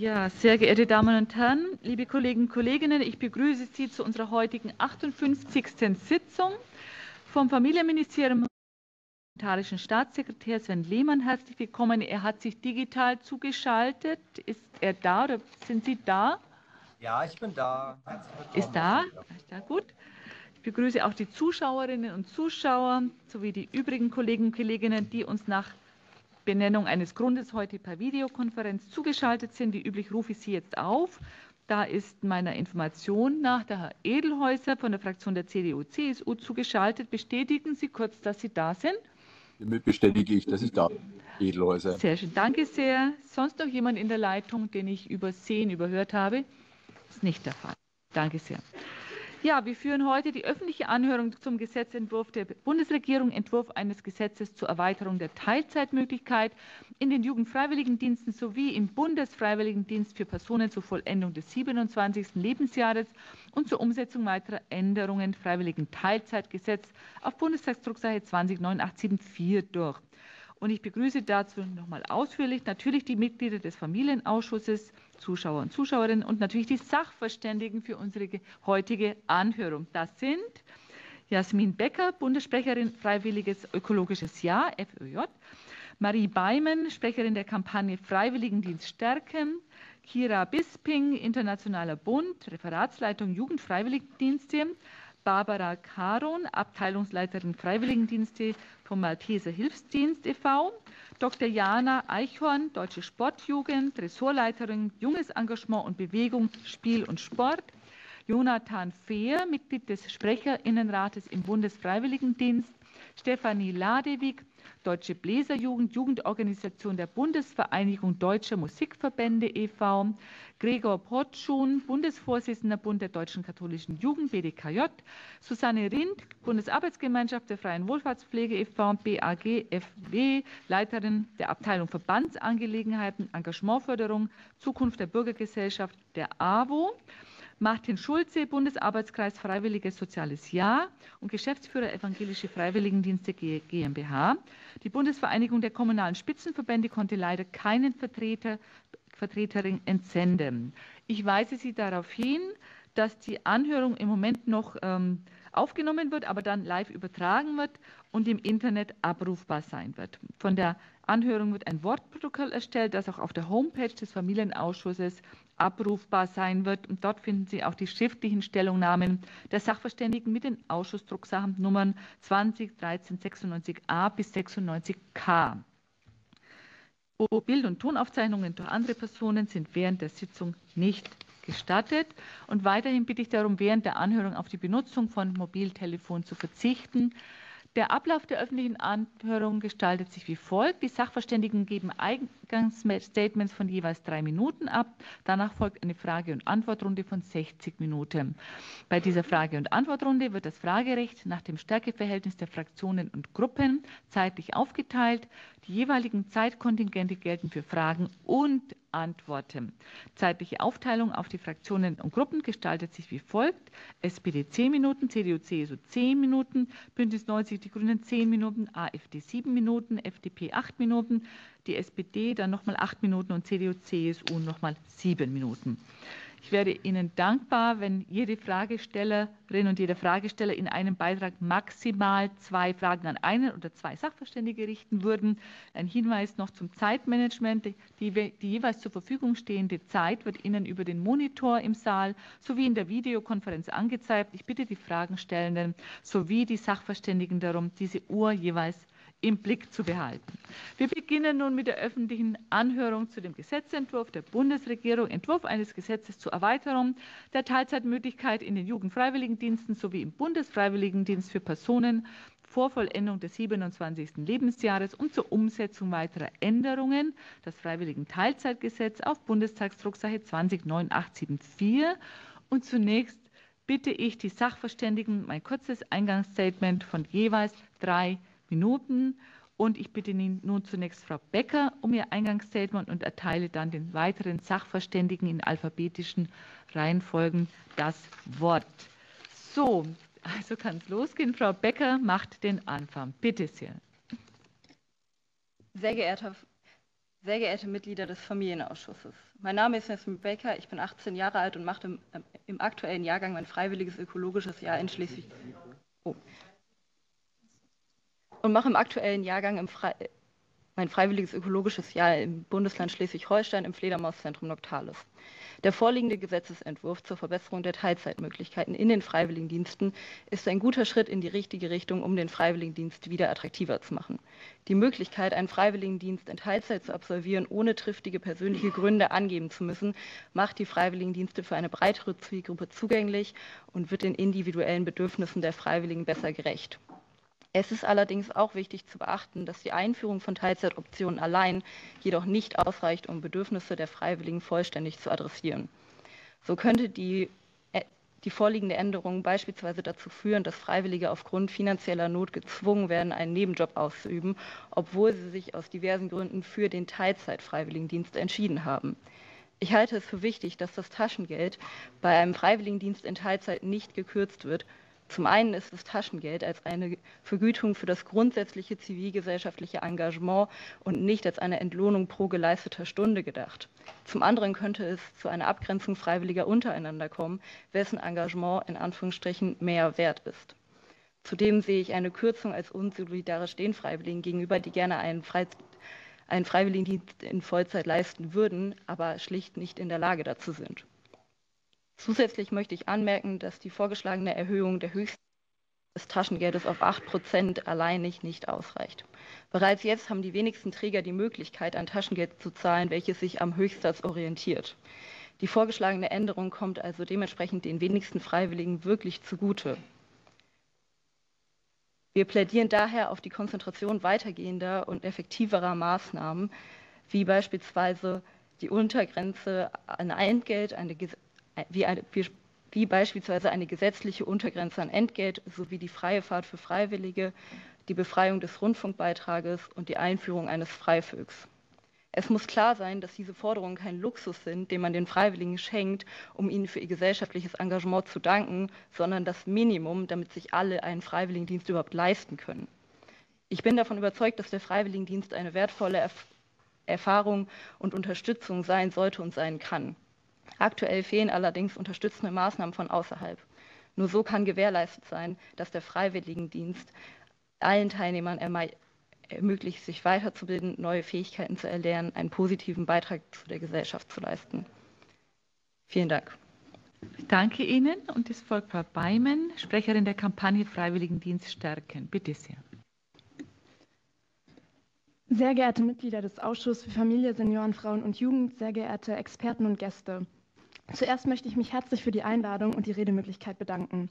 Ja, sehr geehrte Damen und Herren, liebe Kolleginnen und Kollegen, ich begrüße Sie zu unserer heutigen 58. Sitzung vom Familienministerium parlamentarischen Staatssekretär Sven Lehmann herzlich willkommen. Er hat sich digital zugeschaltet. Ist er da oder sind Sie da? Ja, ich bin da. Ist da? Ist da gut. Ich begrüße auch die Zuschauerinnen und Zuschauer sowie die übrigen Kollegen und Kolleginnen, die uns nach Benennung eines Grundes heute per Videokonferenz zugeschaltet sind. Wie üblich rufe ich Sie jetzt auf. Da ist meiner Information nach der Herr Edelhäuser von der Fraktion der CDU-CSU zugeschaltet. Bestätigen Sie kurz, dass Sie da sind? Hiermit bestätige ich, dass ich da bin. Edelhäuser. Sehr schön, danke sehr. Sonst noch jemand in der Leitung, den ich übersehen, überhört habe? Ist nicht der Fall. Danke sehr. Ja, wir führen heute die öffentliche Anhörung zum Gesetzentwurf der Bundesregierung, Entwurf eines Gesetzes zur Erweiterung der Teilzeitmöglichkeit in den Jugendfreiwilligendiensten sowie im Bundesfreiwilligendienst für Personen zur Vollendung des 27. Lebensjahres und zur Umsetzung weiterer Änderungen Freiwilligen Teilzeitgesetz auf Bundestagsdrucksache 209874 durch. Und ich begrüße dazu nochmal ausführlich natürlich die Mitglieder des Familienausschusses, Zuschauer und Zuschauerinnen und natürlich die Sachverständigen für unsere heutige Anhörung. Das sind Jasmin Becker, Bundessprecherin Freiwilliges Ökologisches Jahr, FÖJ, Marie Beimen, Sprecherin der Kampagne Freiwilligendienst stärken, Kira Bisping, Internationaler Bund, Referatsleitung Jugendfreiwilligendienste, Barbara Caron, Abteilungsleiterin Freiwilligendienste vom Malteser Hilfsdienst e.V., Dr. Jana Eichhorn, Deutsche Sportjugend, Ressortleiterin Junges Engagement und Bewegung, Spiel und Sport, Jonathan Fehr, Mitglied des Sprecherinnenrates im Bundesfreiwilligendienst, Stefanie Ladewig, Deutsche Bläserjugend, Jugendorganisation der Bundesvereinigung Deutscher Musikverbände e.V., Gregor Potschun, Bundesvorsitzender Bund der Deutschen Katholischen Jugend, BDKJ, Susanne Rind, Bundesarbeitsgemeinschaft der Freien Wohlfahrtspflege e.V., BAG, FW, Leiterin der Abteilung Verbandsangelegenheiten, Engagementförderung, Zukunft der Bürgergesellschaft der AWO, Martin Schulze, Bundesarbeitskreis Freiwilliges Soziales Jahr und Geschäftsführer Evangelische Freiwilligendienste GmbH. Die Bundesvereinigung der kommunalen Spitzenverbände konnte leider keinen Vertreter, Vertreterin entsenden. Ich weise Sie darauf hin, dass die Anhörung im Moment noch ähm, aufgenommen wird, aber dann live übertragen wird und im Internet abrufbar sein wird. Von der Anhörung wird ein Wortprotokoll erstellt, das auch auf der Homepage des Familienausschusses abrufbar sein wird. Und dort finden Sie auch die schriftlichen Stellungnahmen der Sachverständigen mit den Ausschussdrucksachen Nummern 20 13 96a bis 96k. Bild- und Tonaufzeichnungen durch andere Personen sind während der Sitzung nicht gestattet. Und weiterhin bitte ich darum, während der Anhörung auf die Benutzung von Mobiltelefon zu verzichten. Der Ablauf der öffentlichen Anhörung gestaltet sich wie folgt. Die Sachverständigen geben Eingangsstatements von jeweils drei Minuten ab. Danach folgt eine Frage- und Antwortrunde von 60 Minuten. Bei dieser Frage- und Antwortrunde wird das Fragerecht nach dem Stärkeverhältnis der Fraktionen und Gruppen zeitlich aufgeteilt. Die jeweiligen Zeitkontingente gelten für Fragen und Antworten. Zeitliche Aufteilung auf die Fraktionen und Gruppen gestaltet sich wie folgt. SPD 10 Minuten, CDU, CSU 10 Minuten, Bündnis 90, die Grünen 10 Minuten, AfD 7 Minuten, FDP 8 Minuten, die SPD dann nochmal 8 Minuten und CDU, CSU nochmal 7 Minuten. Ich wäre Ihnen dankbar, wenn jede Fragestellerin und jeder Fragesteller in einem Beitrag maximal zwei Fragen an einen oder zwei Sachverständige richten würden. Ein Hinweis noch zum Zeitmanagement. Die, die jeweils zur Verfügung stehende Zeit wird Ihnen über den Monitor im Saal sowie in der Videokonferenz angezeigt. Ich bitte die Fragenstellenden sowie die Sachverständigen darum, diese Uhr jeweils im Blick zu behalten. Wir beginnen nun mit der öffentlichen Anhörung zu dem Gesetzentwurf der Bundesregierung, Entwurf eines Gesetzes zur Erweiterung der Teilzeitmöglichkeit in den Jugendfreiwilligendiensten sowie im Bundesfreiwilligendienst für Personen vor Vollendung des 27. Lebensjahres und zur Umsetzung weiterer Änderungen, das Freiwilligen Teilzeitgesetz auf Bundestagsdrucksache 209874. Und zunächst bitte ich die Sachverständigen, mein kurzes Eingangsstatement von jeweils drei Minuten. Und ich bitte nun zunächst Frau Becker um ihr Eingangsstatement und erteile dann den weiteren Sachverständigen in alphabetischen Reihenfolgen das Wort. So, also kann es losgehen. Frau Becker macht den Anfang. Bitte sehr. Sehr geehrter Sehr geehrte Mitglieder des Familienausschusses, mein Name ist Nesmin Becker, ich bin 18 Jahre alt und mache im, äh, im aktuellen Jahrgang mein freiwilliges ökologisches Jahr in Schleswig oh. Und mache im aktuellen Jahrgang im Fre mein freiwilliges ökologisches Jahr im Bundesland Schleswig-Holstein im Fledermauszentrum Noctalis. Der vorliegende Gesetzesentwurf zur Verbesserung der Teilzeitmöglichkeiten in den Freiwilligendiensten ist ein guter Schritt in die richtige Richtung, um den Freiwilligendienst wieder attraktiver zu machen. Die Möglichkeit, einen Freiwilligendienst in Teilzeit zu absolvieren, ohne triftige persönliche Gründe angeben zu müssen, macht die Freiwilligendienste für eine breitere Zielgruppe zugänglich und wird den individuellen Bedürfnissen der Freiwilligen besser gerecht. Es ist allerdings auch wichtig zu beachten, dass die Einführung von Teilzeitoptionen allein jedoch nicht ausreicht, um Bedürfnisse der Freiwilligen vollständig zu adressieren. So könnte die, äh, die vorliegende Änderung beispielsweise dazu führen, dass Freiwillige aufgrund finanzieller Not gezwungen werden, einen Nebenjob auszuüben, obwohl sie sich aus diversen Gründen für den Teilzeitfreiwilligendienst entschieden haben. Ich halte es für wichtig, dass das Taschengeld bei einem Freiwilligendienst in Teilzeit nicht gekürzt wird, zum einen ist das Taschengeld als eine Vergütung für das grundsätzliche zivilgesellschaftliche Engagement und nicht als eine Entlohnung pro geleisteter Stunde gedacht. Zum anderen könnte es zu einer Abgrenzung Freiwilliger untereinander kommen, wessen Engagement in Anführungsstrichen mehr wert ist. Zudem sehe ich eine Kürzung als unsolidarisch den Freiwilligen gegenüber, die gerne einen, Frei einen Freiwilligendienst in Vollzeit leisten würden, aber schlicht nicht in der Lage dazu sind. Zusätzlich möchte ich anmerken, dass die vorgeschlagene Erhöhung der Höchst des Taschengeldes auf 8 Prozent alleinig nicht ausreicht. Bereits jetzt haben die wenigsten Träger die Möglichkeit, ein Taschengeld zu zahlen, welches sich am Höchstsatz orientiert. Die vorgeschlagene Änderung kommt also dementsprechend den wenigsten Freiwilligen wirklich zugute. Wir plädieren daher auf die Konzentration weitergehender und effektiverer Maßnahmen, wie beispielsweise die Untergrenze an Entgelt, eine wie, eine, wie beispielsweise eine gesetzliche Untergrenze an Entgelt sowie die freie Fahrt für Freiwillige, die Befreiung des Rundfunkbeitrages und die Einführung eines Freifögs. Es muss klar sein, dass diese Forderungen kein Luxus sind, den man den Freiwilligen schenkt, um ihnen für ihr gesellschaftliches Engagement zu danken, sondern das Minimum, damit sich alle einen Freiwilligendienst überhaupt leisten können. Ich bin davon überzeugt, dass der Freiwilligendienst eine wertvolle Erf Erfahrung und Unterstützung sein sollte und sein kann. Aktuell fehlen allerdings unterstützende Maßnahmen von außerhalb. Nur so kann gewährleistet sein, dass der Freiwilligendienst allen Teilnehmern ermöglicht, sich weiterzubilden, neue Fähigkeiten zu erlernen, einen positiven Beitrag zu der Gesellschaft zu leisten. Vielen Dank. Ich danke Ihnen und es folgt Frau Beimann, Sprecherin der Kampagne Freiwilligendienst stärken. Bitte sehr. Sehr geehrte Mitglieder des Ausschusses für Familie, Senioren, Frauen und Jugend, sehr geehrte Experten und Gäste. Zuerst möchte ich mich herzlich für die Einladung und die Redemöglichkeit bedanken.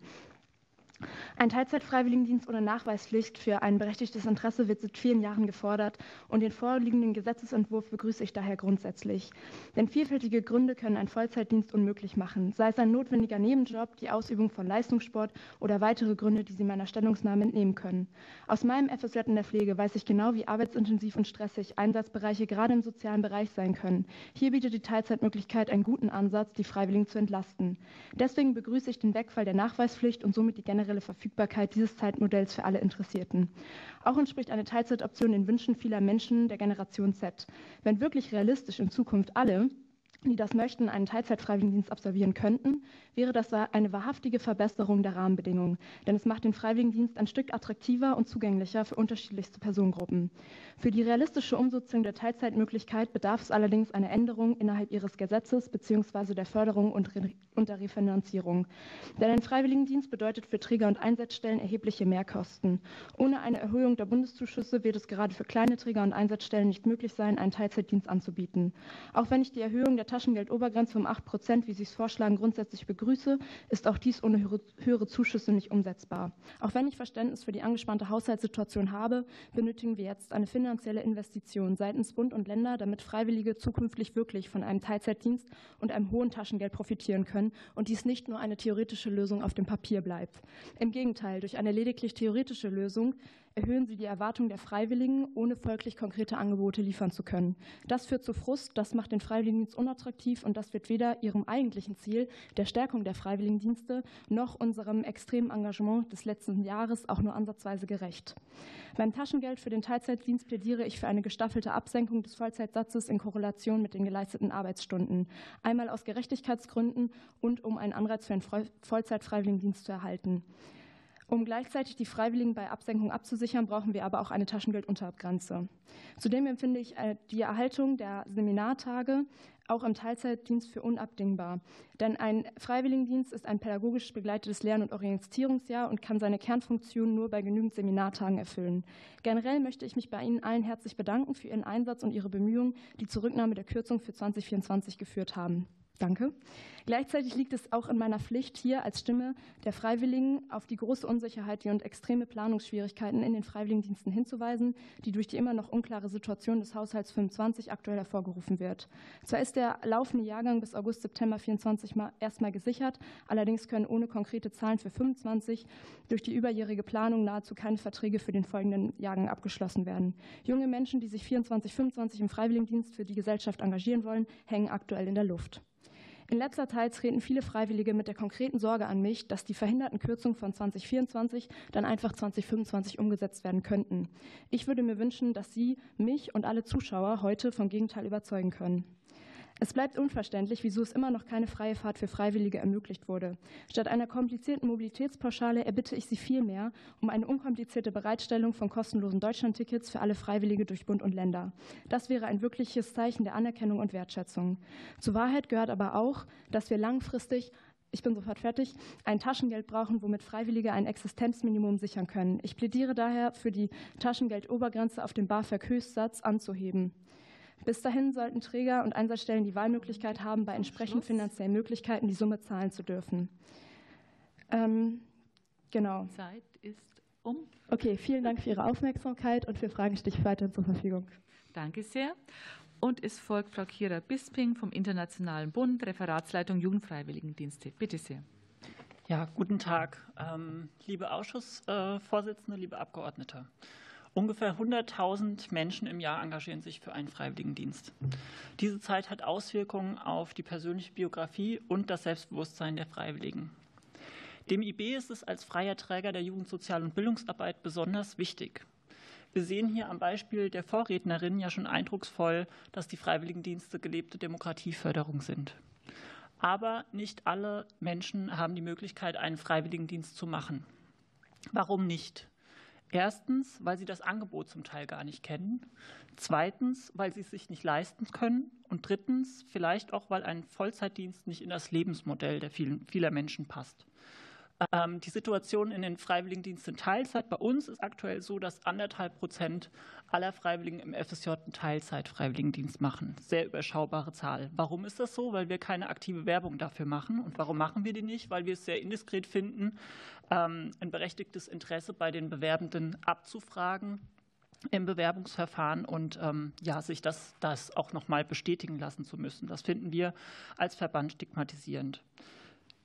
Ein Teilzeitfreiwilligendienst ohne Nachweispflicht für ein berechtigtes Interesse wird seit vielen Jahren gefordert und den vorliegenden Gesetzesentwurf begrüße ich daher grundsätzlich. Denn vielfältige Gründe können einen Vollzeitdienst unmöglich machen, sei es ein notwendiger Nebenjob, die Ausübung von Leistungssport oder weitere Gründe, die Sie meiner Stellungnahme entnehmen können. Aus meinem FSJ in der Pflege weiß ich genau, wie arbeitsintensiv und stressig Einsatzbereiche gerade im sozialen Bereich sein können. Hier bietet die Teilzeitmöglichkeit einen guten Ansatz, die Freiwilligen zu entlasten. Deswegen begrüße ich den Wegfall der Nachweispflicht und somit die generelle generelle Verfügbarkeit dieses Zeitmodells für alle Interessierten. Auch entspricht eine Teilzeitoption den Wünschen vieler Menschen der Generation Z. Wenn wirklich realistisch in Zukunft alle die das möchten, einen Teilzeitfreiwilligendienst absolvieren könnten, wäre das eine wahrhaftige Verbesserung der Rahmenbedingungen, denn es macht den Freiwilligendienst ein Stück attraktiver und zugänglicher für unterschiedlichste Personengruppen. Für die realistische Umsetzung der Teilzeitmöglichkeit bedarf es allerdings einer Änderung innerhalb ihres Gesetzes bzw. der Förderung und, der Refinanzierung. Denn ein Freiwilligendienst bedeutet für Träger und Einsatzstellen erhebliche Mehrkosten. Ohne eine Erhöhung der Bundeszuschüsse wird es gerade für kleine Träger und Einsatzstellen nicht möglich sein, einen Teilzeitdienst anzubieten. Auch wenn ich die Erhöhung der Taschengeldobergrenze um 8 Prozent, wie Sie es vorschlagen, grundsätzlich begrüße, ist auch dies ohne höhere Zuschüsse nicht umsetzbar. Auch wenn ich Verständnis für die angespannte Haushaltssituation habe, benötigen wir jetzt eine finanzielle Investition seitens Bund und Länder, damit Freiwillige zukünftig wirklich von einem Teilzeitdienst und einem hohen Taschengeld profitieren können und dies nicht nur eine theoretische Lösung auf dem Papier bleibt. Im Gegenteil, durch eine lediglich theoretische Lösung erhöhen sie die Erwartung der Freiwilligen, ohne folglich konkrete Angebote liefern zu können. Das führt zu Frust, das macht den Freiwilligendienst unattraktiv und das wird weder ihrem eigentlichen Ziel der Stärkung der Freiwilligendienste noch unserem extremen Engagement des letzten Jahres auch nur ansatzweise gerecht. Beim Taschengeld für den Teilzeitdienst plädiere ich für eine gestaffelte Absenkung des Vollzeitsatzes in Korrelation mit den geleisteten Arbeitsstunden. Einmal aus Gerechtigkeitsgründen und um einen Anreiz für den Vollzeitfreiwilligendienst zu erhalten. Um gleichzeitig die Freiwilligen bei Absenkung abzusichern, brauchen wir aber auch eine Taschengelduntergrenze. Zudem empfinde ich äh, die Erhaltung der Seminartage auch im Teilzeitdienst für unabdingbar. Denn ein Freiwilligendienst ist ein pädagogisch begleitetes Lern- und Orientierungsjahr und kann seine Kernfunktion nur bei genügend Seminartagen erfüllen. Generell möchte ich mich bei Ihnen allen herzlich bedanken für Ihren Einsatz und Ihre Bemühungen, die zur Rücknahme der Kürzung für 2024 geführt haben. Danke. Gleichzeitig liegt es auch in meiner Pflicht, hier als Stimme der Freiwilligen auf die große Unsicherheit und extreme Planungsschwierigkeiten in den Freiwilligendiensten hinzuweisen, die durch die immer noch unklare Situation des Haushalts 25 aktuell hervorgerufen wird. Zwar ist der laufende Jahrgang bis August, September 24 erstmal gesichert, allerdings können ohne konkrete Zahlen für 25 durch die überjährige Planung nahezu keine Verträge für den folgenden Jahrgang abgeschlossen werden. Junge Menschen, die sich 24, 25 im Freiwilligendienst für die Gesellschaft engagieren wollen, hängen aktuell in der Luft. In letzter Zeit treten viele Freiwillige mit der konkreten Sorge an mich, dass die verhinderten Kürzungen von 2024 dann einfach 2025 umgesetzt werden könnten. Ich würde mir wünschen, dass Sie mich und alle Zuschauer heute vom Gegenteil überzeugen können. Es bleibt unverständlich, wieso es immer noch keine freie Fahrt für Freiwillige ermöglicht wurde. Statt einer komplizierten Mobilitätspauschale erbitte ich Sie vielmehr um eine unkomplizierte Bereitstellung von kostenlosen Deutschlandtickets für alle Freiwillige durch Bund und Länder. Das wäre ein wirkliches Zeichen der Anerkennung und Wertschätzung. Zur Wahrheit gehört aber auch, dass wir langfristig ich bin sofort fertig, ein Taschengeld brauchen, womit Freiwillige ein Existenzminimum sichern können. Ich plädiere daher für die Taschengeldobergrenze auf dem BAföG-Höchstsatz anzuheben. Bis dahin sollten Träger und Einsatzstellen die Wahlmöglichkeit haben, bei entsprechenden finanziellen Möglichkeiten die Summe zahlen zu dürfen. Ähm, genau. Zeit ist um. Okay, vielen Dank für Ihre Aufmerksamkeit und für Fragen stehe ich weiterhin zur Verfügung. Danke sehr. Und es folgt Frau Kira Bisping vom Internationalen Bund, Referatsleitung Jugendfreiwilligendienste. Bitte sehr. Ja, guten Tag, ähm, liebe Ausschussvorsitzende, liebe Abgeordnete. Ungefähr 100.000 Menschen im Jahr engagieren sich für einen Freiwilligendienst. Diese Zeit hat Auswirkungen auf die persönliche Biografie und das Selbstbewusstsein der Freiwilligen. Dem IB ist es als freier Träger der Jugendsozial- und Bildungsarbeit besonders wichtig. Wir sehen hier am Beispiel der Vorrednerin ja schon eindrucksvoll, dass die Freiwilligendienste gelebte Demokratieförderung sind. Aber nicht alle Menschen haben die Möglichkeit, einen Freiwilligendienst zu machen. Warum nicht? Erstens, weil sie das Angebot zum Teil gar nicht kennen. Zweitens, weil sie es sich nicht leisten können. Und drittens, vielleicht auch, weil ein Vollzeitdienst nicht in das Lebensmodell der vielen, vieler Menschen passt. Ähm, die Situation in den Freiwilligendiensten Teilzeit bei uns ist aktuell so, dass anderthalb Prozent aller Freiwilligen im FSJ einen Teilzeit-Freiwilligendienst machen. Sehr überschaubare Zahl. Warum ist das so? Weil wir keine aktive Werbung dafür machen. Und warum machen wir die nicht? Weil wir es sehr indiskret finden, ähm, ein berechtigtes Interesse bei den Bewerbenden abzufragen im Bewerbungsverfahren und ähm, ja, sich das, das auch noch mal bestätigen lassen zu müssen. Das finden wir als Verband stigmatisierend.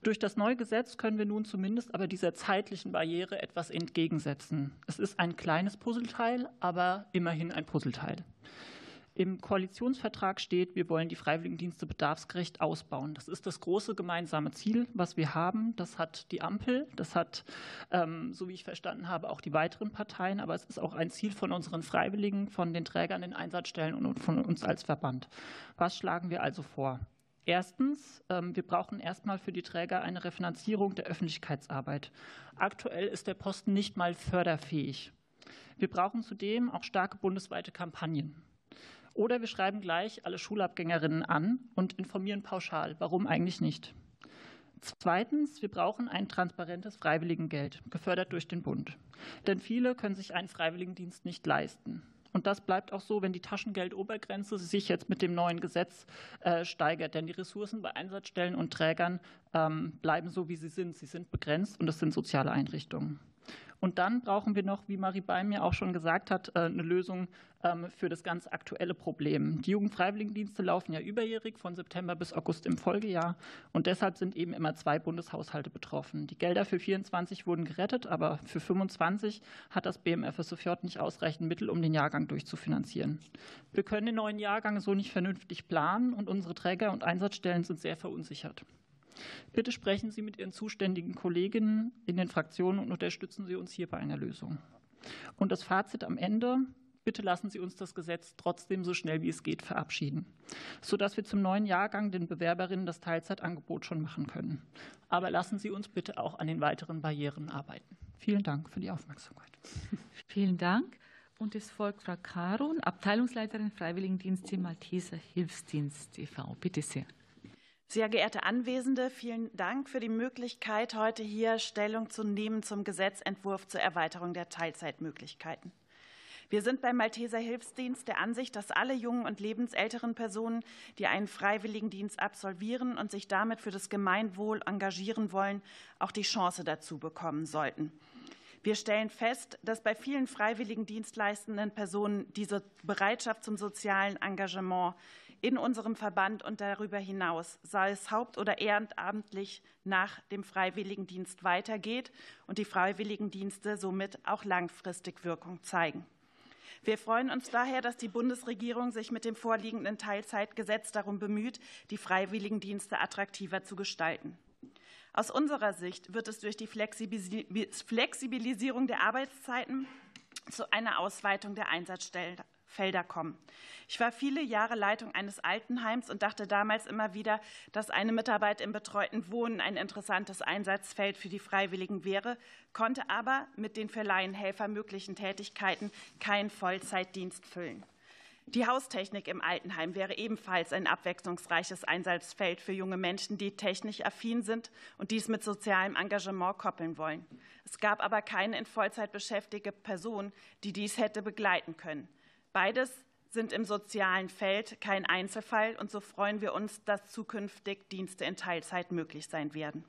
Durch das neue Gesetz können wir nun zumindest aber dieser zeitlichen Barriere etwas entgegensetzen. Es ist ein kleines Puzzleteil, aber immerhin ein Puzzleteil. Im Koalitionsvertrag steht, wir wollen die Freiwilligendienste bedarfsgerecht ausbauen. Das ist das große gemeinsame Ziel, was wir haben. Das hat die Ampel, das hat, ähm, so wie ich verstanden habe, auch die weiteren Parteien. Aber es ist auch ein Ziel von unseren Freiwilligen, von den Trägern in Einsatzstellen und von uns als Verband. Was schlagen wir also vor? Erstens, ähm, wir brauchen erstmal für die Träger eine Refinanzierung der Öffentlichkeitsarbeit. Aktuell ist der Posten nicht mal förderfähig. Wir brauchen zudem auch starke bundesweite Kampagnen. Oder wir schreiben gleich alle Schulabgängerinnen an und informieren pauschal. Warum eigentlich nicht? Zweitens, wir brauchen ein transparentes Freiwilligengeld, gefördert durch den Bund. Denn viele können sich einen Freiwilligendienst nicht leisten. Und das bleibt auch so, wenn die Taschengeldobergrenze sich jetzt mit dem neuen Gesetz äh, steigert. Denn die Ressourcen bei Einsatzstellen und Trägern ähm, bleiben so, wie sie sind. Sie sind begrenzt und das sind soziale Einrichtungen. Und dann brauchen wir noch, wie Marie Beim ja auch schon gesagt hat, äh, eine Lösung ähm, für das ganz aktuelle Problem. Die Jugendfreiwilligendienste laufen ja überjährig von September bis August im Folgejahr und deshalb sind eben immer zwei Bundeshaushalte betroffen. Die Gelder für 24 wurden gerettet, aber für 25 hat das BMFSFJ nicht ausreichend Mittel, um den Jahrgang durchzufinanzieren. Wir können den neuen Jahrgang so nicht vernünftig planen und unsere Träger und Einsatzstellen sind sehr verunsichert. Bitte sprechen Sie mit Ihren zuständigen Kolleginnen in den Fraktionen und unterstützen Sie uns hier bei einer Lösung. Und das Fazit am Ende. Bitte lassen Sie uns das Gesetz trotzdem so schnell wie es geht verabschieden, sodass wir zum neuen Jahrgang den Bewerberinnen das Teilzeitangebot schon machen können. Aber lassen Sie uns bitte auch an den weiteren Barrieren arbeiten. Vielen Dank für die Aufmerksamkeit. Vielen Dank. Und es folgt Frau Karun, Abteilungsleiterin Freiwilligendienst im Malteser Hilfsdienst e.V. Bitte sehr. Sehr geehrte Anwesende, vielen Dank für die Möglichkeit, heute hier Stellung zu nehmen zum Gesetzentwurf zur Erweiterung der Teilzeitmöglichkeiten. Wir sind beim Malteser Hilfsdienst der Ansicht, dass alle jungen und lebensälteren Personen, die einen Freiwilligendienst absolvieren und sich damit für das Gemeinwohl engagieren wollen, auch die Chance dazu bekommen sollten. Wir stellen fest, dass bei vielen Freiwilligendienstleistenden Personen diese Bereitschaft zum sozialen Engagement in unserem Verband und darüber hinaus, sei es haupt- oder ehrenamtlich, nach dem Freiwilligendienst weitergeht und die Freiwilligendienste somit auch langfristig Wirkung zeigen. Wir freuen uns daher, dass die Bundesregierung sich mit dem vorliegenden Teilzeitgesetz darum bemüht, die Freiwilligendienste attraktiver zu gestalten. Aus unserer Sicht wird es durch die Flexibilisierung der Arbeitszeiten zu einer Ausweitung der Einsatzstellen Felder kommen. Ich war viele Jahre Leitung eines Altenheims und dachte damals immer wieder, dass eine Mitarbeit im betreuten Wohnen ein interessantes Einsatzfeld für die Freiwilligen wäre, konnte aber mit den für Laienhelfer möglichen Tätigkeiten keinen Vollzeitdienst füllen. Die Haustechnik im Altenheim wäre ebenfalls ein abwechslungsreiches Einsatzfeld für junge Menschen, die technisch affin sind und dies mit sozialem Engagement koppeln wollen. Es gab aber keine in Vollzeit beschäftigte Person, die dies hätte begleiten können. Beides sind im sozialen Feld kein Einzelfall und so freuen wir uns, dass zukünftig Dienste in Teilzeit möglich sein werden.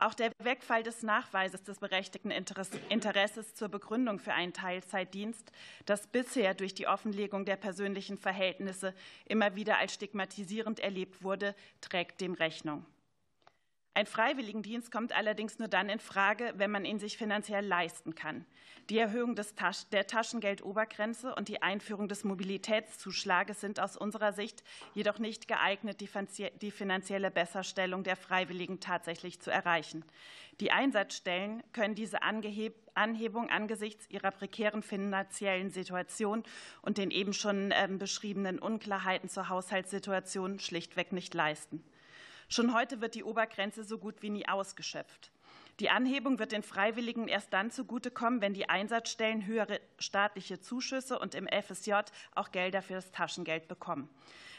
Auch der Wegfall des Nachweises des berechtigten Interesses zur Begründung für einen Teilzeitdienst, das bisher durch die Offenlegung der persönlichen Verhältnisse immer wieder als stigmatisierend erlebt wurde, trägt dem Rechnung. Ein Freiwilligendienst kommt allerdings nur dann in Frage, wenn man ihn sich finanziell leisten kann. Die Erhöhung des Tasch der Taschengeldobergrenze und die Einführung des Mobilitätszuschlages sind aus unserer Sicht jedoch nicht geeignet, die finanzielle Besserstellung der Freiwilligen tatsächlich zu erreichen. Die Einsatzstellen können diese Anhebung angesichts ihrer prekären finanziellen Situation und den eben schon ähm, beschriebenen Unklarheiten zur Haushaltssituation schlichtweg nicht leisten. Schon heute wird die Obergrenze so gut wie nie ausgeschöpft. Die Anhebung wird den Freiwilligen erst dann zugutekommen, wenn die Einsatzstellen höhere staatliche Zuschüsse und im FSJ auch Gelder für das Taschengeld bekommen.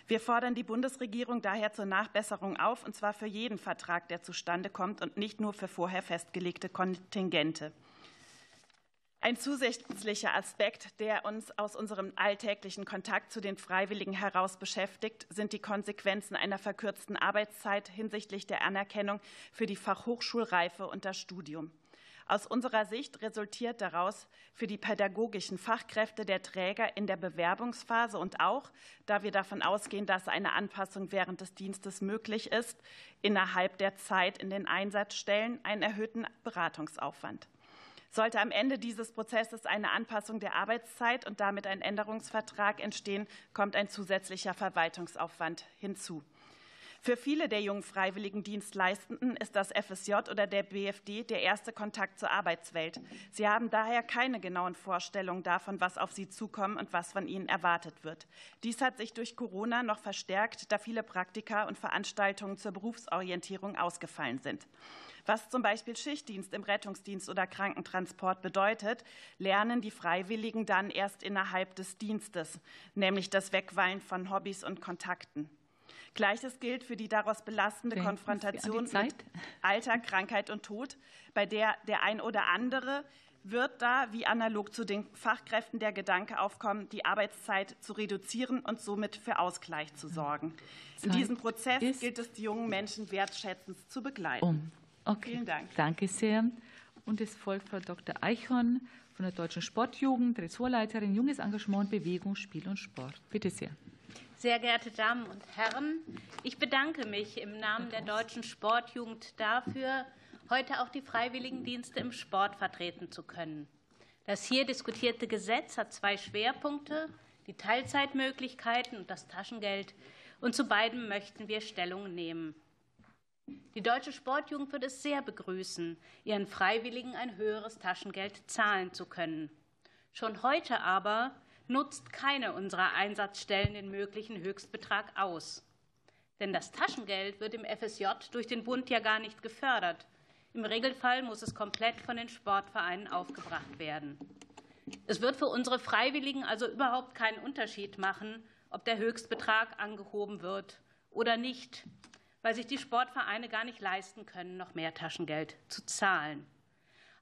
Wir fordern die Bundesregierung daher zur Nachbesserung auf, und zwar für jeden Vertrag, der zustande kommt und nicht nur für vorher festgelegte Kontingente. Ein zusätzlicher Aspekt, der uns aus unserem alltäglichen Kontakt zu den Freiwilligen heraus beschäftigt, sind die Konsequenzen einer verkürzten Arbeitszeit hinsichtlich der Anerkennung für die Fachhochschulreife und das Studium. Aus unserer Sicht resultiert daraus für die pädagogischen Fachkräfte der Träger in der Bewerbungsphase und auch, da wir davon ausgehen, dass eine Anpassung während des Dienstes möglich ist, innerhalb der Zeit in den Einsatzstellen einen erhöhten Beratungsaufwand. Sollte am Ende dieses Prozesses eine Anpassung der Arbeitszeit und damit ein Änderungsvertrag entstehen, kommt ein zusätzlicher Verwaltungsaufwand hinzu. Für viele der jungen freiwilligen Dienstleistenden ist das FSJ oder der BFD der erste Kontakt zur Arbeitswelt. Sie haben daher keine genauen Vorstellungen davon, was auf sie zukommt und was von ihnen erwartet wird. Dies hat sich durch Corona noch verstärkt, da viele Praktika und Veranstaltungen zur Berufsorientierung ausgefallen sind. Was zum Beispiel Schichtdienst im Rettungsdienst oder Krankentransport bedeutet, lernen die Freiwilligen dann erst innerhalb des Dienstes, nämlich das Wegweilen von Hobbys und Kontakten. Gleiches gilt für die daraus belastende Konfrontation mit Alter, Krankheit und Tod, bei der der ein oder andere wird da, wie analog zu den Fachkräften, der Gedanke aufkommen, die Arbeitszeit zu reduzieren und somit für Ausgleich zu sorgen. In diesem Prozess gilt es, die jungen Menschen wertschätzend zu begleiten. Okay. Vielen Dank. Danke sehr. Und es folgt Frau Dr. Eichhorn von der Deutschen Sportjugend, Ressortleiterin Junges Engagement, Bewegung, Spiel und Sport. Bitte sehr. Sehr geehrte Damen und Herren, ich bedanke mich im Namen der Deutschen Sportjugend dafür, heute auch die Freiwilligendienste im Sport vertreten zu können. Das hier diskutierte Gesetz hat zwei Schwerpunkte, die Teilzeitmöglichkeiten und das Taschengeld. Und zu beidem möchten wir Stellung nehmen. Die Deutsche Sportjugend wird es sehr begrüßen, ihren Freiwilligen ein höheres Taschengeld zahlen zu können. Schon heute aber nutzt keine unserer Einsatzstellen den möglichen Höchstbetrag aus. Denn das Taschengeld wird im FSJ durch den Bund ja gar nicht gefördert. Im Regelfall muss es komplett von den Sportvereinen aufgebracht werden. Es wird für unsere Freiwilligen also überhaupt keinen Unterschied machen, ob der Höchstbetrag angehoben wird oder nicht, weil sich die Sportvereine gar nicht leisten können, noch mehr Taschengeld zu zahlen.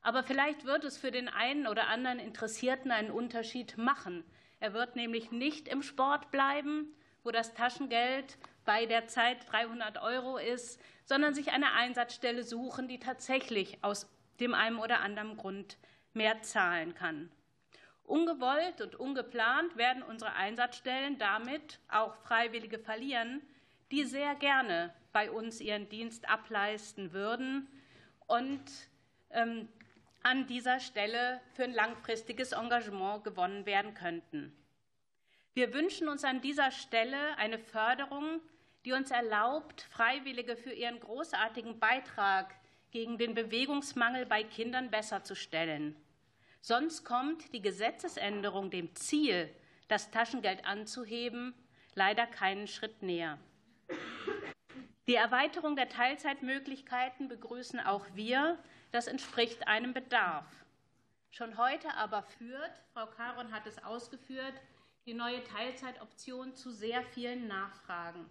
Aber vielleicht wird es für den einen oder anderen Interessierten einen Unterschied machen. Er wird nämlich nicht im Sport bleiben, wo das Taschengeld bei der Zeit 300 Euro ist, sondern sich eine Einsatzstelle suchen, die tatsächlich aus dem einen oder anderen Grund mehr zahlen kann. Ungewollt und ungeplant werden unsere Einsatzstellen damit auch Freiwillige verlieren, die sehr gerne bei uns ihren Dienst ableisten würden und ähm, an dieser Stelle für ein langfristiges Engagement gewonnen werden könnten. Wir wünschen uns an dieser Stelle eine Förderung, die uns erlaubt, Freiwillige für ihren großartigen Beitrag gegen den Bewegungsmangel bei Kindern besser zu stellen. Sonst kommt die Gesetzesänderung dem Ziel, das Taschengeld anzuheben, leider keinen Schritt näher. Die Erweiterung der Teilzeitmöglichkeiten begrüßen auch wir. Das entspricht einem Bedarf. Schon heute aber führt, Frau Caron hat es ausgeführt, die neue Teilzeitoption zu sehr vielen Nachfragen.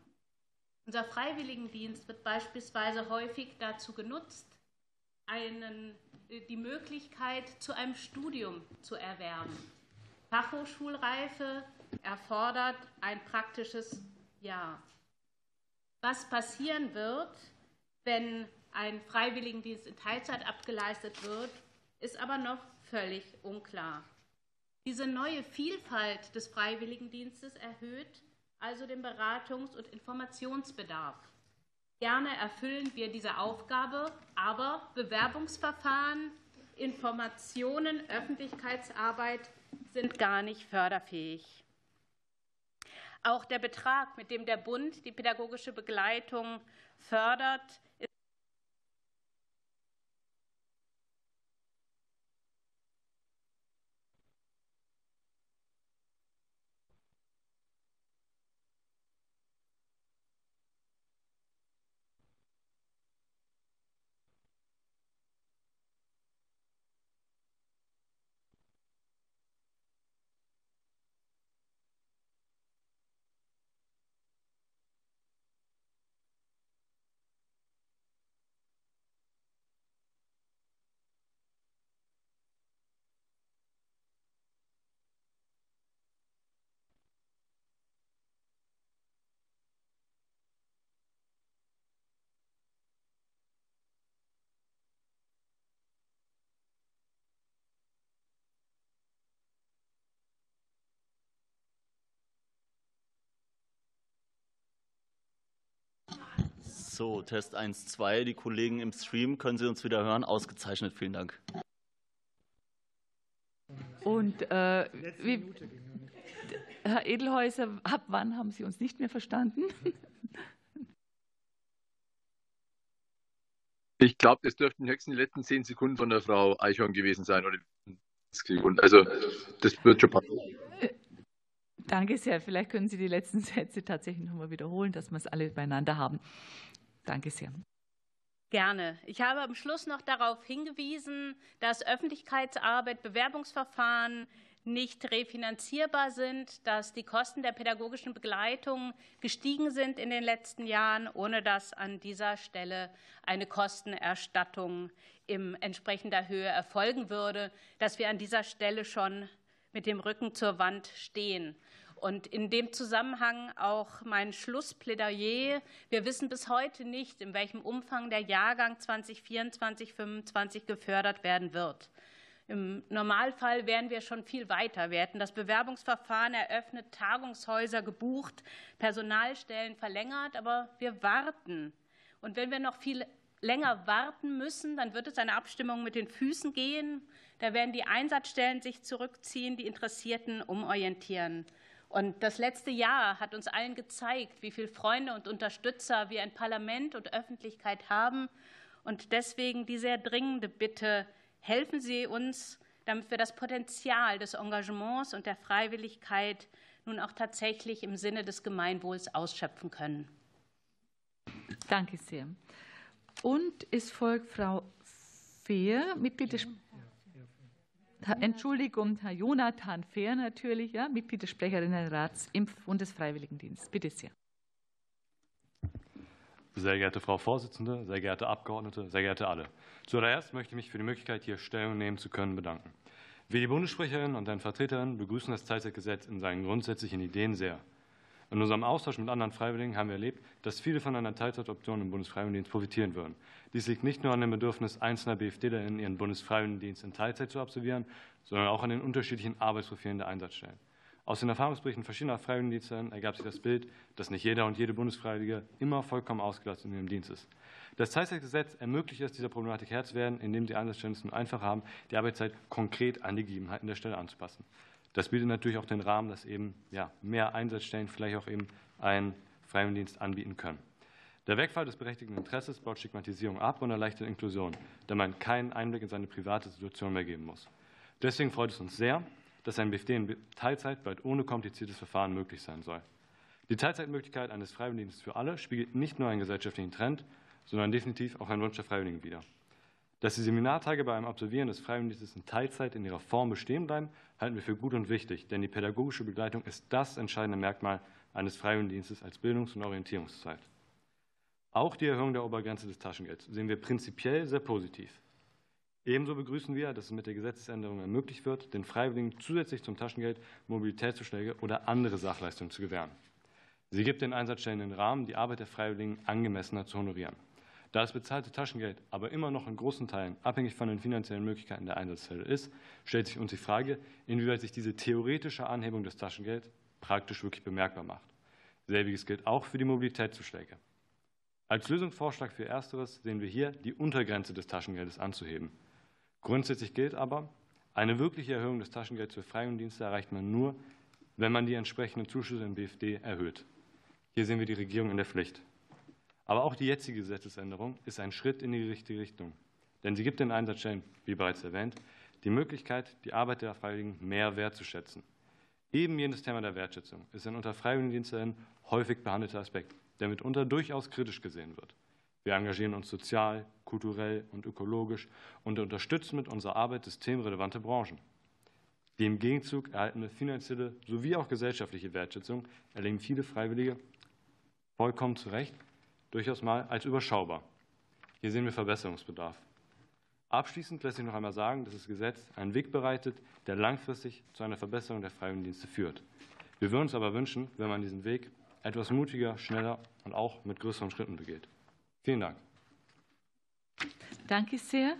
Unser Freiwilligendienst wird beispielsweise häufig dazu genutzt, einen die Möglichkeit, zu einem Studium zu erwerben. Fachhochschulreife erfordert ein praktisches Jahr. Was passieren wird, wenn ein Freiwilligendienst in Teilzeit abgeleistet wird, ist aber noch völlig unklar. Diese neue Vielfalt des Freiwilligendienstes erhöht also den Beratungs- und Informationsbedarf. Gerne erfüllen wir diese Aufgabe, aber Bewerbungsverfahren, Informationen, Öffentlichkeitsarbeit sind gar nicht förderfähig. Auch der Betrag, mit dem der Bund die pädagogische Begleitung fördert, So, Test 1, 2. Die Kollegen im Stream, können Sie uns wieder hören? Ausgezeichnet, vielen Dank. Und äh, wie, Herr Edelhäuser, ab wann haben Sie uns nicht mehr verstanden? Ich glaube, das dürften höchstens die letzten zehn Sekunden von der Frau Eichhorn gewesen sein. Oder also, das wird schon passen. Danke sehr. Vielleicht können Sie die letzten Sätze tatsächlich noch mal wiederholen, dass wir es alle beieinander haben. Danke sehr. Gerne. Ich habe am Schluss noch darauf hingewiesen, dass Öffentlichkeitsarbeit, Bewerbungsverfahren nicht refinanzierbar sind, dass die Kosten der pädagogischen Begleitung gestiegen sind in den letzten Jahren, ohne dass an dieser Stelle eine Kostenerstattung in entsprechender Höhe erfolgen würde, dass wir an dieser Stelle schon mit dem Rücken zur Wand stehen. Und in dem Zusammenhang auch mein Schlussplädoyer. Wir wissen bis heute nicht, in welchem Umfang der Jahrgang 2024, 2025 gefördert werden wird. Im Normalfall wären wir schon viel weiter. Wir hätten das Bewerbungsverfahren eröffnet, Tagungshäuser gebucht, Personalstellen verlängert, aber wir warten. Und wenn wir noch viel länger warten müssen, dann wird es eine Abstimmung mit den Füßen gehen. Da werden die Einsatzstellen sich zurückziehen, die Interessierten umorientieren. Und das letzte Jahr hat uns allen gezeigt, wie viele Freunde und Unterstützer wir in Parlament und Öffentlichkeit haben. Und deswegen die sehr dringende Bitte, helfen Sie uns, damit wir das Potenzial des Engagements und der Freiwilligkeit nun auch tatsächlich im Sinne des Gemeinwohls ausschöpfen können. Danke sehr. Und es folgt Frau Fehr, Mitglied des Entschuldigung, Herr Jonathan Fehr natürlich, ja, Mitglied des Sprecherinnenrats im Bundesfreiwilligendienst. Bitte sehr. Sehr geehrte Frau Vorsitzende, sehr geehrte Abgeordnete, sehr geehrte alle. Zuallererst möchte ich mich für die Möglichkeit, hier Stellung nehmen zu können, bedanken. Wir, die Bundessprecherin und deren Vertreterin, begrüßen das Teilzeitgesetz in seinen grundsätzlichen Ideen sehr. In unserem Austausch mit anderen Freiwilligen haben wir erlebt, dass viele von einer Teilzeitoption im Bundesfreiwilligendienst profitieren würden. Dies liegt nicht nur an dem Bedürfnis einzelner BFDlerInnen, ihren Bundesfreiwilligendienst in Teilzeit zu absolvieren, sondern auch an den unterschiedlichen Arbeitsprofilen der Einsatzstellen. Aus den Erfahrungsberichten verschiedener Freiwilligendienste ergab sich das Bild, dass nicht jeder und jede Bundesfreiwillige immer vollkommen ausgelastet in ihrem Dienst ist. Das Teilzeitgesetz ermöglicht es, dieser Problematik Herr zu werden, indem die Einsatzstellen es nun einfach haben, die Arbeitszeit konkret an die Gegebenheiten der Stelle anzupassen. Das bietet natürlich auch den Rahmen, dass eben ja, mehr Einsatzstellen vielleicht auch eben einen Freiwilligendienst anbieten können. Der Wegfall des berechtigten Interesses baut Stigmatisierung ab und erleichtert Inklusion, da man keinen Einblick in seine private Situation mehr geben muss. Deswegen freut es uns sehr, dass ein BFD in Teilzeit bald ohne kompliziertes Verfahren möglich sein soll. Die Teilzeitmöglichkeit eines Freiwilligendienstes für alle spiegelt nicht nur einen gesellschaftlichen Trend, sondern definitiv auch einen Wunsch der Freiwilligen wider. Dass die Seminartage bei einem Absolvieren des Freiwilligendienstes in Teilzeit in ihrer Form bestehen bleiben, halten wir für gut und wichtig, denn die pädagogische Begleitung ist das entscheidende Merkmal eines Freiwilligendienstes als Bildungs- und Orientierungszeit. Auch die Erhöhung der Obergrenze des Taschengelds sehen wir prinzipiell sehr positiv. Ebenso begrüßen wir, dass es mit der Gesetzesänderung ermöglicht wird, den Freiwilligen zusätzlich zum Taschengeld Mobilitätszuschläge oder andere Sachleistungen zu gewähren. Sie gibt den Einsatzstellen den Rahmen, die Arbeit der Freiwilligen angemessener zu honorieren. Da das bezahlte Taschengeld aber immer noch in großen Teilen abhängig von den finanziellen Möglichkeiten der Einsatzstelle ist, stellt sich uns die Frage, inwieweit sich diese theoretische Anhebung des Taschengelds praktisch wirklich bemerkbar macht. Selbiges gilt auch für die Mobilitätszuschläge. Als Lösungsvorschlag für Ersteres sehen wir hier, die Untergrenze des Taschengeldes anzuheben. Grundsätzlich gilt aber, eine wirkliche Erhöhung des Taschengelds für Freiwilligendienste erreicht man nur, wenn man die entsprechenden Zuschüsse im BFD erhöht. Hier sehen wir die Regierung in der Pflicht. Aber auch die jetzige Gesetzesänderung ist ein Schritt in die richtige Richtung. Denn sie gibt den Einsatzstellen, wie bereits erwähnt, die Möglichkeit, die Arbeit der Freiwilligen mehr wertzuschätzen. Eben jenes Thema der Wertschätzung ist ein unter Freiwilligendiensten ein häufig behandelter Aspekt, der mitunter durchaus kritisch gesehen wird. Wir engagieren uns sozial, kulturell und ökologisch und unterstützen mit unserer Arbeit systemrelevante Branchen. Die im Gegenzug erhaltene finanzielle sowie auch gesellschaftliche Wertschätzung erleben viele Freiwillige vollkommen zu Recht durchaus mal als überschaubar. Hier sehen wir Verbesserungsbedarf. Abschließend lässt sich noch einmal sagen, dass das Gesetz einen Weg bereitet, der langfristig zu einer Verbesserung der Freiwilligendienste führt. Wir würden uns aber wünschen, wenn man diesen Weg etwas mutiger, schneller und auch mit größeren Schritten begeht. Vielen Dank. Danke sehr.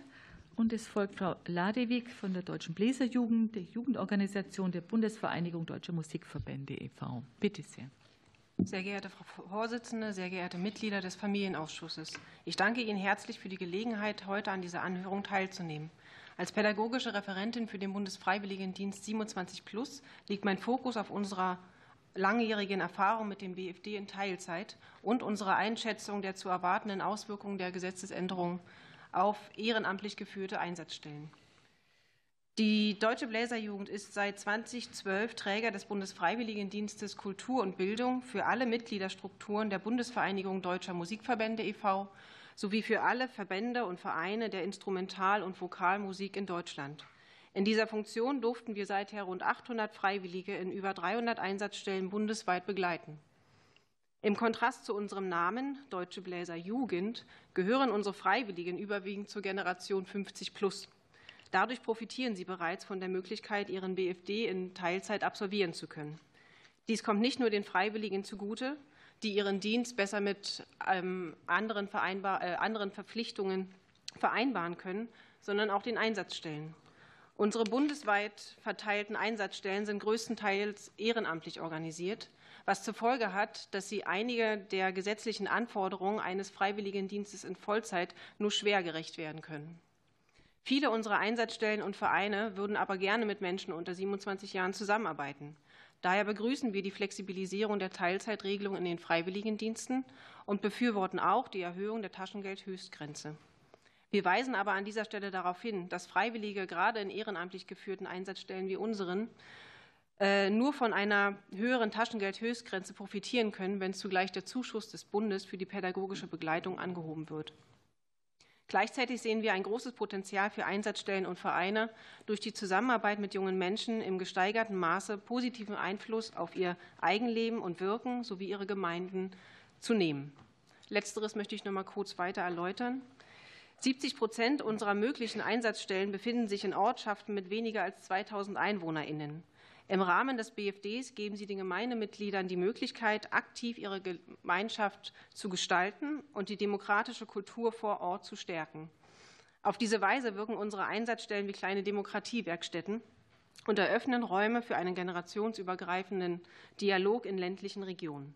Und es folgt Frau Ladewig von der Deutschen Bläserjugend, der Jugendorganisation der Bundesvereinigung Deutscher Musikverbände e.V. Bitte sehr. Sehr geehrte Frau Vorsitzende, sehr geehrte Mitglieder des Familienausschusses, ich danke Ihnen herzlich für die Gelegenheit, heute an dieser Anhörung teilzunehmen. Als pädagogische Referentin für den Bundesfreiwilligendienst 27 Plus liegt mein Fokus auf unserer langjährigen Erfahrung mit dem BFD in Teilzeit und unserer Einschätzung der zu erwartenden Auswirkungen der Gesetzesänderung auf ehrenamtlich geführte Einsatzstellen. Die Deutsche Bläserjugend ist seit 2012 Träger des Bundesfreiwilligendienstes Kultur und Bildung für alle Mitgliederstrukturen der Bundesvereinigung Deutscher Musikverbände e.V. sowie für alle Verbände und Vereine der Instrumental- und Vokalmusik in Deutschland. In dieser Funktion durften wir seither rund 800 Freiwillige in über 300 Einsatzstellen bundesweit begleiten. Im Kontrast zu unserem Namen Deutsche Bläser Jugend gehören unsere Freiwilligen überwiegend zur Generation 50 plus. Dadurch profitieren sie bereits von der Möglichkeit, ihren BFD in Teilzeit absolvieren zu können. Dies kommt nicht nur den Freiwilligen zugute, die ihren Dienst besser mit ähm, anderen, Vereinbar äh, anderen Verpflichtungen vereinbaren können, sondern auch den Einsatzstellen. Unsere bundesweit verteilten Einsatzstellen sind größtenteils ehrenamtlich organisiert, was zur Folge hat, dass sie einige der gesetzlichen Anforderungen eines Freiwilligendienstes in Vollzeit nur schwer gerecht werden können. Viele unserer Einsatzstellen und Vereine würden aber gerne mit Menschen unter 27 Jahren zusammenarbeiten. Daher begrüßen wir die Flexibilisierung der Teilzeitregelung in den Freiwilligendiensten und befürworten auch die Erhöhung der Taschengeldhöchstgrenze. Wir weisen aber an dieser Stelle darauf hin, dass Freiwillige gerade in ehrenamtlich geführten Einsatzstellen wie unseren äh, nur von einer höheren Taschengeldhöchstgrenze profitieren können, wenn zugleich der Zuschuss des Bundes für die pädagogische Begleitung angehoben wird. Gleichzeitig sehen wir ein großes Potenzial für Einsatzstellen und Vereine, durch die Zusammenarbeit mit jungen Menschen im gesteigerten Maße positiven Einfluss auf ihr Eigenleben und Wirken sowie ihre Gemeinden zu nehmen. Letzteres möchte ich noch mal kurz weiter erläutern. 70 Prozent unserer möglichen Einsatzstellen befinden sich in Ortschaften mit weniger als 2000 EinwohnerInnen. Im Rahmen des BFDs geben Sie den Gemeindemitgliedern die Möglichkeit, aktiv ihre Gemeinschaft zu gestalten und die demokratische Kultur vor Ort zu stärken. Auf diese Weise wirken unsere Einsatzstellen wie kleine Demokratiewerkstätten und eröffnen Räume für einen generationsübergreifenden Dialog in ländlichen Regionen.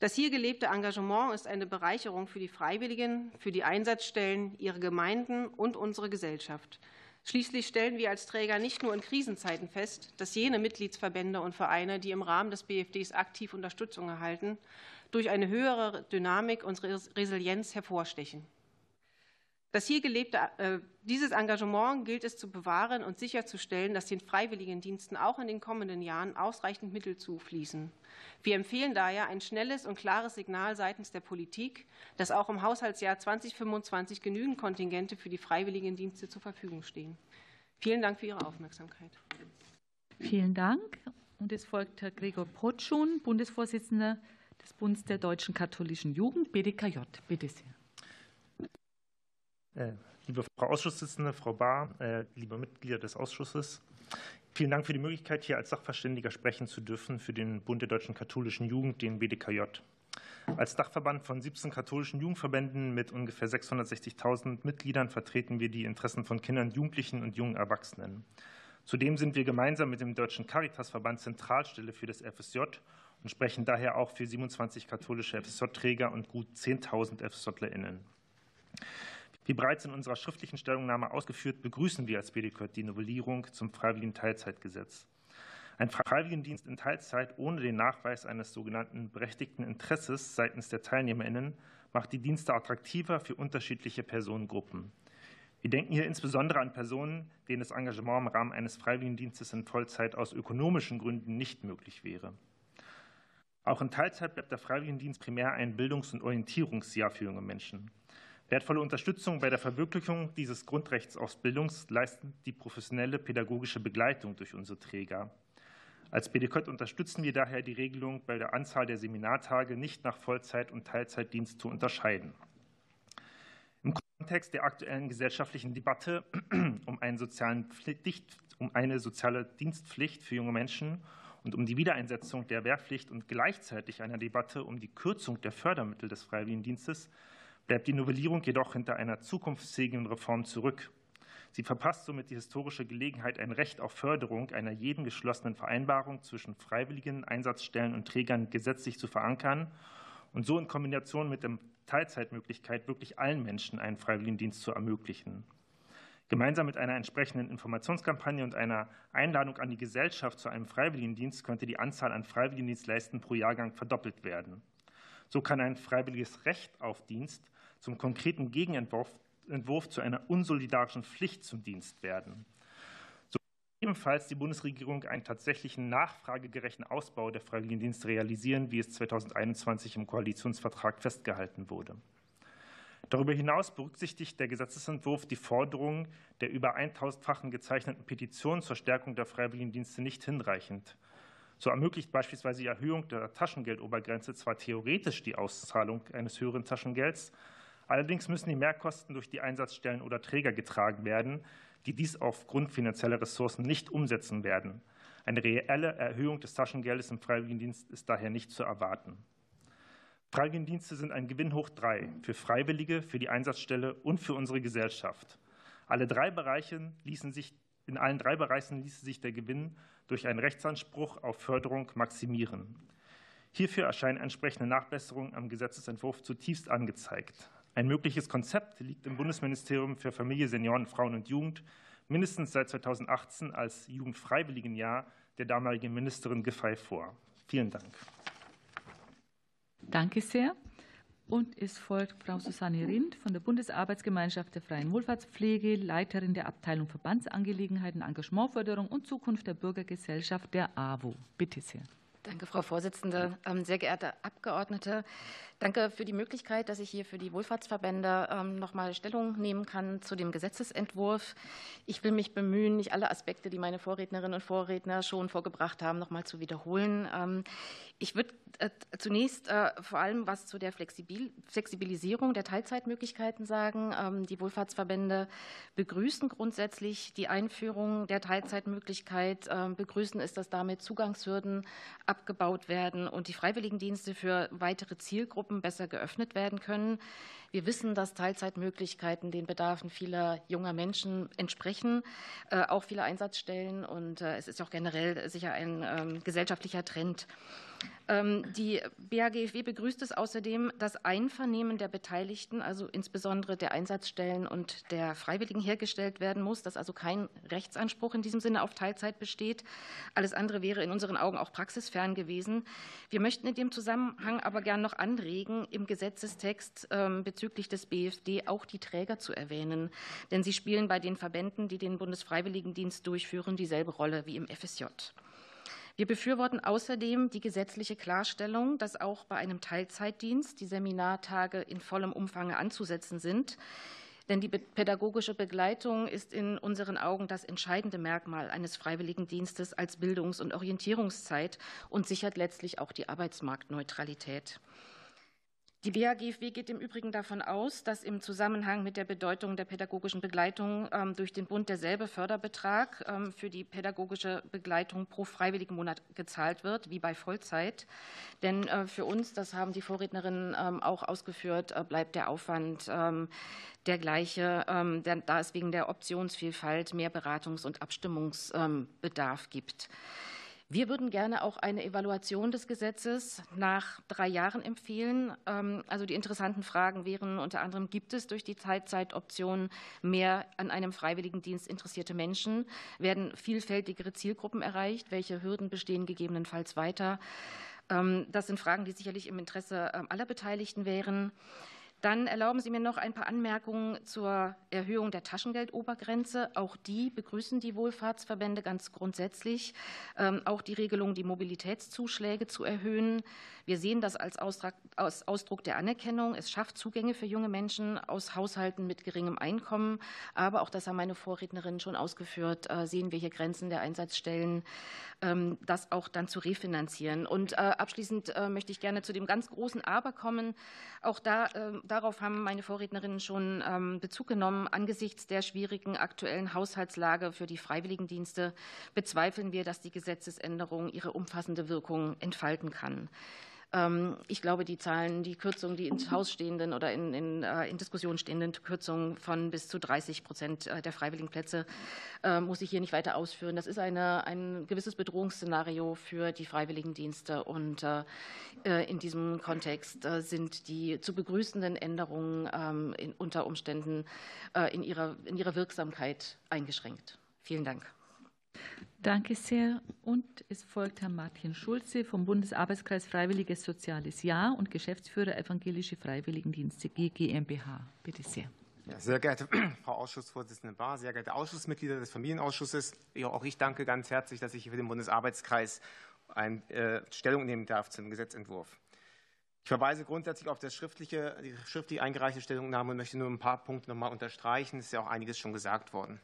Das hier gelebte Engagement ist eine Bereicherung für die Freiwilligen, für die Einsatzstellen, ihre Gemeinden und unsere Gesellschaft. Schließlich stellen wir als Träger nicht nur in Krisenzeiten fest, dass jene Mitgliedsverbände und Vereine, die im Rahmen des BFDs aktiv Unterstützung erhalten, durch eine höhere Dynamik und Resilienz hervorstechen. Das hier gelebte, äh, dieses Engagement gilt es zu bewahren und sicherzustellen, dass den Freiwilligendiensten auch in den kommenden Jahren ausreichend Mittel zufließen. Wir empfehlen daher ein schnelles und klares Signal seitens der Politik, dass auch im Haushaltsjahr 2025 genügend Kontingente für die Freiwilligendienste zur Verfügung stehen. Vielen Dank für Ihre Aufmerksamkeit. Vielen Dank. Und es folgt Herr Gregor Potschun, Bundesvorsitzender des Bundes der Deutschen Katholischen Jugend, BDKJ. Bitte sehr. Äh, liebe Frau Ausschussvorsitzende, Frau Bahr, äh, liebe Mitglieder des Ausschusses, vielen Dank für die Möglichkeit, hier als Sachverständiger sprechen zu dürfen für den Bund der Deutschen Katholischen Jugend, den BDKJ. Als Dachverband von 17 katholischen Jugendverbänden mit ungefähr 660.000 Mitgliedern vertreten wir die Interessen von Kindern, Jugendlichen und jungen Erwachsenen. Zudem sind wir gemeinsam mit dem Deutschen Caritasverband Zentralstelle für das FSJ und sprechen daher auch für 27 katholische FSJ-Träger und gut 10.000 FSJlerInnen. Wie bereits in unserer schriftlichen Stellungnahme ausgeführt, begrüßen wir als BDK die Novellierung zum Freiwilligen Teilzeitgesetz. Ein Freiwilligendienst in Teilzeit ohne den Nachweis eines sogenannten berechtigten Interesses seitens der TeilnehmerInnen macht die Dienste attraktiver für unterschiedliche Personengruppen. Wir denken hier insbesondere an Personen, denen das Engagement im Rahmen eines Freiwilligendienstes in Vollzeit aus ökonomischen Gründen nicht möglich wäre. Auch in Teilzeit bleibt der Freiwilligendienst primär ein Bildungs- und Orientierungsjahr für junge Menschen. Wertvolle Unterstützung bei der Verwirklichung dieses Grundrechts aus Bildungs leistet die professionelle pädagogische Begleitung durch unsere Träger. Als BDKÖT unterstützen wir daher die Regelung, bei der Anzahl der Seminartage nicht nach Vollzeit- und Teilzeitdienst zu unterscheiden. Im Kontext der aktuellen gesellschaftlichen Debatte um, Pflicht, um eine soziale Dienstpflicht für junge Menschen und um die Wiedereinsetzung der Wehrpflicht und gleichzeitig einer Debatte um die Kürzung der Fördermittel des Freiwilligendienstes bleibt die Novellierung jedoch hinter einer zukunftsfähigen Reform zurück. Sie verpasst somit die historische Gelegenheit, ein Recht auf Förderung einer jeden geschlossenen Vereinbarung zwischen freiwilligen Einsatzstellen und Trägern gesetzlich zu verankern und so in Kombination mit der Teilzeitmöglichkeit wirklich allen Menschen einen Freiwilligendienst zu ermöglichen. Gemeinsam mit einer entsprechenden Informationskampagne und einer Einladung an die Gesellschaft zu einem Freiwilligendienst könnte die Anzahl an Freiwilligendienstleisten pro Jahrgang verdoppelt werden. So kann ein freiwilliges Recht auf Dienst zum konkreten Gegenentwurf Entwurf zu einer unsolidarischen Pflicht zum Dienst werden. So ebenfalls die Bundesregierung einen tatsächlichen nachfragegerechten Ausbau der Freiwilligendienste realisieren, wie es 2021 im Koalitionsvertrag festgehalten wurde. Darüber hinaus berücksichtigt der Gesetzentwurf die Forderungen der über 1000-fachen gezeichneten Petition zur Stärkung der Freiwilligendienste nicht hinreichend. So ermöglicht beispielsweise die Erhöhung der Taschengeldobergrenze zwar theoretisch die Auszahlung eines höheren Taschengelds, Allerdings müssen die Mehrkosten durch die Einsatzstellen oder Träger getragen werden, die dies aufgrund finanzieller Ressourcen nicht umsetzen werden. Eine reelle Erhöhung des Taschengeldes im Freiwilligendienst ist daher nicht zu erwarten. Freiwilligendienste sind ein Gewinn hoch drei für Freiwillige, für die Einsatzstelle und für unsere Gesellschaft. Alle drei Bereiche ließen sich, in allen drei Bereichen ließe sich der Gewinn durch einen Rechtsanspruch auf Förderung maximieren. Hierfür erscheinen entsprechende Nachbesserungen am Gesetzentwurf zutiefst angezeigt. Ein mögliches Konzept liegt im Bundesministerium für Familie, Senioren, Frauen und Jugend mindestens seit 2018 als Jugendfreiwilligenjahr der damaligen Ministerin Giffey vor. Vielen Dank. Danke sehr. Und es folgt Frau Susanne Rindt von der Bundesarbeitsgemeinschaft der Freien Wohlfahrtspflege, Leiterin der Abteilung Verbandsangelegenheiten, Engagementförderung und Zukunft der Bürgergesellschaft der AWO. Bitte sehr. Danke, Frau Vorsitzende. Ähm, sehr geehrte Abgeordnete, Danke für die Möglichkeit, dass ich hier für die Wohlfahrtsverbände ähm, noch mal Stellung nehmen kann zu dem Gesetzesentwurf. Ich will mich bemühen, nicht alle Aspekte, die meine Vorrednerinnen und Vorredner schon vorgebracht haben, noch mal zu wiederholen. Ähm, ich würde äh, zunächst äh, vor allem was zu der Flexibilisierung der Teilzeitmöglichkeiten sagen. Ähm, die Wohlfahrtsverbände begrüßen grundsätzlich die Einführung der Teilzeitmöglichkeit, begrüßen es, dass damit Zugangshürden abgebaut werden und die Freiwilligendienste für weitere Zielgruppen Gruppen besser geöffnet werden können. Wir wissen, dass Teilzeitmöglichkeiten den Bedarfen vieler junger Menschen entsprechen, äh, auch viele Einsatzstellen. Und äh, es ist auch generell sicher ein ähm, gesellschaftlicher Trend. Ähm, die BAGFW begrüßt es außerdem, dass Einvernehmen der Beteiligten, also insbesondere der Einsatzstellen und der Freiwilligen, hergestellt werden muss, dass also kein Rechtsanspruch in diesem Sinne auf Teilzeit besteht. Alles andere wäre in unseren Augen auch praxisfern gewesen. Wir möchten in dem Zusammenhang aber gern noch anregen, im Gesetzestext ähm, bezüglich des BFD auch die Träger zu erwähnen, denn sie spielen bei den Verbänden, die den Bundesfreiwilligendienst durchführen, dieselbe Rolle wie im FSJ. Wir befürworten außerdem die gesetzliche Klarstellung, dass auch bei einem Teilzeitdienst die Seminartage in vollem Umfang anzusetzen sind. Denn die pädagogische Begleitung ist in unseren Augen das entscheidende Merkmal eines Freiwilligendienstes als Bildungs- und Orientierungszeit und sichert letztlich auch die Arbeitsmarktneutralität. Die BAGFW geht im Übrigen davon aus, dass im Zusammenhang mit der Bedeutung der pädagogischen Begleitung ähm, durch den Bund derselbe Förderbetrag ähm, für die pädagogische Begleitung pro freiwilligen Monat gezahlt wird, wie bei Vollzeit. Denn äh, für uns, das haben die Vorrednerinnen ähm, auch ausgeführt, äh, bleibt der Aufwand der gleiche, da es wegen der Optionsvielfalt mehr Beratungs- und Abstimmungsbedarf gibt. Wir würden gerne auch eine Evaluation des Gesetzes nach drei Jahren empfehlen. Ähm, also die interessanten Fragen wären unter anderem, gibt es durch die Teilzeitoption mehr an einem Freiwilligendienst interessierte Menschen? Werden vielfältigere Zielgruppen erreicht? Welche Hürden bestehen gegebenenfalls weiter? Ähm, das sind Fragen, die sicherlich im Interesse ähm, aller Beteiligten wären. Dann erlauben Sie mir noch ein paar Anmerkungen zur Erhöhung der Taschengeldobergrenze. Auch die begrüßen die Wohlfahrtsverbände ganz grundsätzlich. Ähm, auch die Regelung, die Mobilitätszuschläge zu erhöhen. Wir sehen das als Ausdruck der Anerkennung. Es schafft Zugänge für junge Menschen aus Haushalten mit geringem Einkommen. Aber auch das haben meine Vorrednerinnen schon ausgeführt, äh, sehen wir hier Grenzen der Einsatzstellen, ähm, das auch dann zu refinanzieren. Und äh, abschließend äh, möchte ich gerne zu dem ganz großen Aber kommen. Auch da, darauf haben meine Vorrednerinnen schon ähm, Bezug genommen. Angesichts der schwierigen aktuellen Haushaltslage für die Freiwilligendienste bezweifeln wir, dass die Gesetzesänderung ihre umfassende Wirkung entfalten kann. Ähm, ich glaube, die Zahlen, die Kürzungen, die ins Haus stehenden oder in, in, äh, in Diskussion stehenden Kürzungen von bis zu 30 Prozent äh, der Freiwilligenplätze äh, muss ich hier nicht weiter ausführen. Das ist eine, ein gewisses Bedrohungsszenario für die Freiwilligendienste und in diesem Kontext sind die zu begrüßenden Änderungen ähm, in, unter Umständen in ihrer, in ihrer Wirksamkeit eingeschränkt. Vielen Dank. Danke sehr. Und es folgt Herr Martin Schulze vom Bundesarbeitskreis Freiwilliges Soziales Jahr und Geschäftsführer Evangelische Freiwilligendienste GmbH. Bitte sehr. Ja, sehr geehrte Frau Ausschussvorsitzende Bahr, sehr geehrte Ausschussmitglieder des Familienausschusses, ja, auch ich danke ganz herzlich, dass ich für den Bundesarbeitskreis ein, äh, Stellung nehmen darf zum Gesetzentwurf. Ich verweise grundsätzlich auf das schriftliche, die schriftlich eingereichte Stellungnahme und möchte nur ein paar Punkte noch mal unterstreichen. Es ist ja auch einiges schon gesagt worden.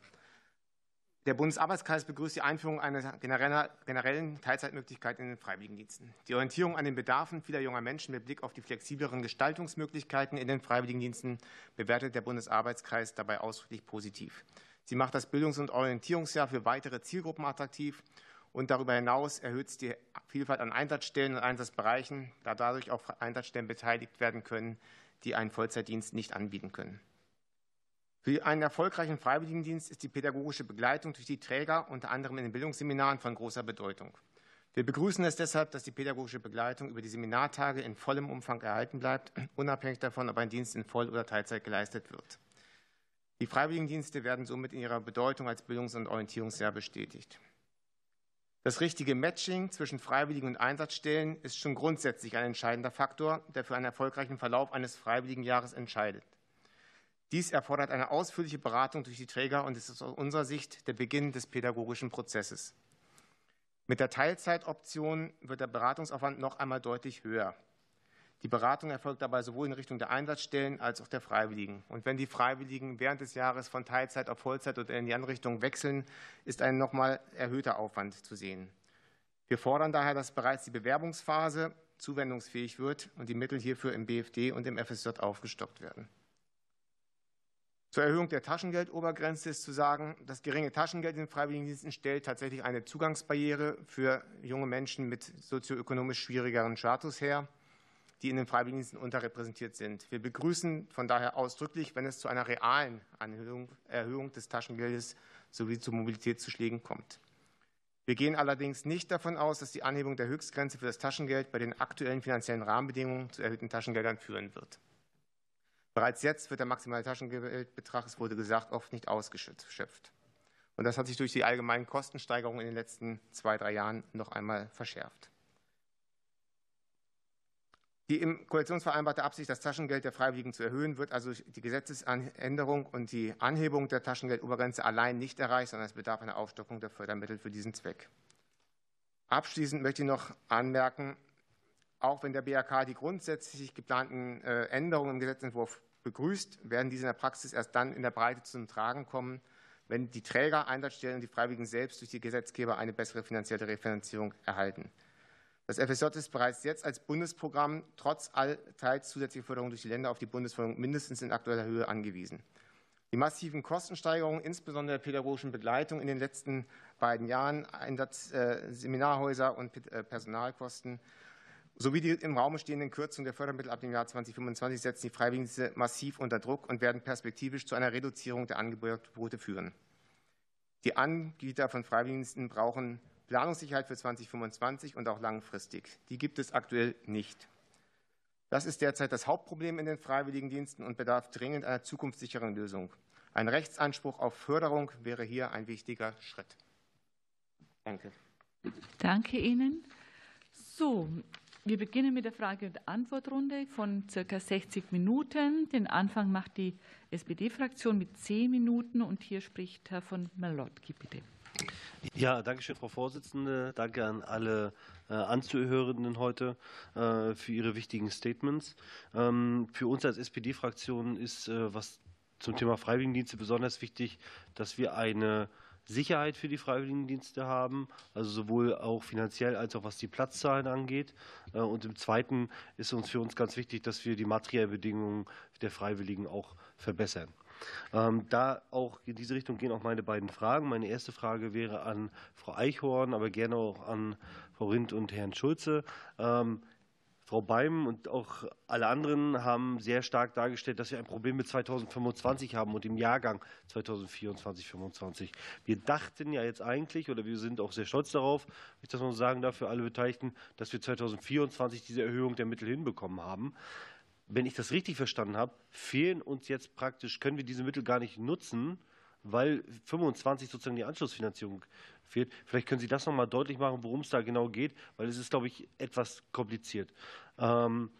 Der Bundesarbeitskreis begrüßt die Einführung einer generellen Teilzeitmöglichkeit in den Freiwilligendiensten. Die Orientierung an den Bedarfen vieler junger Menschen mit Blick auf die flexibleren Gestaltungsmöglichkeiten in den Freiwilligendiensten bewertet der Bundesarbeitskreis dabei ausdrücklich positiv. Sie macht das Bildungs- und Orientierungsjahr für weitere Zielgruppen attraktiv Und darüber hinaus erhöht es die Vielfalt an Einsatzstellen und Einsatzbereichen, da dadurch auch Einsatzstellen beteiligt werden können, die einen Vollzeitdienst nicht anbieten können. Für einen erfolgreichen Freiwilligendienst ist die pädagogische Begleitung durch die Träger unter anderem in den Bildungsseminaren von großer Bedeutung. Wir begrüßen es deshalb, dass die pädagogische Begleitung über die Seminartage in vollem Umfang erhalten bleibt, unabhängig davon, ob ein Dienst in Voll- oder Teilzeit geleistet wird. Die Freiwilligendienste werden somit in ihrer Bedeutung als Bildungs- und Orientierungsjahr bestätigt. Das richtige Matching zwischen Freiwilligen und Einsatzstellen ist schon grundsätzlich ein entscheidender Faktor, der für einen erfolgreichen Verlauf eines Freiwilligenjahres entscheidet. Dies erfordert eine ausführliche Beratung durch die Träger und ist aus unserer Sicht der Beginn des pädagogischen Prozesses. Mit der Teilzeitoption wird der Beratungsaufwand noch einmal deutlich höher. Die Beratung erfolgt dabei sowohl in Richtung der Einsatzstellen als auch der Freiwilligen. Und wenn die Freiwilligen während des Jahres von Teilzeit auf Vollzeit oder in die andere Richtung wechseln, ist ein nochmal erhöhter Aufwand zu sehen. Wir fordern daher, dass bereits die Bewerbungsphase zuwendungsfähig wird und die Mittel hierfür im BFD und im FSJ aufgestockt werden. Zur Erhöhung der Taschengeldobergrenze ist zu sagen, das geringe Taschengeld in den Freiwilligendiensten stellt tatsächlich eine Zugangsbarriere für junge Menschen mit sozioökonomisch schwierigeren Status her, die in den Freiwilligendiensten unterrepräsentiert sind. Wir begrüßen von daher ausdrücklich, wenn es zu einer realen Anhöhung, Erhöhung des Taschengeldes sowie zu Mobilitätszuschlägen kommt. Wir gehen allerdings nicht davon aus, dass die Anhebung der Höchstgrenze für das Taschengeld bei den aktuellen finanziellen Rahmenbedingungen zu erhöhten Taschengeldern führen wird. Bereits jetzt wird der maximale Taschengeldbetrag, es wurde gesagt, oft nicht ausgeschöpft. Und das hat sich durch die allgemeinen Kostensteigerungen in den letzten zwei, drei Jahren noch einmal verschärft. Die im Koalitionsvereinbarte Absicht, das Taschengeld der Freiwilligen zu erhöhen, wird also die Gesetzesänderung und die Anhebung der Taschengeldobergrenze allein nicht erreicht, sondern es bedarf einer Aufstockung der Fördermittel für diesen Zweck. Abschließend möchte ich noch anmerken, auch wenn der BAK die grundsätzlich geplanten äh, Änderungen im Gesetzentwurf begrüßt, werden diese in der Praxis erst dann in der Breite zum Tragen kommen, wenn die Träger, Einsatzstellen und die Freiwilligen selbst durch die Gesetzgeber eine bessere finanzielle Refinanzierung erhalten. Das FSJ ist bereits jetzt als Bundesprogramm trotz teils zusätzlicher Förderung durch die Länder auf die Bundesförderung mindestens in aktueller Höhe angewiesen. Die massiven Kostensteigerungen, insbesondere der pädagogischen Begleitung in den letzten beiden Jahren, Einsatz, äh, Seminarhäuser und äh, Personalkosten sowie die im Raum stehenden Kürzungen der Fördermittel ab dem Jahr 2025 setzen die Freiwilligendienste massiv unter Druck und werden perspektivisch zu einer Reduzierung der Angebote führen. Die Anbieter von Freiwilligendiensten brauchen Planungssicherheit für 2025 und auch langfristig. Die gibt es aktuell nicht. Das ist derzeit das Hauptproblem in den Freiwilligendiensten und bedarf dringend einer zukunftssicheren Lösung. Ein Rechtsanspruch auf Förderung wäre hier ein wichtiger Schritt. Danke. Danke Ihnen. So, wir beginnen mit der Frage- und Antwortrunde von circa 60 Minuten. Den Anfang macht die SPD-Fraktion mit zehn Minuten und hier spricht Herr von Malotki, bitte. Ja, danke schön, Frau Vorsitzende. Danke an alle äh, Anzuhörenden heute äh, für ihre wichtigen Statements. Ähm, für uns als SPD-Fraktion ist, äh, was zum Thema Freiwilligendienste besonders wichtig, dass wir eine Sicherheit für die Freiwilligendienste haben, also sowohl auch finanziell als auch was die Platzzahlen angeht. Äh, und im Zweiten ist uns für uns ganz wichtig, dass wir die materiellen Bedingungen der Freiwilligen auch verbessern. Ähm, da auch in diese Richtung gehen auch meine beiden Fragen. Meine erste Frage wäre an Frau Eichhorn, aber gerne auch an Frau Rindt und Herrn Schulze. Frau Beim und auch alle anderen haben sehr stark dargestellt, dass wir ein Problem mit 2025 haben und dem Jahrgang 2024, 2025. Wir dachten ja jetzt eigentlich, oder wir sind auch sehr stolz darauf, ich das mal sagen darf, für alle Beteiligten, dass wir 2024 diese Erhöhung der Mittel hinbekommen haben. Wenn ich das richtig verstanden habe, fehlen uns jetzt praktisch, können wir diese Mittel gar nicht nutzen, weil 25 sozusagen die Anschlussfinanzierung fehlt. Vielleicht können Sie das noch mal deutlich machen, worum es da genau geht, weil es ist, glaube ich, etwas kompliziert. Ähm,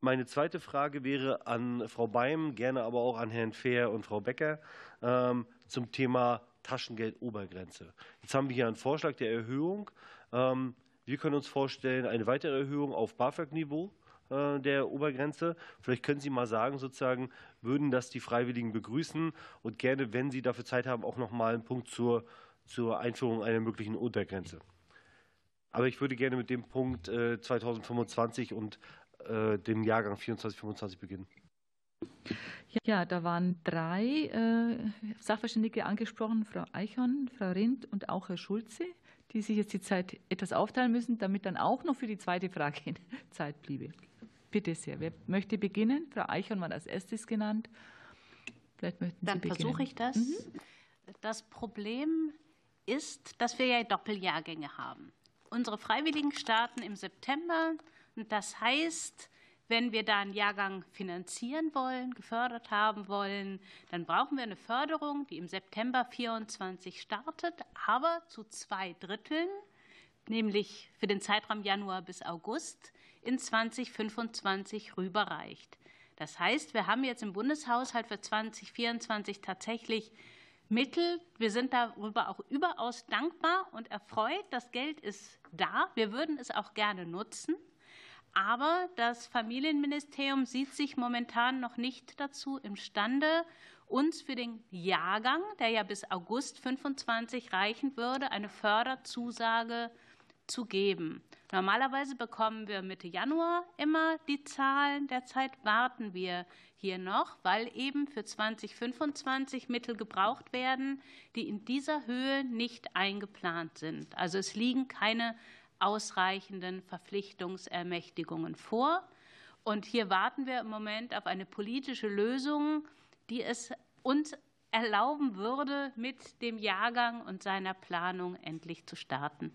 meine zweite Frage wäre an Frau Beim, gerne aber auch an Herrn Fehr und Frau Becker ähm, zum Thema Taschengeldobergrenze. Jetzt haben wir hier einen Vorschlag der Erhöhung. Ähm, wir können uns vorstellen, eine weitere Erhöhung auf BAföG-Niveau äh, der Obergrenze. Vielleicht können Sie mal sagen, sozusagen, würden das die Freiwilligen begrüßen und gerne, wenn Sie dafür Zeit haben, auch noch mal einen Punkt zur zur Einführung einer möglichen Untergrenze. Aber ich würde gerne mit dem Punkt 2025 äh, und äh, dem Jahrgang 24-25 beginnen. Ja, da waren drei äh, Sachverständige angesprochen, Frau Eichhorn, Frau Rindt und auch Herr Schulze, die sich jetzt die Zeit etwas aufteilen müssen, damit dann auch noch für die zweite Frage Zeit bliebe. Bitte sehr. Wer möchte beginnen? Frau Eichhorn war als erstes genannt. Vielleicht möchten Dann versuche ich das. Mhm. Das Problem ist, dass wir ja Doppeljahrgänge haben. Unsere Freiwilligen starten im September. Und das heißt, wenn wir da einen Jahrgang finanzieren wollen, gefördert haben wollen, dann brauchen wir eine Förderung, die im September 24 startet, aber zu zwei Dritteln, nämlich für den Zeitraum Januar bis August, in 2025 rüberreicht. Das heißt, wir haben jetzt im Bundeshaushalt für 2024 tatsächlich Mittel. Wir sind darüber auch überaus dankbar und erfreut. Das Geld ist da. Wir würden es auch gerne nutzen. Aber das Familienministerium sieht sich momentan noch nicht dazu imstande, uns für den Jahrgang, der ja bis August 25 reichen würde, eine Förderzusage zu geben. Normalerweise bekommen wir Mitte Januar immer die Zahlen. Derzeit warten wir hier noch, weil eben für 2025 Mittel gebraucht werden, die in dieser Höhe nicht eingeplant sind. Also es liegen keine ausreichenden Verpflichtungsermächtigungen vor. Und hier warten wir im Moment auf eine politische Lösung, die es uns erlauben würde, mit dem Jahrgang und seiner Planung endlich zu starten.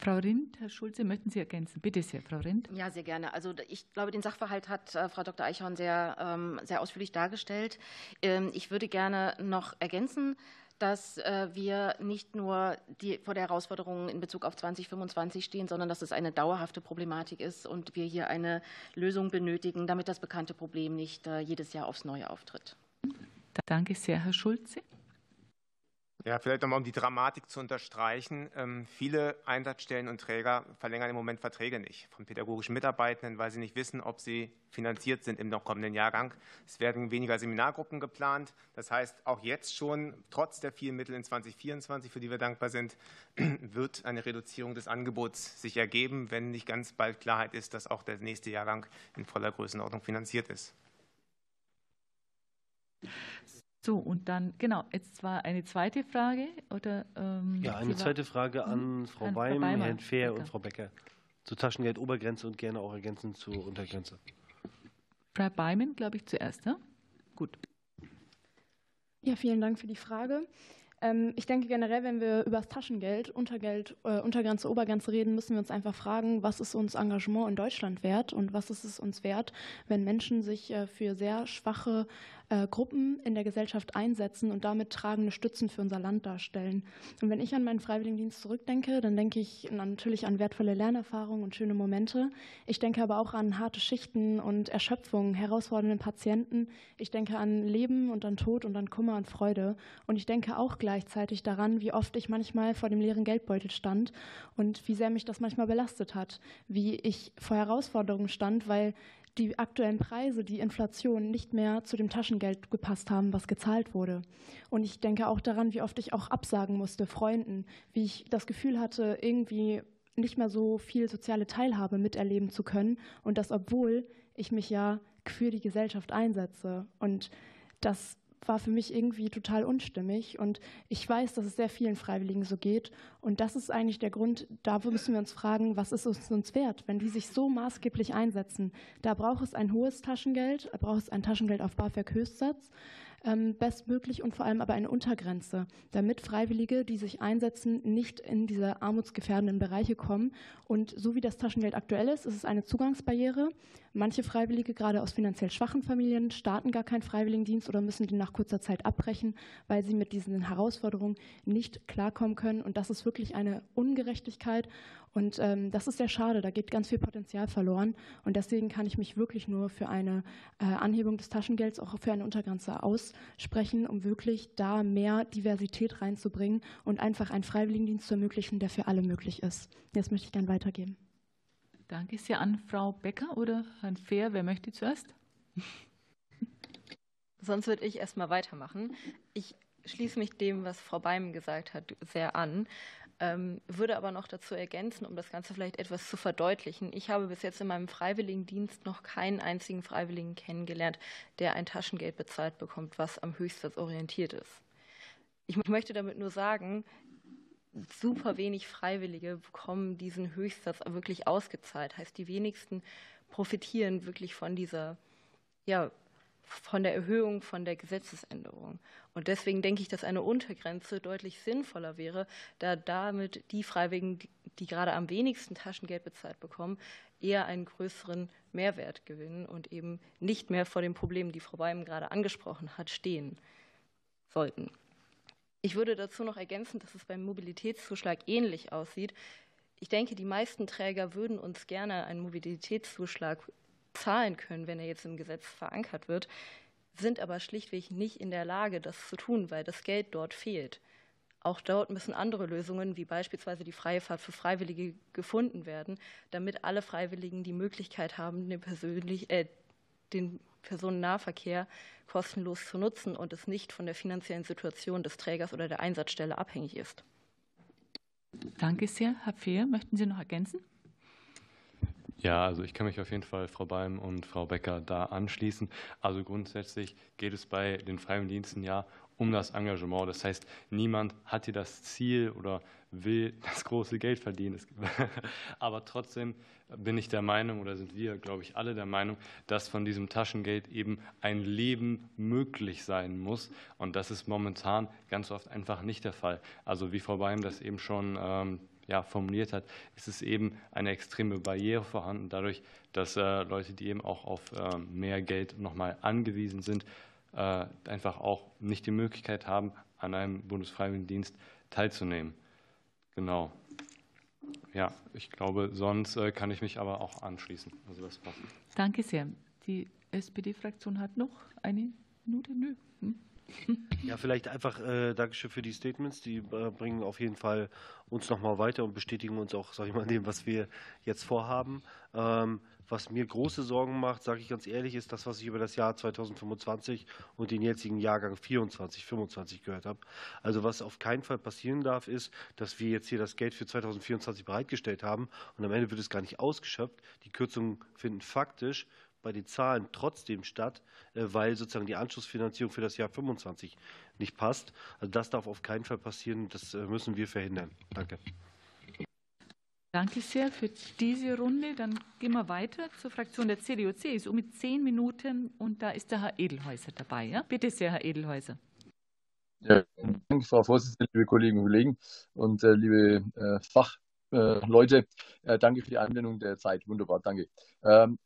Frau Rindt, Herr Schulze, möchten Sie ergänzen? Bitte sehr, Frau Rindt. Ja, sehr gerne. Also ich glaube, den Sachverhalt hat äh, Frau Dr. Eichhorn sehr, ähm, sehr ausführlich dargestellt. Ähm, ich würde gerne noch ergänzen, dass äh, wir nicht nur die, vor der Herausforderung in Bezug auf 2025 stehen, sondern dass es eine dauerhafte Problematik ist und wir hier eine Lösung benötigen, damit das bekannte Problem nicht äh, jedes Jahr aufs Neue auftritt. Danke sehr, Herr Schulze. Ja, vielleicht nochmal, um die Dramatik zu unterstreichen. Ähm, viele Einsatzstellen und Träger verlängern im Moment Verträge nicht von pädagogischen Mitarbeitenden, weil sie nicht wissen, ob sie finanziert sind im noch kommenden Jahrgang. Es werden weniger Seminargruppen geplant. Das heißt, auch jetzt schon, trotz der vielen Mittel in 2024, für die wir dankbar sind, wird eine Reduzierung des Angebots sich ergeben, wenn nicht ganz bald Klarheit ist, dass auch der nächste Jahrgang in voller Größenordnung finanziert ist. So, und dann, genau, jetzt zwar eine zweite Frage. Oder, ähm, ja, eine zweite Frage an mhm. Frau Beim, Herrn Fehr und Frau Becker zur Taschengeldobergrenze und gerne auch ergänzend zur Untergrenze. Frau Beimen, glaube ich, zuerst. Ja? Gut. Ja, vielen Dank für die Frage. Ähm, ich denke generell, wenn wir über das Taschengeld, Untergeld, äh, Untergrenze, Obergrenze reden, müssen wir uns einfach fragen, was ist uns Engagement in Deutschland wert und was ist es uns wert, wenn Menschen sich äh, für sehr schwache äh, Gruppen in der Gesellschaft einsetzen und damit tragende Stützen für unser Land darstellen. Und wenn ich an meinen Freiwilligendienst zurückdenke, dann denke ich natürlich an wertvolle Lernerfahrungen und schöne Momente. Ich denke aber auch an harte Schichten und Erschöpfung, herausfordernde Patienten. Ich denke an Leben und an Tod und an Kummer und Freude. Und ich denke auch gleichzeitig daran, wie oft ich manchmal vor dem leeren Geldbeutel stand und wie sehr mich das manchmal belastet hat, wie ich vor Herausforderungen stand, weil die aktuellen Preise, die Inflation nicht mehr zu dem Taschengeld gepasst haben, was gezahlt wurde. Und ich denke auch daran, wie oft ich auch absagen musste, Freunden, wie ich das Gefühl hatte, irgendwie nicht mehr so viel soziale Teilhabe miterleben zu können und das, obwohl ich mich ja für die Gesellschaft einsetze. Und das war für mich irgendwie total unstimmig. Und ich weiß, dass es sehr vielen Freiwilligen so geht. Und das ist eigentlich der Grund, da müssen wir uns fragen, was ist es uns wert, wenn die sich so maßgeblich einsetzen. Da braucht es ein hohes Taschengeld, da braucht es ein Taschengeld auf BAföG-Höchstsatz bestmöglich und vor allem aber eine Untergrenze, damit Freiwillige, die sich einsetzen, nicht in diese armutsgefährdenden Bereiche kommen. Und so wie das Taschengeld aktuell ist, ist es eine Zugangsbarriere. Manche Freiwillige, gerade aus finanziell schwachen Familien, starten gar keinen Freiwilligendienst oder müssen den nach kurzer Zeit abbrechen, weil sie mit diesen Herausforderungen nicht klarkommen können. Und das ist wirklich eine Ungerechtigkeit. Und ähm, das ist sehr schade, da geht ganz viel Potenzial verloren. Und deswegen kann ich mich wirklich nur für eine äh, Anhebung des Taschengelds, auch für eine Untergrenze aussprechen, um wirklich da mehr Diversität reinzubringen und einfach einen Freiwilligendienst zu ermöglichen, der für alle möglich ist. Jetzt möchte ich gerne weitergeben. Danke sehr an Frau Becker oder Herrn Fehr. Wer möchte zuerst? Sonst würde ich erst mal weitermachen. Ich schließe mich dem, was Frau Beim gesagt hat, sehr an. Ähm, würde aber noch dazu ergänzen, um das Ganze vielleicht etwas zu verdeutlichen. Ich habe bis jetzt in meinem Freiwilligendienst noch keinen einzigen Freiwilligen kennengelernt, der ein Taschengeld bezahlt bekommt, was am Höchstsatz orientiert ist. Ich möchte damit nur sagen, super wenig Freiwillige bekommen diesen Höchstsatz wirklich ausgezahlt. Heißt, die wenigsten profitieren wirklich von dieser, ja, von der Erhöhung, von der Gesetzesänderung. Und deswegen denke ich, dass eine Untergrenze deutlich sinnvoller wäre, da damit die Freiwilligen, die gerade am wenigsten Taschengeld bezahlt bekommen, eher einen größeren Mehrwert gewinnen und eben nicht mehr vor den Problemen, die Frau Beim gerade angesprochen hat, stehen sollten. Ich würde dazu noch ergänzen, dass es beim Mobilitätszuschlag ähnlich aussieht. Ich denke, die meisten Träger würden uns gerne einen Mobilitätszuschlag zahlen können, wenn er jetzt im Gesetz verankert wird, sind aber schlichtweg nicht in der Lage, das zu tun, weil das Geld dort fehlt. Auch dort müssen andere Lösungen, wie beispielsweise die freie Fahrt für Freiwillige, gefunden werden, damit alle Freiwilligen die Möglichkeit haben, den, persönlich, äh, den Personennahverkehr kostenlos zu nutzen und es nicht von der finanziellen Situation des Trägers oder der Einsatzstelle abhängig ist. Danke sehr. Herr Fehr, möchten Sie noch ergänzen? Ja, also ich kann mich auf jeden Fall Frau Beim und Frau Becker da anschließen. Also grundsätzlich geht es bei den Freiwilligendiensten ja um das Engagement. Das heißt, niemand hat hier das Ziel oder will das große Geld verdienen. Aber trotzdem bin ich der Meinung oder sind wir, glaube ich, alle der Meinung, dass von diesem Taschengeld eben ein Leben möglich sein muss. Und das ist momentan ganz oft einfach nicht der Fall. Also wie Frau Beim das eben schon ähm, ja, formuliert hat, ist es eben eine extreme Barriere vorhanden, dadurch, dass äh, Leute, die eben auch auf äh, mehr Geld nochmal angewiesen sind, äh, einfach auch nicht die Möglichkeit haben, an einem Bundesfreiwilligendienst teilzunehmen. Genau. Ja, ich glaube, sonst äh, kann ich mich aber auch anschließen. Also das passt. Danke sehr. Die SPD-Fraktion hat noch eine Minute. Nö. Hm? Ja, vielleicht einfach äh, Dankeschön für die Statements. Die äh, bringen auf jeden Fall uns nochmal weiter und bestätigen uns auch, sage ich mal, dem, was wir jetzt vorhaben. Ähm, was mir große Sorgen macht, sage ich ganz ehrlich, ist das, was ich über das Jahr 2025 und den jetzigen Jahrgang 24, 25 gehört habe. Also was auf keinen Fall passieren darf, ist, dass wir jetzt hier das Geld für 2024 bereitgestellt haben und am Ende wird es gar nicht ausgeschöpft. Die Kürzungen finden faktisch bei den Zahlen trotzdem statt, äh, weil sozusagen die Anschlussfinanzierung für das Jahr 25 nicht passt. Also das darf auf keinen Fall passieren. Das äh, müssen wir verhindern. Danke. Danke sehr für diese Runde. Dann gehen wir weiter zur Fraktion der CDU-CSU mit zehn Minuten und da ist der Herr Edelhäuser dabei. Ja? Bitte sehr, Herr Edelhäuser. Ja, danke, Frau Vorsitzende, liebe Kolleginnen und Kollegen und äh, liebe äh, Fachleute. Äh, danke für die Anwendung der Zeit. Wunderbar, danke. Ähm,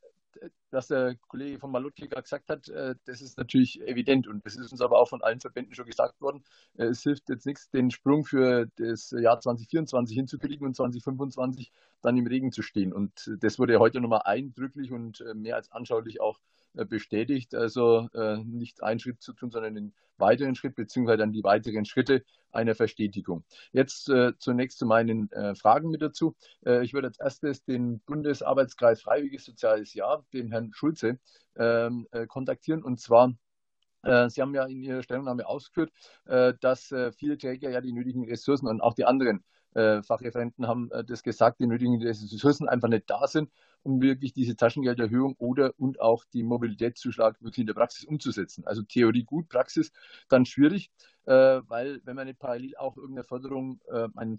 was der Kollege von Malutki gesagt hat, äh, das ist natürlich evident und das ist uns aber auch von allen Verbänden schon gesagt worden. Äh, es hilft jetzt nichts, den Sprung für das Jahr 2024 hinzukriegen und 2025 dann im Regen zu stehen. Und das wurde heute nochmal eindrücklich und äh, mehr als anschaulich auch bestätigt. Also nicht einen Schritt zu tun, sondern den weiteren Schritt beziehungsweise dann die weiteren Schritte einer Verstetigung. Jetzt äh, zunächst zu meinen äh, Fragen mit dazu. Äh, ich würde als erstes den Bundesarbeitskreis Freiwilliges Soziales Jahr, den Herrn Schulze, ähm, äh, kontaktieren und zwar äh, Sie haben ja in Ihrer Stellungnahme ausgeführt, äh, dass viele Träger ja die nötigen Ressourcen und auch die anderen Fachreferenten haben das gesagt, die nötigen Ressourcen einfach nicht da sind, um wirklich diese Taschengelderhöhung oder und auch die Mobilitätszuschlag wirklich in der Praxis umzusetzen. Also Theorie gut, Praxis dann schwierig. Äh, weil wenn man nicht parallel auch irgendeine Förderung, äh, eine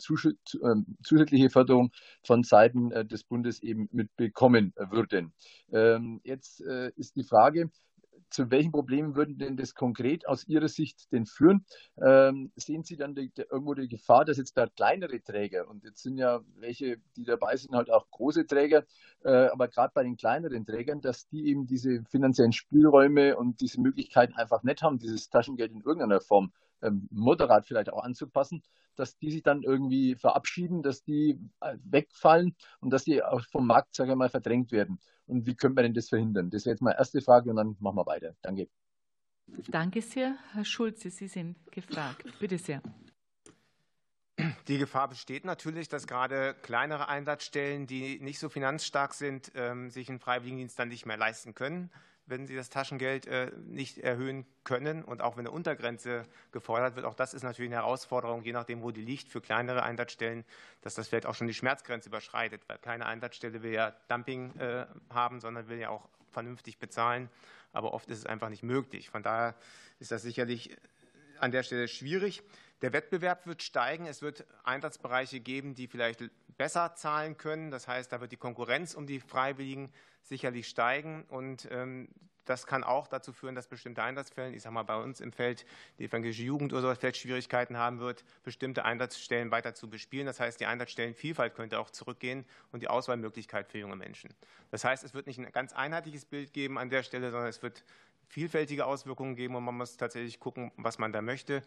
ähm, zusätzliche Förderung von Seiten äh, des Bundes eben mitbekommen würden. Ähm, jetzt ist die Frage, zu welchen Problemen würden denn das konkret aus Ihrer Sicht denn führen? Ähm, sehen Sie dann die, die, irgendwo die Gefahr, dass jetzt da kleinere Träger, und jetzt sind ja welche, die dabei sind, halt auch große Träger, äh, aber gerade bei den kleineren Trägern, dass die eben diese finanziellen Spielräume und diese Möglichkeiten einfach nicht haben, dieses Taschengeld in irgendeiner Form ähm, moderat vielleicht auch anzupassen, dass die sich dann irgendwie verabschieden, dass die äh, wegfallen und dass die auch vom Markt, sage ich mal, verdrängt werden. Und wie können wir denn das verhindern? Das wäre jetzt meine erste Frage und dann machen wir weiter. Danke. Danke sehr. Herr Schulze, Sie sind gefragt. Bitte sehr. Die Gefahr besteht natürlich, dass gerade kleinere Einsatzstellen, die nicht so finanzstark sind, ähm, sich einen Freiwilligendienst dann nicht mehr leisten können wenn sie das Taschengeld äh, nicht erhöhen können. Und auch wenn eine Untergrenze gefordert wird, auch das ist natürlich eine Herausforderung, je nachdem, wo die liegt, für kleinere Einsatzstellen, dass das vielleicht auch schon die Schmerzgrenze überschreitet. Weil keine Einsatzstelle will ja Dumping äh, haben, sondern will ja auch vernünftig bezahlen. Aber oft ist es einfach nicht möglich. Von daher ist das sicherlich an der Stelle schwierig. Der Wettbewerb wird steigen. Es wird Einsatzbereiche geben, die vielleicht besser zahlen können. Das heißt, da wird die Konkurrenz um die Freiwilligen sicherlich steigen. Und ähm, das kann auch dazu führen, dass bestimmte Einsatzstellen, ich sage mal bei uns im Feld, die evangelische Jugend oder so, vielleicht Schwierigkeiten haben wird, bestimmte Einsatzstellen weiter zu bespielen. Das heißt, die Einsatzstellenvielfalt könnte auch zurückgehen und die Auswahlmöglichkeit für junge Menschen. Das heißt, es wird nicht ein ganz einheitliches Bild geben an der Stelle, sondern es wird vielfältige Auswirkungen geben und man muss tatsächlich gucken, was man da möchte.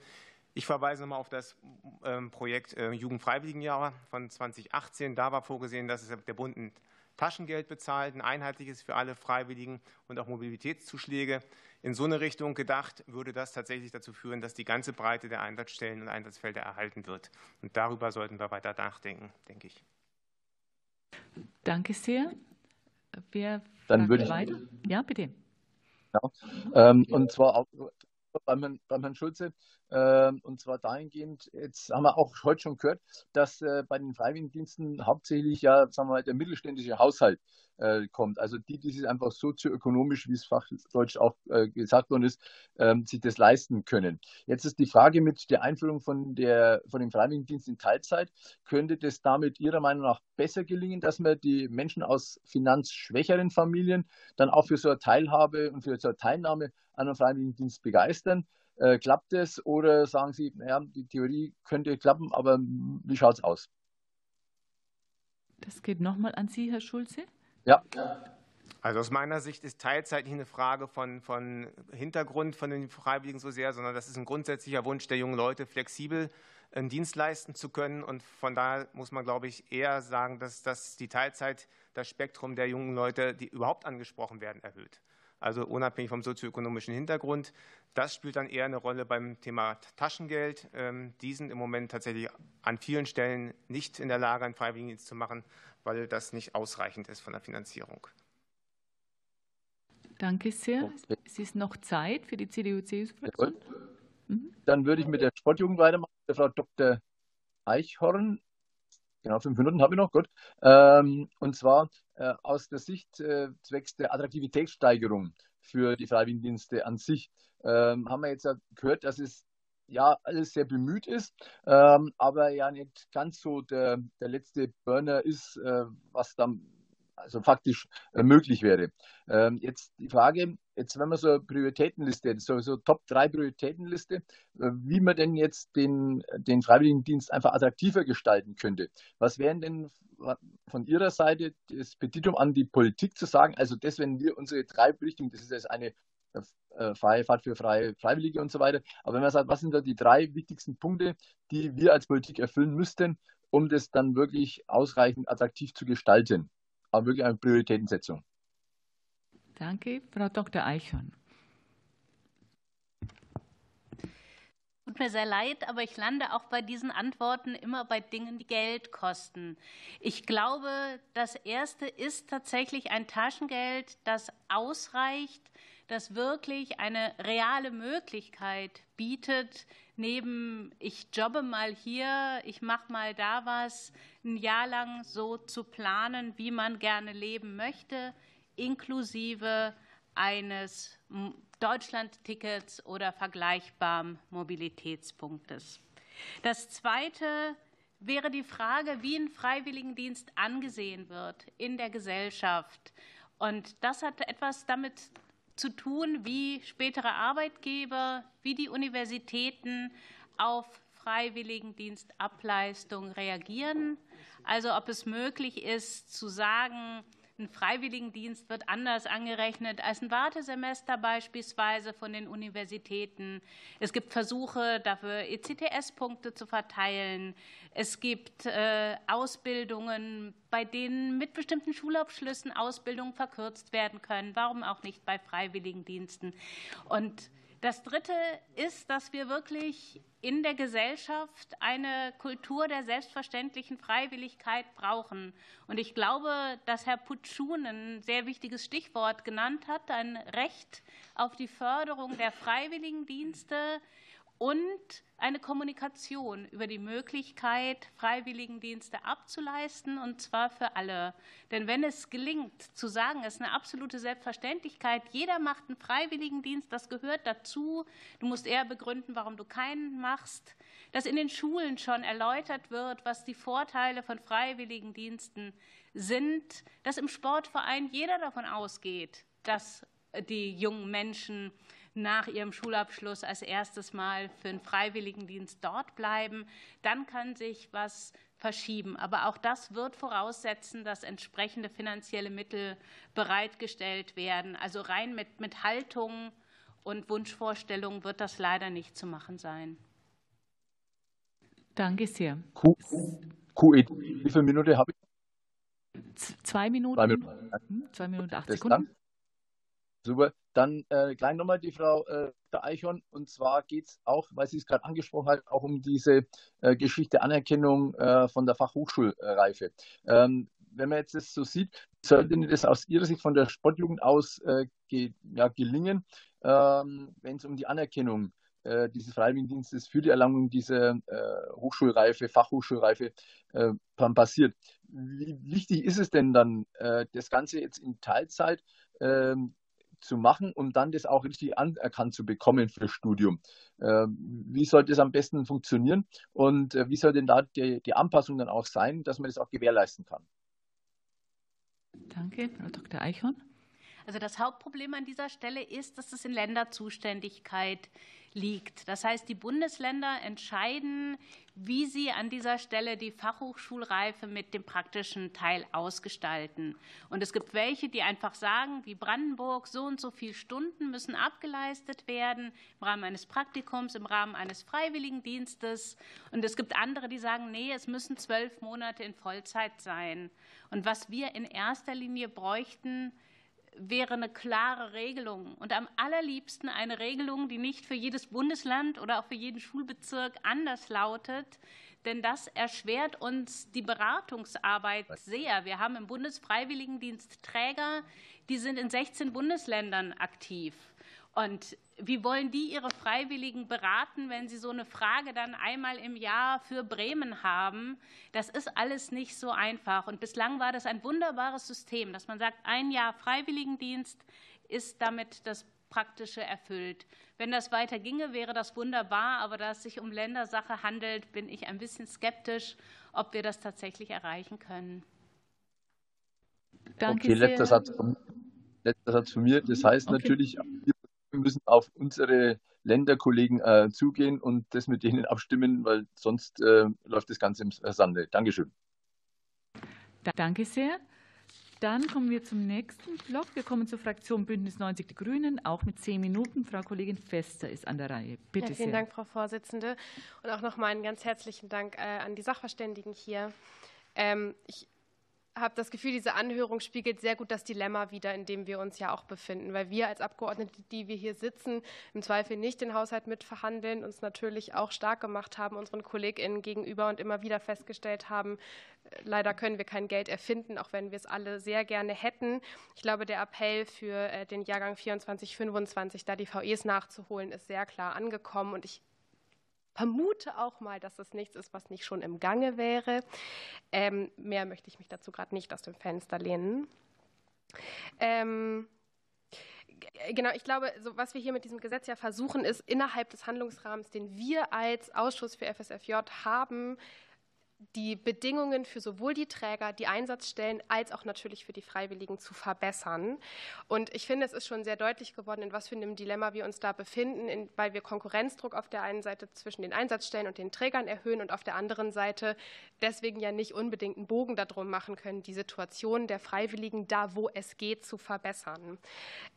Ich verweise nochmal auf das ähm, Projekt äh, Jugendfreiwilligenjahr von 2018. Da war vorgesehen, dass der Bund ein Taschengeld bezahlt, ein einheitliches für alle Freiwilligen und auch Mobilitätszuschläge. In so eine Richtung gedacht, würde das tatsächlich dazu führen, dass die ganze Breite der Einsatzstellen und Einsatzfelder erhalten wird. Und darüber sollten wir weiter nachdenken, denke ich. Danke sehr. Wer Dann würde ich weiter? Ja, bitte. Ja, ähm, und zwar auch beim Herrn Schulze. Ähm, und zwar dahingehend, jetzt haben wir auch heute schon gehört, dass äh, bei den Freiwilligendiensten hauptsächlich ja, sagen wir mal, der mittelständische Haushalt äh, kommt. Also die, die sich einfach sozioökonomisch, wie es fachdeutsch auch äh, gesagt worden ist, ähm, sich das leisten können. Jetzt ist die Frage mit der Einführung von, der, von dem Freiwilligendienst in Teilzeit. Könnte das damit Ihrer Meinung nach besser gelingen, dass man die Menschen aus finanzschwächeren Familien dann auch für so eine Teilhabe und für so eine Teilnahme an einem Freiwilligendienst begeistern? Äh, klappt es oder sagen Sie, naja, die Theorie könnte klappen, aber wie schaut es aus? Das geht nochmal an Sie, Herr Schulze. Ja. Also aus meiner Sicht ist Teilzeit nicht eine Frage von, von Hintergrund von den Freiwilligen so sehr, sondern das ist ein grundsätzlicher Wunsch der jungen Leute, flexibel einen Dienst leisten zu können. Und von daher muss man, glaube ich, eher sagen, dass, dass die Teilzeit das Spektrum der jungen Leute, die überhaupt angesprochen werden, erhöht also unabhängig vom sozioökonomischen Hintergrund. Das spielt dann eher eine Rolle beim Thema Taschengeld. Ähm, die sind im Moment tatsächlich an vielen Stellen nicht in der Lage, einen Freiwilligendienst zu machen, weil das nicht ausreichend ist von der Finanzierung. Danke sehr. Es ist noch Zeit für die CDU-CSU-Fraktion. Dann würde ich mit der Sportjugend weitermachen. Der Frau Dr. Eichhorn. Genau, fünf Minuten habe ich noch, gut. Ähm, und zwar äh, aus der Sicht äh, zwecks der Attraktivitätssteigerung für die Freiwilligendienste an sich ähm, haben wir jetzt gehört, dass es ja alles sehr bemüht ist, ähm, aber ja nicht ganz so der, der letzte Burner ist, äh, was dann also faktisch äh, möglich wäre. Ähm, jetzt die Frage, jetzt wenn man so eine Prioritätenliste, so, so Top 3 Prioritätenliste, äh, wie man denn jetzt den, den Freiwilligendienst einfach attraktiver gestalten könnte. Was wären denn von Ihrer Seite das Petitum an die Politik zu sagen, also das, wenn wir unsere drei Richtungen, das ist jetzt eine äh, freie Fahrt für freie Freiwillige und so weiter, aber wenn man sagt, was sind da die drei wichtigsten Punkte, die wir als Politik erfüllen müssten, um das dann wirklich ausreichend attraktiv zu gestalten? Aber wirklich eine Prioritätensetzung. Danke, Frau Dr. Eichhorn. Tut mir sehr leid, aber ich lande auch bei diesen Antworten immer bei Dingen, die Geld kosten. Ich glaube, das Erste ist tatsächlich ein Taschengeld, das ausreicht, das wirklich eine reale Möglichkeit bietet, neben ich jobbe mal hier, ich mache mal da was, ein Jahr lang so zu planen, wie man gerne leben möchte, inklusive eines Deutschlandtickets oder vergleichbaren Mobilitätspunktes. Das Zweite wäre die Frage, wie ein Freiwilligendienst angesehen wird in der Gesellschaft. Und das hat etwas damit zu tun, wie spätere Arbeitgeber, wie die Universitäten auf Freiwilligendienstableistung reagieren. Also ob es möglich ist zu sagen, ein Freiwilligendienst wird anders angerechnet als ein Wartesemester beispielsweise von den Universitäten. Es gibt Versuche, dafür ECTS-Punkte zu verteilen. Es gibt äh, Ausbildungen, bei denen mit bestimmten Schulabschlüssen Ausbildungen verkürzt werden können. Warum auch nicht bei Freiwilligendiensten? Und das Dritte ist, dass wir wirklich in der Gesellschaft eine Kultur der selbstverständlichen Freiwilligkeit brauchen. Und ich glaube, dass Herr Putschun ein sehr wichtiges Stichwort genannt hat, ein Recht auf die Förderung der Freiwilligendienste und eine Kommunikation über die Möglichkeit, Freiwilligendienste abzuleisten, und zwar für alle. Denn wenn es gelingt, zu sagen, es ist eine absolute Selbstverständlichkeit, jeder macht einen Freiwilligendienst, das gehört dazu, du musst eher begründen, warum du keinen machst, dass in den Schulen schon erläutert wird, was die Vorteile von Freiwilligendiensten sind, dass im Sportverein jeder davon ausgeht, dass die jungen Menschen nach ihrem Schulabschluss als erstes Mal für einen Freiwilligendienst dort bleiben. Dann kann sich was verschieben. Aber auch das wird voraussetzen, dass entsprechende finanzielle Mittel bereitgestellt werden. Also rein mit, mit Haltung und Wunschvorstellungen wird das leider nicht zu machen sein. Danke sehr. Q, QED, wie viele Minuten habe ich? Zwei Minuten. Zwei Minuten, hm, Zwei Minuten acht Sekunden. Super. Dann äh, gleich nochmal die Frau äh, Eichhorn. Und zwar geht es auch, weil sie es gerade angesprochen hat, auch um diese äh, Geschichte Anerkennung äh, von der Fachhochschulreife. Ähm, wenn man jetzt das so sieht, sollte das aus Ihrer Sicht von der Sportjugend aus äh, ge, ja, gelingen, ähm, wenn es um die Anerkennung äh, dieses Freiwilligendienstes für die Erlangung dieser äh, Hochschulreife, Fachhochschulreife passiert. Wie wichtig ist es denn dann, das Ganze jetzt in Teilzeit ähm, zu machen, um dann das auch richtig anerkannt zu bekommen für das Studium. Ähm, wie sollte es am besten funktionieren und äh, wie soll denn da die, die Anpassung dann auch sein, dass man das auch gewährleisten kann? Danke, Frau Dr. Eichhorn. Also das Hauptproblem an dieser Stelle ist, dass es in Länderzuständigkeit liegt. Das heißt, die Bundesländer entscheiden, wie sie an dieser Stelle die Fachhochschulreife mit dem praktischen Teil ausgestalten. Und es gibt welche, die einfach sagen, wie Brandenburg, so und so viele Stunden müssen abgeleistet werden im Rahmen eines Praktikums, im Rahmen eines Freiwilligendienstes. Und es gibt andere, die sagen, nee, es müssen zwölf Monate in Vollzeit sein. Und was wir in erster Linie bräuchten, wäre eine klare Regelung und am allerliebsten eine Regelung, die nicht für jedes Bundesland oder auch für jeden Schulbezirk anders lautet. Denn das erschwert uns die Beratungsarbeit sehr. Wir haben im Bundesfreiwilligendienst Träger, die sind in 16 Bundesländern aktiv. Und wie wollen die ihre Freiwilligen beraten, wenn sie so eine Frage dann einmal im Jahr für Bremen haben? Das ist alles nicht so einfach. Und bislang war das ein wunderbares System, dass man sagt, ein Jahr Freiwilligendienst ist damit das Praktische erfüllt. Wenn das weiter ginge, wäre das wunderbar, aber da es sich um Ländersache handelt, bin ich ein bisschen skeptisch, ob wir das tatsächlich erreichen können. Danke okay, letzter Satz, von, letzter Satz von mir. Das heißt okay. natürlich, wir müssen auf unsere Länderkollegen äh, zugehen und das mit denen abstimmen, weil sonst äh, läuft das Ganze im Sande. Dankeschön. Danke sehr. Dann kommen wir zum nächsten Block. Wir kommen zur Fraktion Bündnis 90 Die Grünen, auch mit zehn Minuten. Frau Kollegin Fester ist an der Reihe. Bitte ja, vielen sehr. Dank, Frau Vorsitzende. Und auch nochmal einen ganz herzlichen Dank äh, an die Sachverständigen hier. Ähm, ich habe das Gefühl, diese Anhörung spiegelt sehr gut das Dilemma wider, in dem wir uns ja auch befinden, weil wir als Abgeordnete, die wir hier sitzen, im Zweifel nicht den Haushalt mitverhandeln, uns natürlich auch stark gemacht haben, unseren KollegInnen gegenüber und immer wieder festgestellt haben, leider können wir kein Geld erfinden, auch wenn wir es alle sehr gerne hätten. Ich glaube, der Appell für äh, den Jahrgang 24, 25, da die VEs nachzuholen, ist sehr klar angekommen und ich vermute auch mal, dass es nichts ist, was nicht schon im Gange wäre. Ähm, mehr möchte ich mich dazu gerade nicht aus dem Fenster lehnen. Ähm, genau, ich glaube, so, was wir hier mit diesem Gesetz ja versuchen, ist innerhalb des Handlungsrahmens, den wir als Ausschuss für FSFJ haben, die Bedingungen für sowohl die Träger, die Einsatzstellen als auch natürlich für die Freiwilligen zu verbessern. Und ich finde, es ist schon sehr deutlich geworden, in was für einem Dilemma wir uns da befinden, in, weil wir Konkurrenzdruck auf der einen Seite zwischen den Einsatzstellen und den Trägern erhöhen und auf der anderen Seite deswegen ja nicht unbedingt einen Bogen darum machen können, die Situation der Freiwilligen da, wo es geht, zu verbessern.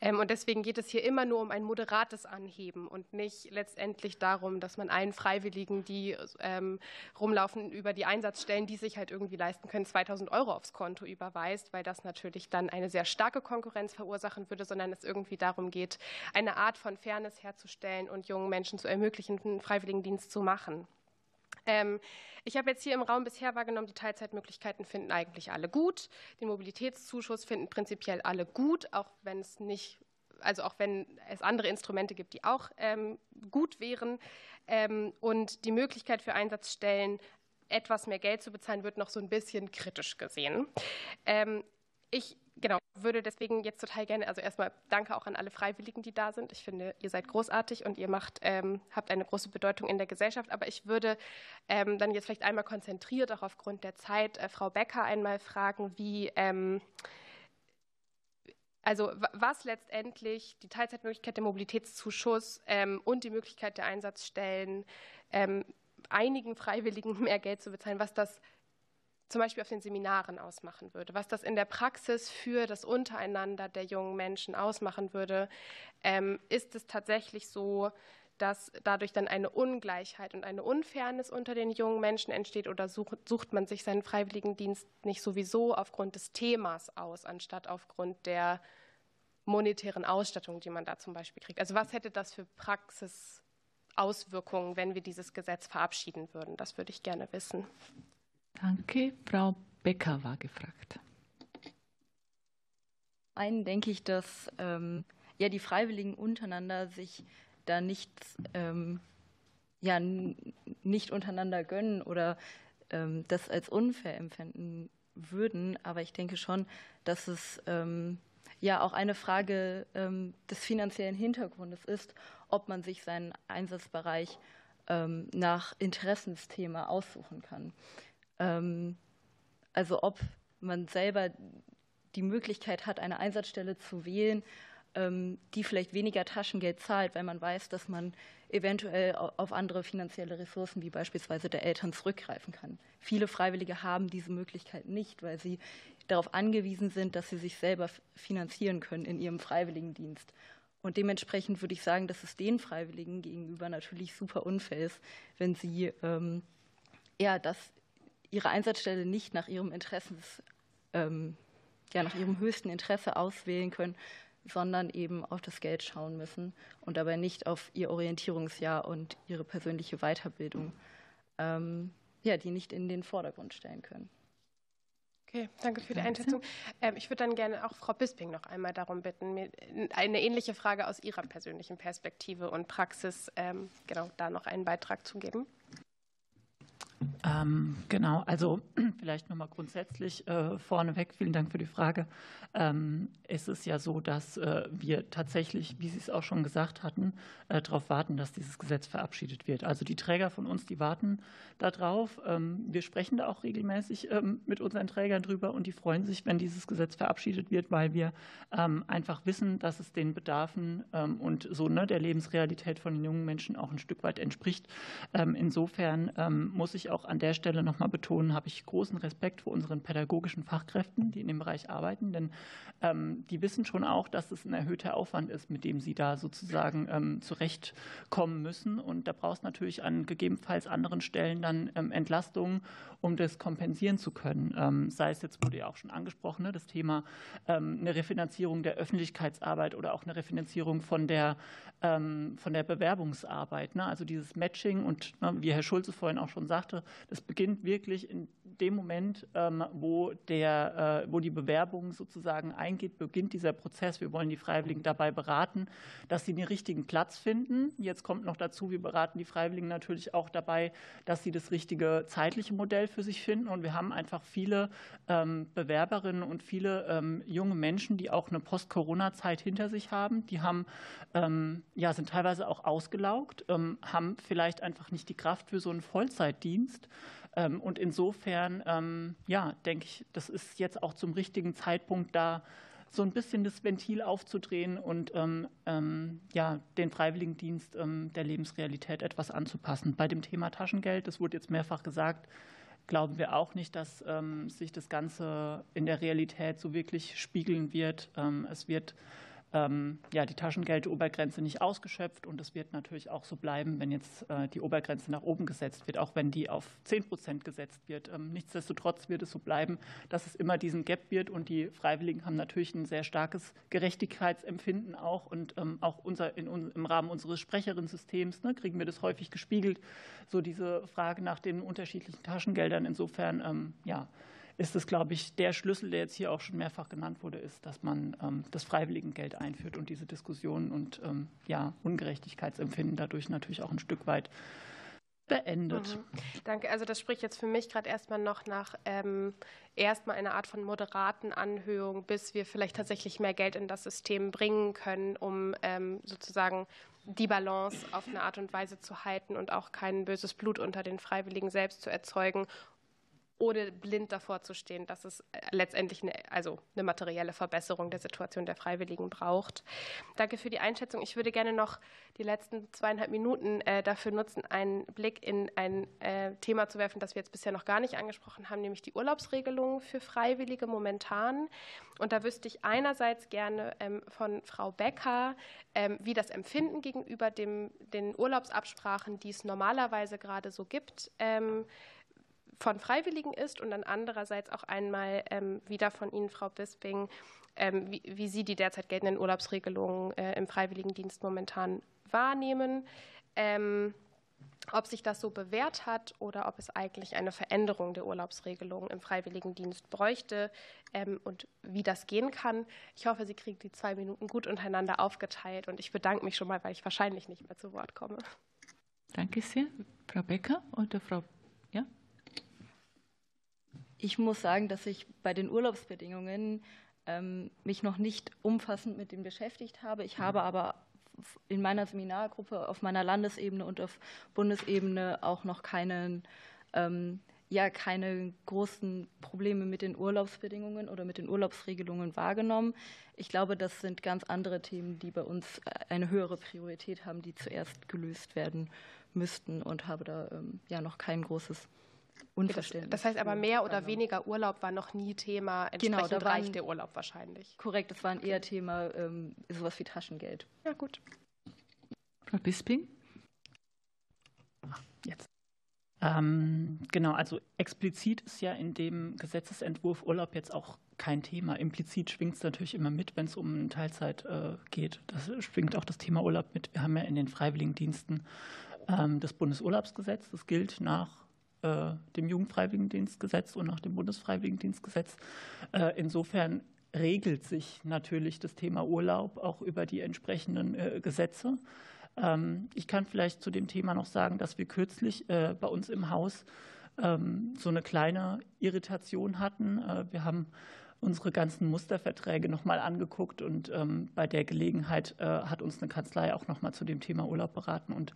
Ähm, und deswegen geht es hier immer nur um ein moderates Anheben und nicht letztendlich darum, dass man allen Freiwilligen, die ähm, rumlaufen, über die Einsatzstellen, die sich halt irgendwie leisten können, 2000 Euro aufs Konto überweist, weil das natürlich dann eine sehr starke Konkurrenz verursachen würde, sondern es irgendwie darum geht, eine Art von Fairness herzustellen und jungen Menschen zu ermöglichen, einen Freiwilligendienst zu machen. Ähm, ich habe jetzt hier im Raum bisher wahrgenommen, die Teilzeitmöglichkeiten finden eigentlich alle gut. Den Mobilitätszuschuss finden prinzipiell alle gut, auch wenn es nicht also auch wenn es andere Instrumente gibt, die auch ähm, gut wären. Ähm, und die Möglichkeit für Einsatzstellen, etwas mehr Geld zu bezahlen, wird noch so ein bisschen kritisch gesehen. Ähm, ich genau, würde deswegen jetzt total gerne, also erstmal danke auch an alle Freiwilligen, die da sind. Ich finde, ihr seid großartig und ihr macht, ähm, habt eine große Bedeutung in der Gesellschaft. Aber ich würde ähm, dann jetzt vielleicht einmal konzentriert, auch aufgrund der Zeit, äh, Frau Becker einmal fragen, wie ähm, also was letztendlich die Teilzeitmöglichkeit der Mobilitätszuschuss ähm, und die Möglichkeit der Einsatzstellen, ähm, einigen Freiwilligen mehr Geld zu bezahlen, was das zum Beispiel auf den Seminaren ausmachen würde, was das in der Praxis für das Untereinander der jungen Menschen ausmachen würde, ähm, ist es tatsächlich so, dass dadurch dann eine Ungleichheit und eine Unfairness unter den jungen Menschen entsteht oder sucht, man sich seinen Freiwilligendienst nicht sowieso aufgrund des Themas aus, anstatt aufgrund der monetären Ausstattung, die man da zum Beispiel kriegt. Also was hätte das für Praxisauswirkungen, wenn wir dieses Gesetz verabschieden würden? Das würde ich gerne wissen. Danke. Frau Becker war gefragt. Einen denke ich, dass ähm, ja die Freiwilligen untereinander sich da nicht, ähm, ja, nicht untereinander gönnen oder ähm, das als unfair empfinden würden. Aber ich denke schon, dass es ähm, ja auch eine Frage ähm, des finanziellen Hintergrundes ist, ob man sich seinen Einsatzbereich ähm, nach Interessensthema aussuchen kann. Ähm, also ob man selber die Möglichkeit hat, eine Einsatzstelle zu wählen, ähm, die vielleicht weniger Taschengeld zahlt, weil man weiß, dass man eventuell auf andere finanzielle Ressourcen wie beispielsweise der Eltern zurückgreifen kann. Viele Freiwillige haben diese Möglichkeit nicht, weil sie darauf angewiesen sind, dass sie sich selber finanzieren können in ihrem Freiwilligendienst. Und dementsprechend würde ich sagen, dass es den Freiwilligen gegenüber natürlich super unfair ist, wenn sie ähm, ja, das, ihre Einsatzstelle nicht nach ihrem Interessens, ähm, ja, nach ihrem höchsten Interesse auswählen können, sondern eben auf das Geld schauen müssen und dabei nicht auf ihr Orientierungsjahr und ihre persönliche Weiterbildung, ähm, ja, die nicht in den Vordergrund stellen können. Okay, danke für die Einschätzung. Ähm, ich würde dann gerne auch Frau Bisping noch einmal darum bitten, mir eine ähnliche Frage aus Ihrer persönlichen Perspektive und Praxis, ähm, genau, da noch einen Beitrag zu geben. Ähm, genau, also vielleicht nochmal grundsätzlich äh, vorneweg, vielen Dank für die Frage. Ähm, es ist ja so, dass äh, wir tatsächlich, wie Sie es auch schon gesagt hatten, äh, darauf warten, dass dieses Gesetz verabschiedet wird. Also die Träger von uns, die warten darauf. Ähm, wir sprechen da auch regelmäßig mit unseren Trägern drüber und die freuen sich, wenn dieses Gesetz verabschiedet wird, weil wir einfach wissen, dass es den Bedarfen und so ne, der Lebensrealität von den jungen Menschen auch ein Stück weit entspricht. Insofern muss ich auch an der Stelle noch mal betonen, habe ich großen Respekt vor unseren pädagogischen Fachkräften, die in dem Bereich arbeiten, denn ähm, die wissen schon auch, dass es ein erhöhter Aufwand ist, mit dem sie da sozusagen ähm, zurechtkommen müssen. Und da braucht es natürlich an gegebenenfalls anderen Stellen dann ähm, Entlastungen, um das kompensieren zu können. Ähm, sei es jetzt, wurde ja auch schon angesprochen, ne, das Thema ähm, eine Refinanzierung der Öffentlichkeitsarbeit oder auch eine Refinanzierung von der, ähm, von der Bewerbungsarbeit. Ne? Also dieses Matching und ne, wie Herr Schulze vorhin auch schon sagte, das beginnt wirklich in dem Moment, ähm, wo, der, äh, wo die Bewerbung sozusagen eingeht, beginnt dieser Prozess. Wir wollen die Freiwilligen dabei beraten, dass sie den richtigen Platz finden. Jetzt kommt noch dazu, wir beraten die Freiwilligen natürlich auch dabei, dass sie das richtige zeitliche Modell für sich finden. Und wir haben einfach viele ähm, Bewerberinnen und viele ähm, junge Menschen, die auch eine Post-Corona-Zeit hinter sich haben. Die haben, ja, sind teilweise auch ausgelaugt, haben vielleicht einfach nicht die Kraft für so einen Vollzeitdienst. Ähm, und insofern, ähm, ja, denke ich, das ist jetzt auch zum richtigen Zeitpunkt da, so ein bisschen das Ventil aufzudrehen und ähm, ja, den Freiwilligendienst der Lebensrealität etwas anzupassen. Bei dem Thema Taschengeld, das wurde jetzt mehrfach gesagt, glauben wir auch nicht, dass sich das Ganze in der Realität so wirklich spiegeln wird. Es wird ja, die Taschengeldobergrenze nicht ausgeschöpft und es wird natürlich auch so bleiben, wenn jetzt äh, die Obergrenze nach oben gesetzt wird, auch wenn die auf 10 Prozent gesetzt wird. Ähm, nichtsdestotrotz wird es so bleiben, dass es immer diesen Gap wird und die Freiwilligen haben natürlich ein sehr starkes Gerechtigkeitsempfinden auch und ähm, auch unser, in, im Rahmen unseres Sprecherinnensystems ne, kriegen wir das häufig gespiegelt, so diese Frage nach den unterschiedlichen Taschengeldern. Insofern, ja, ist es, glaube ich, der Schlüssel, der jetzt hier auch schon mehrfach genannt wurde, ist, dass man ähm, das Freiwilligengeld einführt und diese Diskussionen und ähm, ja, Ungerechtigkeitsempfinden dadurch natürlich auch ein Stück weit beendet. Mhm. Danke. Also das spricht jetzt für mich gerade erstmal noch nach ähm, erstmal einer Art von moderaten Anhöhung, bis wir vielleicht tatsächlich mehr Geld in das System bringen können, um ähm, sozusagen die Balance auf eine Art und Weise zu halten und auch kein böses Blut unter den Freiwilligen selbst zu erzeugen ohne blind davor zu stehen, dass es äh, letztendlich eine, also eine materielle Verbesserung der Situation der Freiwilligen braucht. Danke für die Einschätzung. Ich würde gerne noch die letzten zweieinhalb Minuten äh, dafür nutzen, einen Blick in ein äh, Thema zu werfen, das wir jetzt bisher noch gar nicht angesprochen haben, nämlich die Urlaubsregelung für Freiwillige momentan. Und da wüsste ich einerseits gerne ähm, von Frau Becker, ähm, wie das Empfinden gegenüber dem, den Urlaubsabsprachen, die es normalerweise gerade so gibt, ähm, von Freiwilligen ist und dann andererseits auch einmal ähm, wieder von Ihnen, Frau Bisping, ähm, wie, wie, Sie die derzeit geltenden Urlaubsregelungen äh, im Freiwilligendienst momentan wahrnehmen. Ähm, ob sich das so bewährt hat oder ob es eigentlich eine Veränderung der Urlaubsregelungen im Freiwilligendienst bräuchte und wie das gehen kann. Ich hoffe, Sie kriegen die zwei Minuten gut untereinander aufgeteilt und ich bedanke mich schon mal, weil ich wahrscheinlich nicht mehr zu Wort komme. Danke sehr. Frau Becker oder Frau ich muss sagen, dass ich bei den Urlaubsbedingungen ähm, mich noch nicht umfassend mit dem beschäftigt habe. Ich habe aber in meiner Seminargruppe auf meiner Landesebene und auf Bundesebene auch noch keinen, ähm, ja, keine großen Probleme mit den Urlaubsbedingungen oder mit den Urlaubsregelungen wahrgenommen. Ich glaube, das sind ganz andere Themen, die bei uns eine höhere Priorität haben, die zuerst gelöst werden müssten und habe da ähm, ja noch kein großes Unverständnis. Das heißt aber, mehr oder weniger Urlaub war noch nie Thema. Entsprechend genau, da reicht der Urlaub wahrscheinlich. Korrekt, das war ein eher Thema ähm, sowas wie Taschengeld. Ja, gut. Frau Bisping? Jetzt. Ähm, genau, also explizit ist ja in dem Gesetzesentwurf Urlaub jetzt auch kein Thema. Implizit schwingt es natürlich immer mit, wenn es um Teilzeit äh, geht. Das schwingt auch das Thema Urlaub mit. Wir haben ja in den Freiwilligendiensten ähm, das Bundesurlaubsgesetz. Das gilt nach äh, dem Jugendfreiwilligendienstgesetz und nach dem Bundesfreiwilligendienstgesetz. Äh, insofern regelt sich natürlich das Thema Urlaub auch über die entsprechenden äh, Gesetze. Ähm, ich kann vielleicht zu dem Thema noch sagen, dass wir kürzlich bei uns im Haus ähm, so eine kleine Irritation hatten. Wir haben unsere ganzen Musterverträge nochmal angeguckt und ähm, bei der Gelegenheit äh, hat uns eine Kanzlei auch nochmal zu dem Thema Urlaub beraten. Und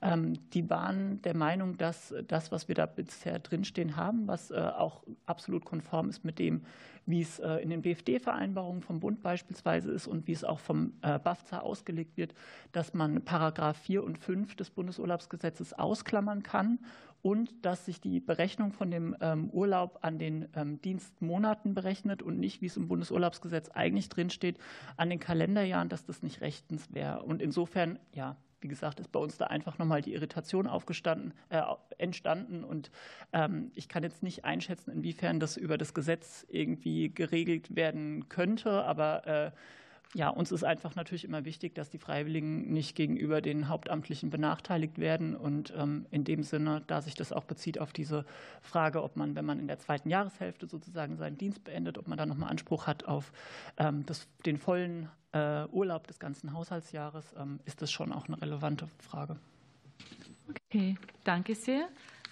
ähm, die waren der Meinung, dass das, was wir da bisher drinstehen haben, was äh, auch absolut konform ist mit dem, wie es äh, in den BFD-Vereinbarungen vom Bund beispielsweise ist und wie es auch vom BAFZA ausgelegt wird, dass man Paragraph 4 und 5 des Bundesurlaubsgesetzes ausklammern kann und dass sich die Berechnung von dem ähm, Urlaub an den ähm, Dienstmonaten berechnet und nicht, wie es im Bundesurlaubsgesetz eigentlich drinsteht, an den Kalenderjahren, dass das nicht rechtens wäre. Und insofern, ja, wie gesagt, ist bei uns da einfach nochmal die Irritation aufgestanden, äh, entstanden. Und ähm, ich kann jetzt nicht einschätzen, inwiefern das über das Gesetz irgendwie geregelt werden könnte, aber äh, ja, uns ist einfach natürlich immer wichtig, dass die Freiwilligen nicht gegenüber den Hauptamtlichen benachteiligt werden. Und ähm, in dem Sinne, da sich das auch bezieht auf diese Frage, ob man, wenn man in der zweiten Jahreshälfte sozusagen seinen Dienst beendet, ob man da nochmal Anspruch hat auf ähm, das, den vollen äh, Urlaub des ganzen Haushaltsjahres, ähm, ist das schon auch eine relevante Frage. Okay, danke sehr.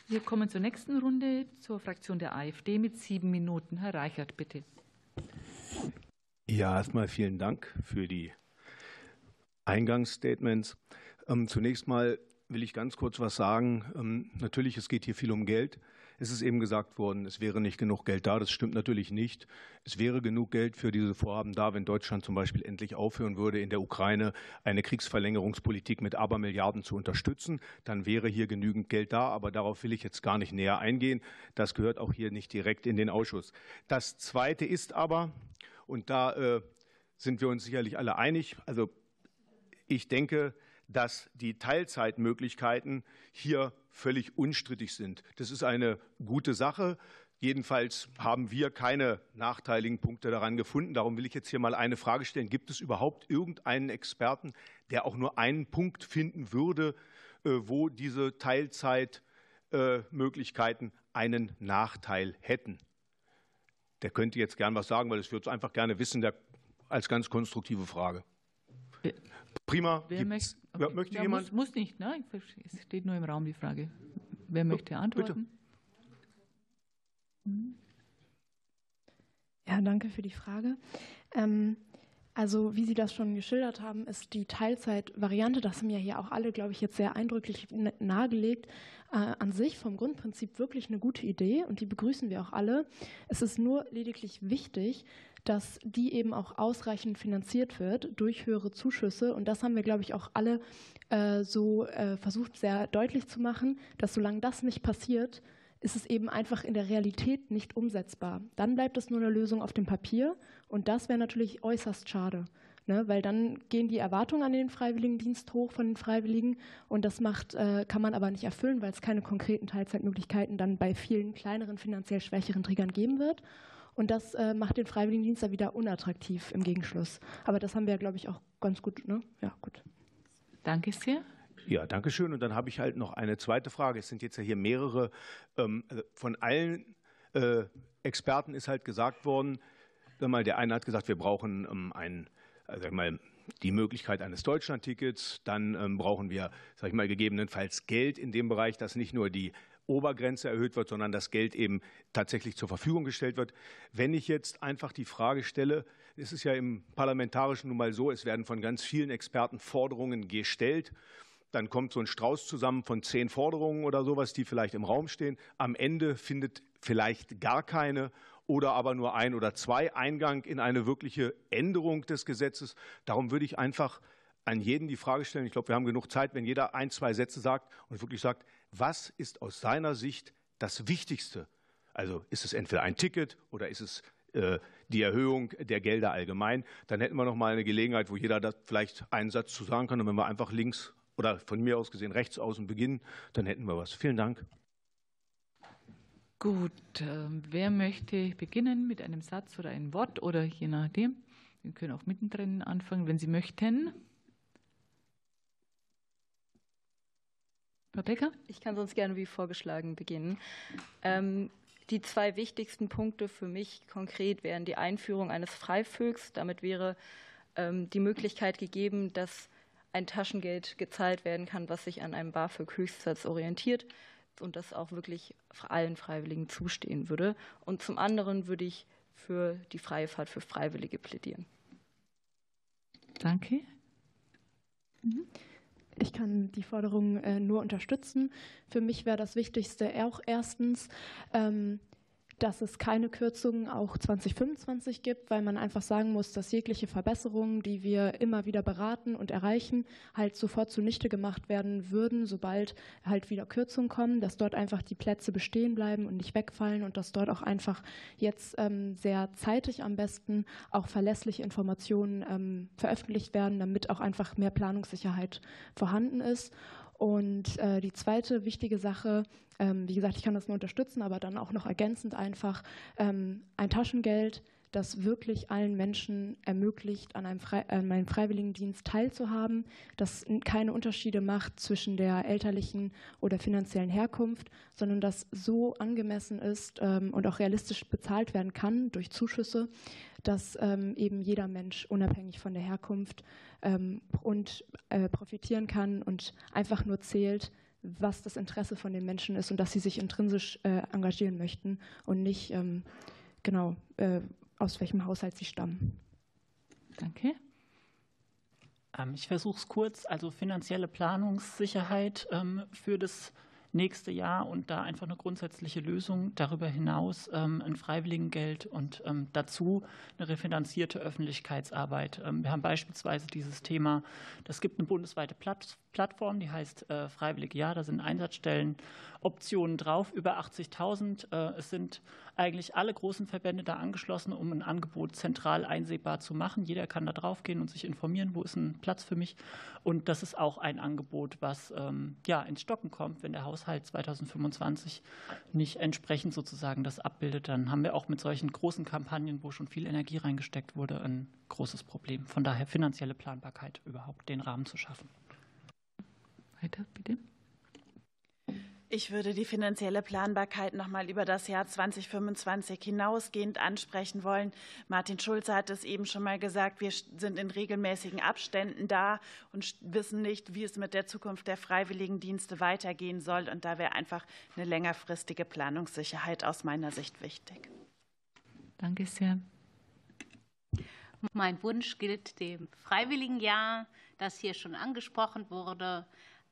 Wir kommen zur nächsten Runde, zur Fraktion der AfD mit sieben Minuten. Herr Reichert, bitte. Ja, erstmal vielen Dank für die Eingangsstatements. Ähm, zunächst mal will ich ganz kurz was sagen. Ähm, natürlich, es geht hier viel um Geld. Es ist eben gesagt worden, es wäre nicht genug Geld da. Das stimmt natürlich nicht. Es wäre genug Geld für diese Vorhaben da, wenn Deutschland zum Beispiel endlich aufhören würde, in der Ukraine eine Kriegsverlängerungspolitik mit Abermilliarden zu unterstützen. Dann wäre hier genügend Geld da. Aber darauf will ich jetzt gar nicht näher eingehen. Das gehört auch hier nicht direkt in den Ausschuss. Das Zweite ist aber, und da äh, sind wir uns sicherlich alle einig. Also ich denke, dass die Teilzeitmöglichkeiten hier völlig unstrittig sind. Das ist eine gute Sache. Jedenfalls haben wir keine nachteiligen Punkte daran gefunden. Darum will ich jetzt hier mal eine Frage stellen. Gibt es überhaupt irgendeinen Experten, der auch nur einen Punkt finden würde, äh, wo diese Teilzeitmöglichkeiten einen Nachteil hätten? Der könnte jetzt gern was sagen, weil es würde es einfach gerne wissen, der, als ganz konstruktive Frage. Prima. Wer möchte, okay. möchte ja, jemand? Muss, muss, nicht, ne? Es steht nur im Raum die Frage. Wer möchte antworten? Bitte. Ja, danke für die Frage. Ähm, also wie Sie das schon geschildert haben, ist die Teilzeitvariante, das haben ja hier auch alle, glaube ich, jetzt sehr eindrücklich nahegelegt, äh, an sich vom Grundprinzip wirklich eine gute Idee und die begrüßen wir auch alle. Es ist nur lediglich wichtig, dass die eben auch ausreichend finanziert wird durch höhere Zuschüsse. Und das haben wir, glaube ich, auch alle äh, so äh, versucht sehr deutlich zu machen, dass solange das nicht passiert, ist es eben einfach in der Realität nicht umsetzbar. Dann bleibt es nur eine Lösung auf dem Papier und das wäre natürlich äußerst schade, ne? weil dann gehen die Erwartungen an den Freiwilligendienst hoch von den Freiwilligen und das macht, äh, kann man aber nicht erfüllen, weil es keine konkreten Teilzeitmöglichkeiten dann bei vielen kleineren, finanziell schwächeren Trägern geben wird. Und das äh, macht den Freiwilligendienst dann wieder unattraktiv im Gegenschluss. Aber das haben wir, glaube ich, auch ganz gut. Ne? Ja, gut. Danke sehr. Ja, danke schön. Und dann habe ich halt noch eine zweite Frage. Es sind jetzt ja hier mehrere. Ähm, also von allen äh, Experten ist halt gesagt worden, der eine hat gesagt, wir brauchen ähm, ein, also mal, die Möglichkeit eines Deutschlandtickets. Dann ähm, brauchen wir, sage ich mal, gegebenenfalls Geld in dem Bereich, dass nicht nur die Obergrenze erhöht wird, sondern das Geld eben tatsächlich zur Verfügung gestellt wird. Wenn ich jetzt einfach die Frage stelle, es ist ja im Parlamentarischen nun mal so, es werden von ganz vielen Experten Forderungen gestellt. Dann kommt so ein Strauß zusammen von zehn Forderungen oder sowas, die vielleicht im Raum stehen. Am Ende findet vielleicht gar keine oder aber nur ein oder zwei Eingang in eine wirkliche Änderung des Gesetzes. Darum würde ich einfach an jeden die Frage stellen, ich glaube, wir haben genug Zeit, wenn jeder ein, zwei Sätze sagt und wirklich sagt, was ist aus seiner Sicht das Wichtigste? Also ist es entweder ein Ticket oder ist es äh, die Erhöhung der Gelder allgemein? Dann hätten wir noch mal eine Gelegenheit, wo jeder da vielleicht einen Satz zu sagen kann. Und wenn wir einfach links oder von mir aus gesehen rechts außen beginnen, dann hätten wir was. Vielen Dank. Gut, ähm, wer möchte beginnen mit einem Satz oder einem Wort oder je nachdem? Wir können auch mittendrin anfangen, wenn Sie möchten. Frau Becker? Ich kann sonst gerne wie vorgeschlagen beginnen. Ähm, die zwei wichtigsten Punkte für mich konkret wären die Einführung eines Freivögs. Damit wäre ähm, die Möglichkeit gegeben, dass ein Taschengeld gezahlt werden kann, was sich an einem BAföG-Höchstsatz orientiert und das auch wirklich allen Freiwilligen zustehen würde. Und zum anderen würde ich für die freie Fahrt für Freiwillige plädieren. Danke. Mhm. Ich kann die Forderung äh, nur unterstützen. Für mich wäre das Wichtigste auch erstens, ähm, dass es keine Kürzungen auch 2025 gibt, weil man einfach sagen muss, dass jegliche Verbesserungen, die wir immer wieder beraten und erreichen, halt sofort zunichte gemacht werden würden, sobald halt wieder Kürzungen kommen, dass dort einfach die Plätze bestehen bleiben und nicht wegfallen und dass dort auch einfach jetzt ähm, sehr zeitig am besten auch verlässliche Informationen ähm, veröffentlicht werden, damit auch einfach mehr Planungssicherheit vorhanden ist. Und äh, die zweite wichtige Sache, ähm, wie gesagt, ich kann das nur unterstützen, aber dann auch noch ergänzend einfach ähm, ein Taschengeld, das wirklich allen Menschen ermöglicht, an einem, Frei an einem Freiwilligendienst teilzuhaben, das keine Unterschiede macht zwischen der elterlichen oder finanziellen Herkunft, sondern das so angemessen ist ähm, und auch realistisch bezahlt werden kann durch Zuschüsse, dass ähm, eben jeder Mensch unabhängig von der Herkunft ähm, und äh, profitieren kann und einfach nur zählt, was das Interesse von den Menschen ist und dass sie sich intrinsisch äh, engagieren möchten und nicht ähm, genau äh, aus welchem Haushalt sie stammen. Danke. Ähm, ich versuche es kurz. Also finanzielle Planungssicherheit ähm, für das nächste Jahr und da einfach eine grundsätzliche Lösung. Darüber hinaus ähm, ein Freiwilligengeld und dazu eine refinanzierte Öffentlichkeitsarbeit. Wir haben beispielsweise dieses Thema, es gibt eine bundesweite Plattform, die heißt äh, Freiwillig Ja, da sind Einsatzstellen Optionen drauf, über 80.000. Äh, es sind eigentlich alle großen Verbände da angeschlossen, um ein Angebot zentral einsehbar zu machen. Jeder kann da drauf gehen und sich informieren, wo ist ein Platz für mich. Und das ist auch ein Angebot, was ähm, ja, ins Stocken kommt, wenn der Haushalt 2025 nicht entsprechend sozusagen das abbildet. Dann haben wir auch mit solchen großen Kampagnen, wo schon viel Energie reingesteckt wurde, ein großes Problem. Von daher finanzielle Planbarkeit überhaupt, den Rahmen zu schaffen. Weiter, bitte. Ich würde die finanzielle Planbarkeit noch mal über das Jahr 2025 hinausgehend ansprechen wollen. Martin Schulze hat es eben schon mal gesagt, wir sind in regelmäßigen Abständen da und wissen nicht, wie es mit der Zukunft der Freiwilligendienste weitergehen soll. Und da wäre einfach eine längerfristige Planungssicherheit aus meiner Sicht wichtig. Danke sehr. Mein Wunsch gilt dem Freiwilligenjahr, das hier schon angesprochen wurde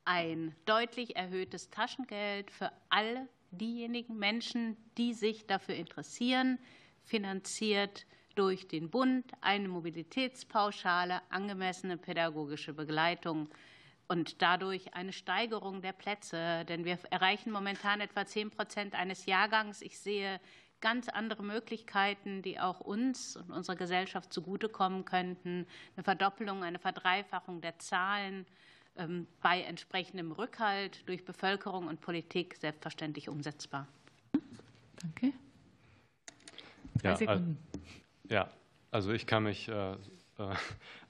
ein deutlich erhöhtes Taschengeld für all diejenigen Menschen, die sich dafür interessieren, finanziert durch den Bund, eine Mobilitätspauschale, angemessene pädagogische Begleitung und dadurch eine Steigerung der Plätze. Denn wir erreichen momentan etwa 10 Prozent eines Jahrgangs. Ich sehe ganz andere Möglichkeiten, die auch uns und unserer Gesellschaft zugutekommen könnten. Eine Verdoppelung, eine Verdreifachung der Zahlen bei entsprechendem Rückhalt durch Bevölkerung und Politik selbstverständlich umsetzbar. Danke. Ja, also, ja, also ich kann mich, äh, äh,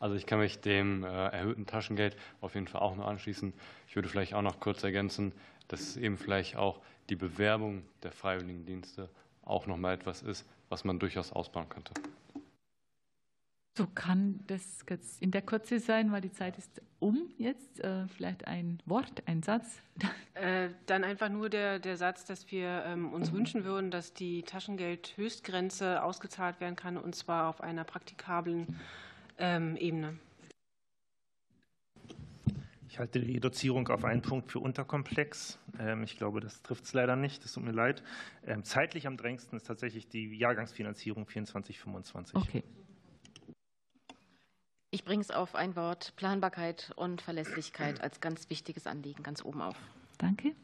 also ich kann mich dem äh, erhöhten Taschengeld auf jeden Fall auch noch anschließen. Ich würde vielleicht auch noch kurz ergänzen, dass eben vielleicht auch die Bewerbung der Freiwilligendienste auch noch mal etwas ist, was man durchaus ausbauen könnte. So kann das jetzt in der Kürze sein, weil die Zeit ist um jetzt. Äh, vielleicht ein Wort, ein Satz. Äh, dann einfach nur der, der Satz, dass wir ähm, uns wünschen würden, dass die Taschengeldhöchstgrenze ausgezahlt werden kann, und zwar auf einer praktikablen ähm, Ebene. Ich halte die Reduzierung auf einen Punkt für unterkomplex. Ähm, ich glaube, das trifft es leider nicht. Das tut mir leid. Zeitlich am drängendsten ist tatsächlich die Jahrgangsfinanzierung 24-25. Okay. Ich bringe es auf ein Wort Planbarkeit und Verlässlichkeit als ganz wichtiges Anliegen ganz oben auf. Danke.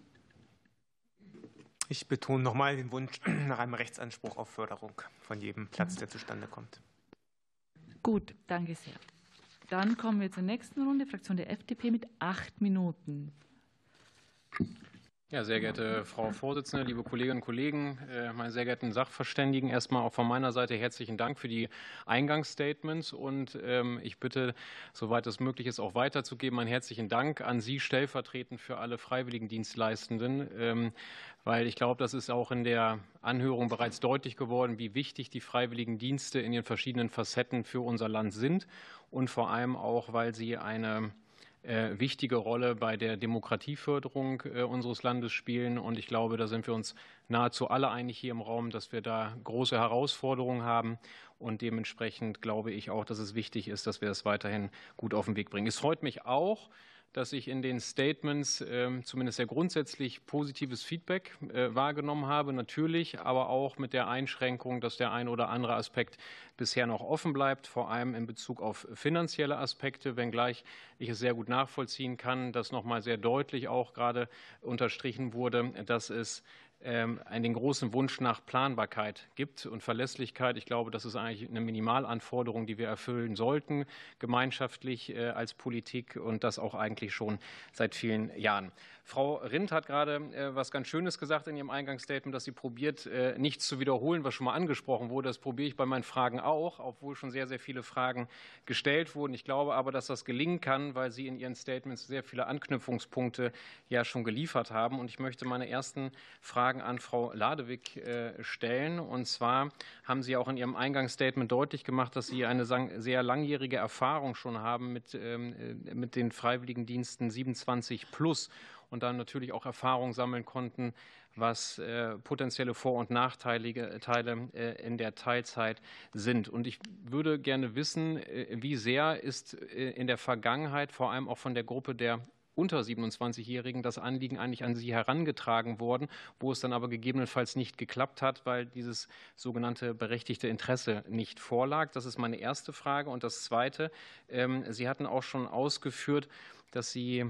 Ich betone nochmal den Wunsch nach einem Rechtsanspruch auf Förderung von jedem Platz, der zustande kommt. Gut, danke sehr. Dann kommen wir zur nächsten Runde, Fraktion der FDP mit acht Minuten. Ja, sehr geehrte Frau Vorsitzende, liebe Kolleginnen und Kollegen, äh, meine sehr geehrten Sachverständigen, erstmal auch von meiner Seite herzlichen Dank für die Eingangsstatements und ähm, ich bitte, soweit es möglich ist, auch weiterzugeben, einen herzlichen Dank an Sie stellvertretend für alle Freiwilligendienstleistenden, ähm, weil ich glaube, das ist auch in der Anhörung bereits deutlich geworden, wie wichtig die Freiwilligendienste in den verschiedenen Facetten für unser Land sind und vor allem auch, weil sie eine wichtige Rolle bei der Demokratieförderung äh, unseres Landes spielen. Und ich glaube, da sind wir uns nahezu alle einig hier im Raum, dass wir da große Herausforderungen haben. Und dementsprechend glaube ich auch, dass es wichtig ist, dass wir das weiterhin gut auf den Weg bringen. Es freut mich auch, dass ich in den Statements ähm, zumindest sehr grundsätzlich positives Feedback äh, wahrgenommen habe, natürlich, aber auch mit der Einschränkung, dass der ein oder andere Aspekt bisher noch offen bleibt, vor allem in Bezug auf finanzielle Aspekte, wenngleich ich es sehr gut nachvollziehen kann, dass noch mal sehr deutlich auch gerade unterstrichen wurde, dass es ähm, den großen Wunsch nach Planbarkeit gibt und Verlässlichkeit. Ich glaube, das ist eigentlich eine Minimalanforderung, die wir erfüllen sollten, gemeinschaftlich äh, als Politik und das auch eigentlich schon seit vielen Jahren. Frau Rindt hat gerade äh, was ganz Schönes gesagt in ihrem Eingangsstatement, dass sie probiert, äh, nichts zu wiederholen, was schon mal angesprochen wurde. Das probiere ich bei meinen Fragen auch, obwohl schon sehr, sehr viele Fragen gestellt wurden. Ich glaube aber, dass das gelingen kann, weil Sie in Ihren Statements sehr viele Anknüpfungspunkte ja schon geliefert haben. Und ich möchte meine ersten Fragen an Frau Ladewig äh, stellen. Und zwar haben Sie auch in Ihrem Eingangsstatement deutlich gemacht, dass Sie eine sehr langjährige Erfahrung schon haben mit, ähm, mit den Freiwilligendiensten 27 plus und dann natürlich auch Erfahrung sammeln konnten, was äh, potenzielle Vor- und Nachteile Teile, äh, in der Teilzeit sind. Und ich würde gerne wissen, äh, wie sehr ist in der Vergangenheit vor allem auch von der Gruppe der unter 27-Jährigen das Anliegen eigentlich an Sie herangetragen worden, wo es dann aber gegebenenfalls nicht geklappt hat, weil dieses sogenannte berechtigte Interesse nicht vorlag. Das ist meine erste Frage. Und das Zweite, ähm, Sie hatten auch schon ausgeführt, dass Sie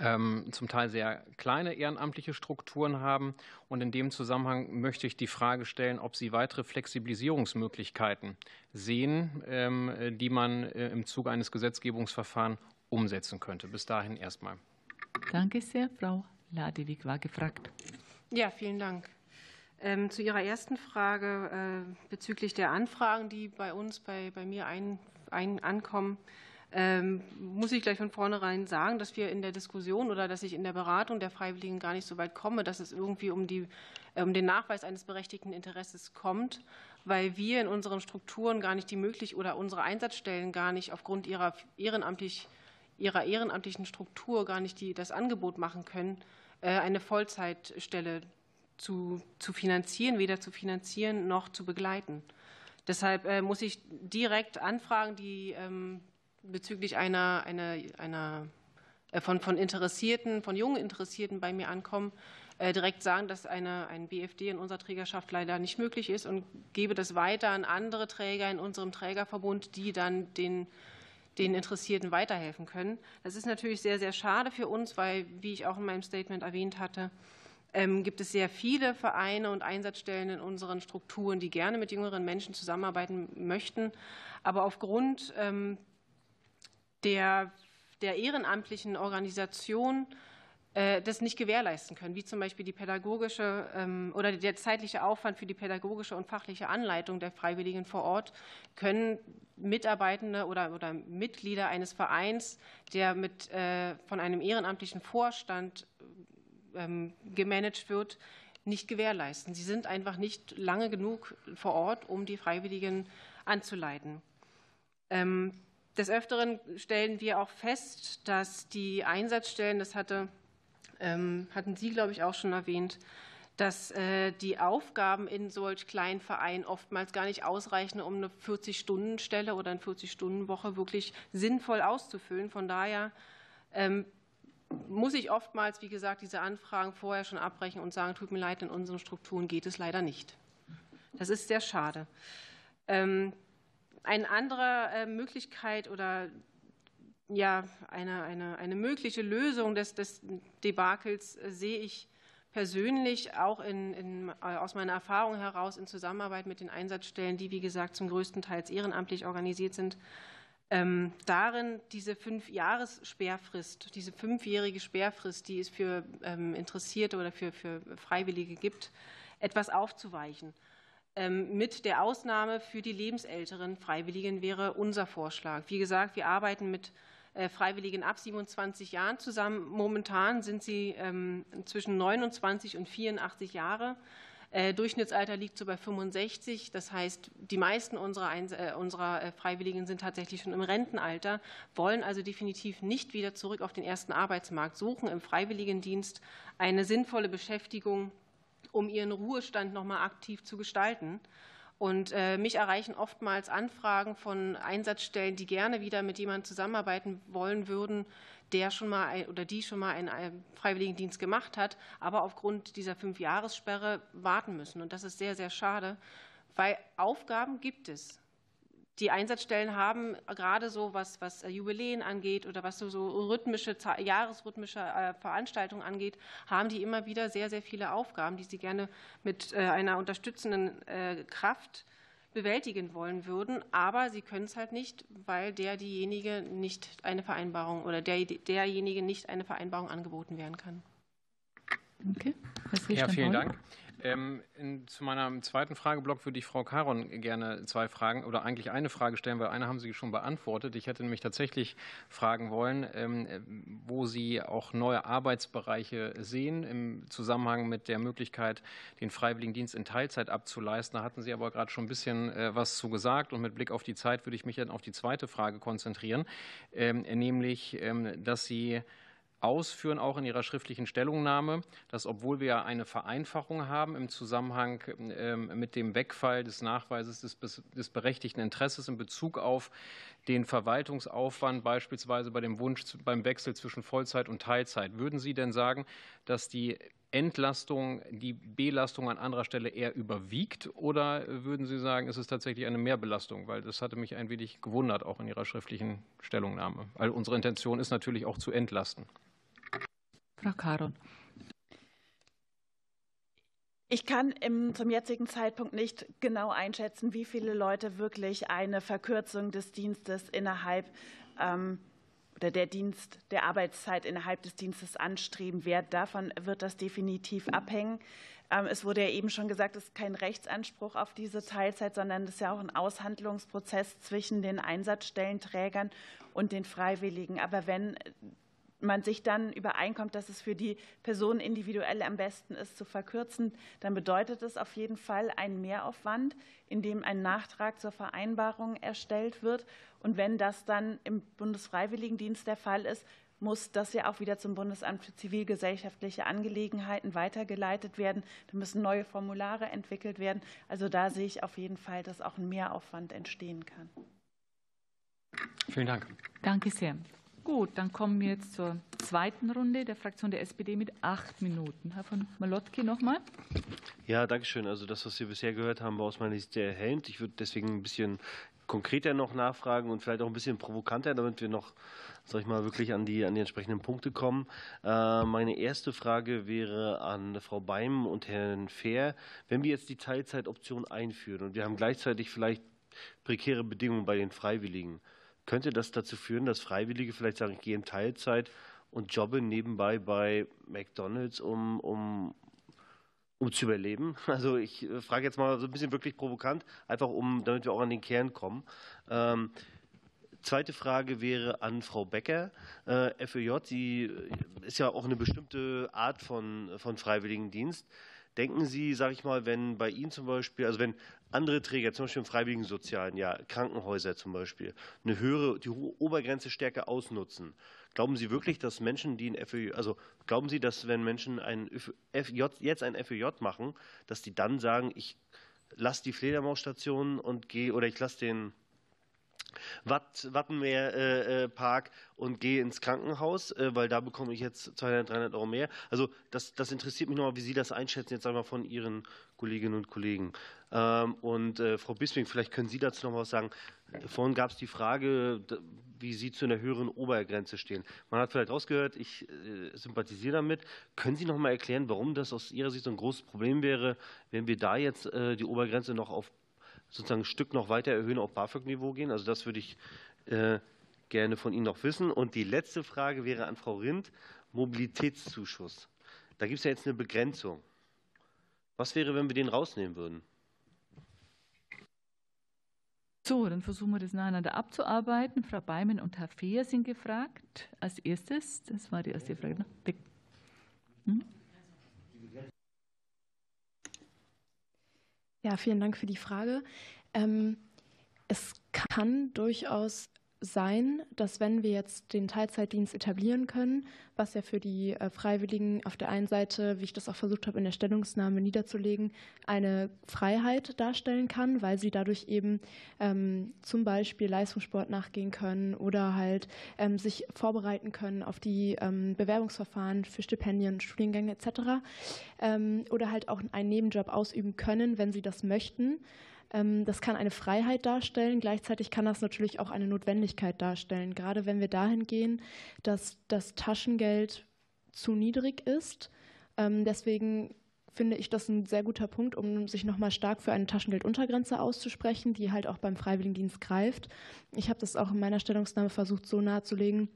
ähm, zum Teil sehr kleine ehrenamtliche Strukturen haben. Und in dem Zusammenhang möchte ich die Frage stellen, ob Sie weitere Flexibilisierungsmöglichkeiten sehen, ähm, die man äh, im Zuge eines Gesetzgebungsverfahrens umsetzen könnte. Bis dahin erstmal. Danke sehr. Frau Ladewig war gefragt. Ja, vielen Dank. Ähm, zu Ihrer ersten Frage äh, bezüglich der Anfragen, die bei uns, bei, bei mir ein, ein, ankommen. ähm, muss ich gleich von vornherein sagen, dass wir in der Diskussion oder dass ich in der Beratung der Freiwilligen gar nicht so weit komme, dass es irgendwie um, die, äh, um den Nachweis eines berechtigten Interesses kommt, weil wir in unseren Strukturen gar nicht die Möglichkeit oder unsere Einsatzstellen gar nicht aufgrund ihrer, ehrenamtlich, ihrer ehrenamtlichen Struktur gar nicht die, das Angebot machen können, äh, eine Vollzeitstelle zu, zu finanzieren, weder zu finanzieren noch zu begleiten. Deshalb äh, muss ich direkt Anfragen, die ähm, bezüglich einer, einer, einer äh, von, von Interessierten, von jungen Interessierten bei mir ankommen, direkt sagen, dass eine, ein BFD in unserer Trägerschaft leider nicht möglich ist und gebe das weiter an andere Träger in unserem Trägerverbund, die dann den, den Interessierten weiterhelfen können. Das ist natürlich sehr, sehr schade für uns, weil, wie ich auch in meinem Statement erwähnt hatte, ähm, gibt es sehr viele Vereine und Einsatzstellen in unseren Strukturen, die gerne mit jüngeren Menschen zusammenarbeiten möchten. Aber aufgrund ähm, der, der ehrenamtlichen Organisation das nicht gewährleisten können, wie zum Beispiel die pädagogische ähm, oder der zeitliche Aufwand für die pädagogische und fachliche Anleitung der Freiwilligen vor Ort, können Mitarbeitende oder, oder Mitglieder eines Vereins, der mit, äh, von einem ehrenamtlichen Vorstand ähm, gemanagt wird, nicht gewährleisten. Sie sind einfach nicht lange genug vor Ort, um die Freiwilligen anzuleiten. Ähm, des Öfteren stellen wir auch fest, dass die Einsatzstellen, das hatte, hatten Sie, glaube ich, auch schon erwähnt, dass äh, die Aufgaben in solch kleinen Vereinen oftmals gar nicht ausreichen, um eine 40-Stunden-Stelle oder eine 40-Stunden-Woche wirklich sinnvoll auszufüllen. Von daher ähm, muss ich oftmals, wie gesagt, diese Anfragen vorher schon abbrechen und sagen, tut mir leid, in unseren Strukturen geht es leider nicht. Das ist sehr schade. Ähm, eine andere äh, Möglichkeit oder ja, eine, eine, eine mögliche Lösung des, des Debakels äh, sehe ich persönlich auch in, in, äh, aus meiner Erfahrung heraus in Zusammenarbeit mit den Einsatzstellen, die wie gesagt zum größten Teil ehrenamtlich organisiert sind, ähm, darin diese fünf Jahres diese fünfjährige Sperrfrist, die es für ähm, Interessierte oder für, für Freiwillige gibt, etwas aufzuweichen. Ähm, mit der Ausnahme für die lebensälteren Freiwilligen wäre unser Vorschlag. Wie gesagt, wir arbeiten mit Freiwilligen ab 27 Jahren zusammen. Momentan sind sie ähm, zwischen 29 und 84 Jahre. Äh, Durchschnittsalter liegt so bei 65. Das heißt, die meisten unserer, äh, unserer Freiwilligen sind tatsächlich schon im Rentenalter, wollen also definitiv nicht wieder zurück auf den ersten Arbeitsmarkt, suchen im Freiwilligendienst eine sinnvolle Beschäftigung um ihren Ruhestand noch mal aktiv zu gestalten. Und äh, mich erreichen oftmals Anfragen von Einsatzstellen, die gerne wieder mit jemandem zusammenarbeiten wollen würden, der schon mal ein, oder die schon mal einen Freiwilligendienst gemacht hat, aber aufgrund dieser Fünfjahressperre warten müssen. Und das ist sehr, sehr schade, weil Aufgaben gibt es die Einsatzstellen haben gerade so, was, was äh, Jubiläen angeht oder was so, so rhythmische, jahresrhythmische äh, Veranstaltungen angeht, haben die immer wieder sehr, sehr viele Aufgaben, die sie gerne mit äh, einer unterstützenden Kraft bewältigen wollen würden. Aber sie können es halt nicht, weil der, diejenige nicht eine Vereinbarung oder der, derjenige nicht eine Vereinbarung angeboten werden kann. Okay. Ja, vielen Dank. Ähm, in, zu meinem zweiten Frageblock würde ich Frau Caron gerne zwei Fragen oder eigentlich eine Frage stellen, weil eine haben Sie schon beantwortet. Ich hätte nämlich tatsächlich fragen wollen, ähm, wo Sie auch neue Arbeitsbereiche sehen im Zusammenhang mit der Möglichkeit, den Freiwilligendienst in Teilzeit abzuleisten. Da hatten Sie aber gerade schon ein bisschen äh, was zu gesagt und mit Blick auf die Zeit würde ich mich dann auf die zweite Frage konzentrieren, ähm, nämlich, ähm, dass Sie ausführen, auch in Ihrer schriftlichen Stellungnahme, dass obwohl wir eine Vereinfachung haben im Zusammenhang ähm, mit dem Wegfall des Nachweises des berechtigten Interesses in Bezug auf den Verwaltungsaufwand, beispielsweise bei dem Wunsch beim Wechsel zwischen Vollzeit und Teilzeit, würden Sie denn sagen, dass die Entlastung, die Belastung an anderer Stelle eher überwiegt oder würden Sie sagen, es ist tatsächlich eine Mehrbelastung? Weil das hatte mich ein wenig gewundert, auch in Ihrer schriftlichen Stellungnahme. Weil unsere Intention ist natürlich auch zu entlasten. Frau Karon. Ich kann im, zum jetzigen Zeitpunkt nicht genau einschätzen, wie viele Leute wirklich eine Verkürzung des Dienstes innerhalb ähm, oder der Dienst der Arbeitszeit innerhalb des Dienstes anstreben. Wer davon wird das definitiv abhängen. Ähm, es wurde ja eben schon gesagt, es ist kein Rechtsanspruch auf diese Teilzeit, sondern es ist ja auch ein Aushandlungsprozess zwischen den Einsatzstellenträgern und den Freiwilligen. Aber wenn man sich dann übereinkommt, dass es für die Person individuell am besten ist, zu verkürzen, dann bedeutet es auf jeden Fall einen Mehraufwand, in dem ein Nachtrag zur Vereinbarung erstellt wird. Und wenn das dann im Bundesfreiwilligendienst der Fall ist, muss das ja auch wieder zum Bundesamt für zivilgesellschaftliche Angelegenheiten weitergeleitet werden. Da müssen neue Formulare entwickelt werden. Also da sehe ich auf jeden Fall, dass auch ein Mehraufwand entstehen kann. Vielen Dank. Danke sehr. Gut, dann kommen wir jetzt zur zweiten Runde der Fraktion der SPD mit acht Minuten. Herr von Malotki nochmal. Ja, danke schön. Also das, was wir bisher gehört haben, war aus meiner Sicht sehr erhellend. Ich würde deswegen ein bisschen konkreter noch nachfragen und vielleicht auch ein bisschen provokanter, damit wir noch, sag ich mal, wirklich an die, an die entsprechenden Punkte kommen. Äh, meine erste Frage wäre an Frau Beim und Herrn Fehr. Wenn wir jetzt die Teilzeitoption einführen und wir haben gleichzeitig vielleicht prekäre Bedingungen bei den Freiwilligen, könnte das dazu führen, dass Freiwillige vielleicht sagen, ich gehe in Teilzeit und jobbe nebenbei bei McDonalds, um, um, um zu überleben? Also ich äh, frage jetzt mal so ein bisschen wirklich provokant, einfach um, damit wir auch an den Kern kommen. Ähm, Zweite Frage wäre an Frau Becker. Äh, FÖJ, sie äh, ist ja auch eine bestimmte Art von, von Freiwilligendienst. Denken Sie, sage ich mal, wenn bei Ihnen zum Beispiel, also wenn andere Träger, zum Beispiel im freiwilligen Sozialen, ja, Krankenhäuser zum Beispiel, eine höhere, die Obergrenze stärker ausnutzen, glauben Sie wirklich, dass Menschen, die ein FÖJ, also glauben Sie, dass wenn Menschen ein FJ, jetzt ein FÖJ machen, dass die dann sagen, ich lasse die Fledermausstation und gehe, oder ich lasse den Watt, Wattenmeerpark äh, äh, und gehe ins Krankenhaus, äh, weil da bekomme ich jetzt 200, 300 Euro mehr. Also das, das interessiert mich nochmal, wie Sie das einschätzen, jetzt einmal von Ihren Kolleginnen und Kollegen. Ähm, und Frau Bisping, vielleicht können Sie dazu noch was sagen. Vorhin gab es die Frage, wie Sie zu einer höheren Obergrenze stehen. Man hat vielleicht rausgehört, ich sympathisiere damit. Können Sie noch mal erklären, warum das aus Ihrer Sicht so ein großes Problem wäre, wenn wir da jetzt die Obergrenze noch auf sozusagen ein Stück noch weiter erhöhen, auf BAföG-Niveau gehen? Also das würde ich äh, gerne von Ihnen noch wissen. Und die letzte Frage wäre an Frau Rindt, Mobilitätszuschuss. Da gibt es ja jetzt eine Begrenzung. Was wäre, wenn wir den rausnehmen würden? So, dann versuchen wir das nacheinander abzuarbeiten. Frau Beimann und Herr Fehr sind gefragt. Als erstes, das war die erste Frage. Ne? Hm? Ja, vielen Dank für die Frage. Ähm, es kann durchaus sein, dass wenn wir jetzt den Teilzeitdienst etablieren können, was ja für die äh, Freiwilligen auf der einen Seite, wie ich das auch versucht habe in der Stellungnahme niederzulegen, eine Freiheit darstellen kann, weil sie dadurch eben ähm, zum Beispiel Leistungssport nachgehen können oder halt ähm, sich vorbereiten können auf die ähm, Bewerbungsverfahren für Stipendien, Studiengänge etc. Ähm, oder halt auch einen Nebenjob ausüben können, wenn sie das möchten. Ähm, das kann eine Freiheit darstellen, gleichzeitig kann das natürlich auch eine Notwendigkeit darstellen, gerade wenn wir dahin gehen, dass das Taschengeld zu niedrig ist. Ähm, deswegen finde ich das ein sehr guter Punkt, um sich nochmal stark für eine Taschengelduntergrenze auszusprechen, die halt auch beim Freiwilligendienst greift. Ich habe das auch in meiner Stellungnahme versucht, so nahezulegen,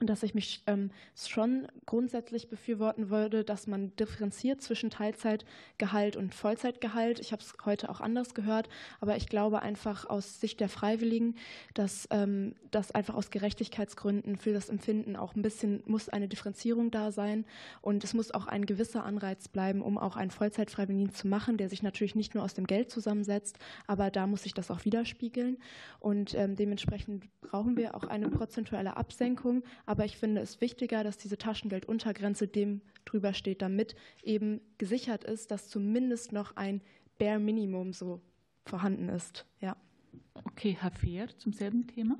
dass ich mich ähm, schon grundsätzlich befürworten würde, dass man differenziert zwischen Teilzeitgehalt und Vollzeitgehalt. Ich habe es heute auch anders gehört, aber ich glaube einfach aus Sicht der Freiwilligen, dass ähm, das einfach aus Gerechtigkeitsgründen für das Empfinden auch ein bisschen muss eine Differenzierung da sein und es muss auch ein gewisser Anreiz bleiben, um auch einen Vollzeitfreiwilligen zu machen, der sich natürlich nicht nur aus dem Geld zusammensetzt, aber da muss sich das auch widerspiegeln und ähm, dementsprechend brauchen wir auch eine prozentuelle Absenkung aber ich finde es wichtiger, dass diese Taschengelduntergrenze dem drüber steht, damit eben gesichert ist, dass zumindest noch ein Bare Minimum so vorhanden ist. Ja. Okay, Herr Fehr zum selben Thema.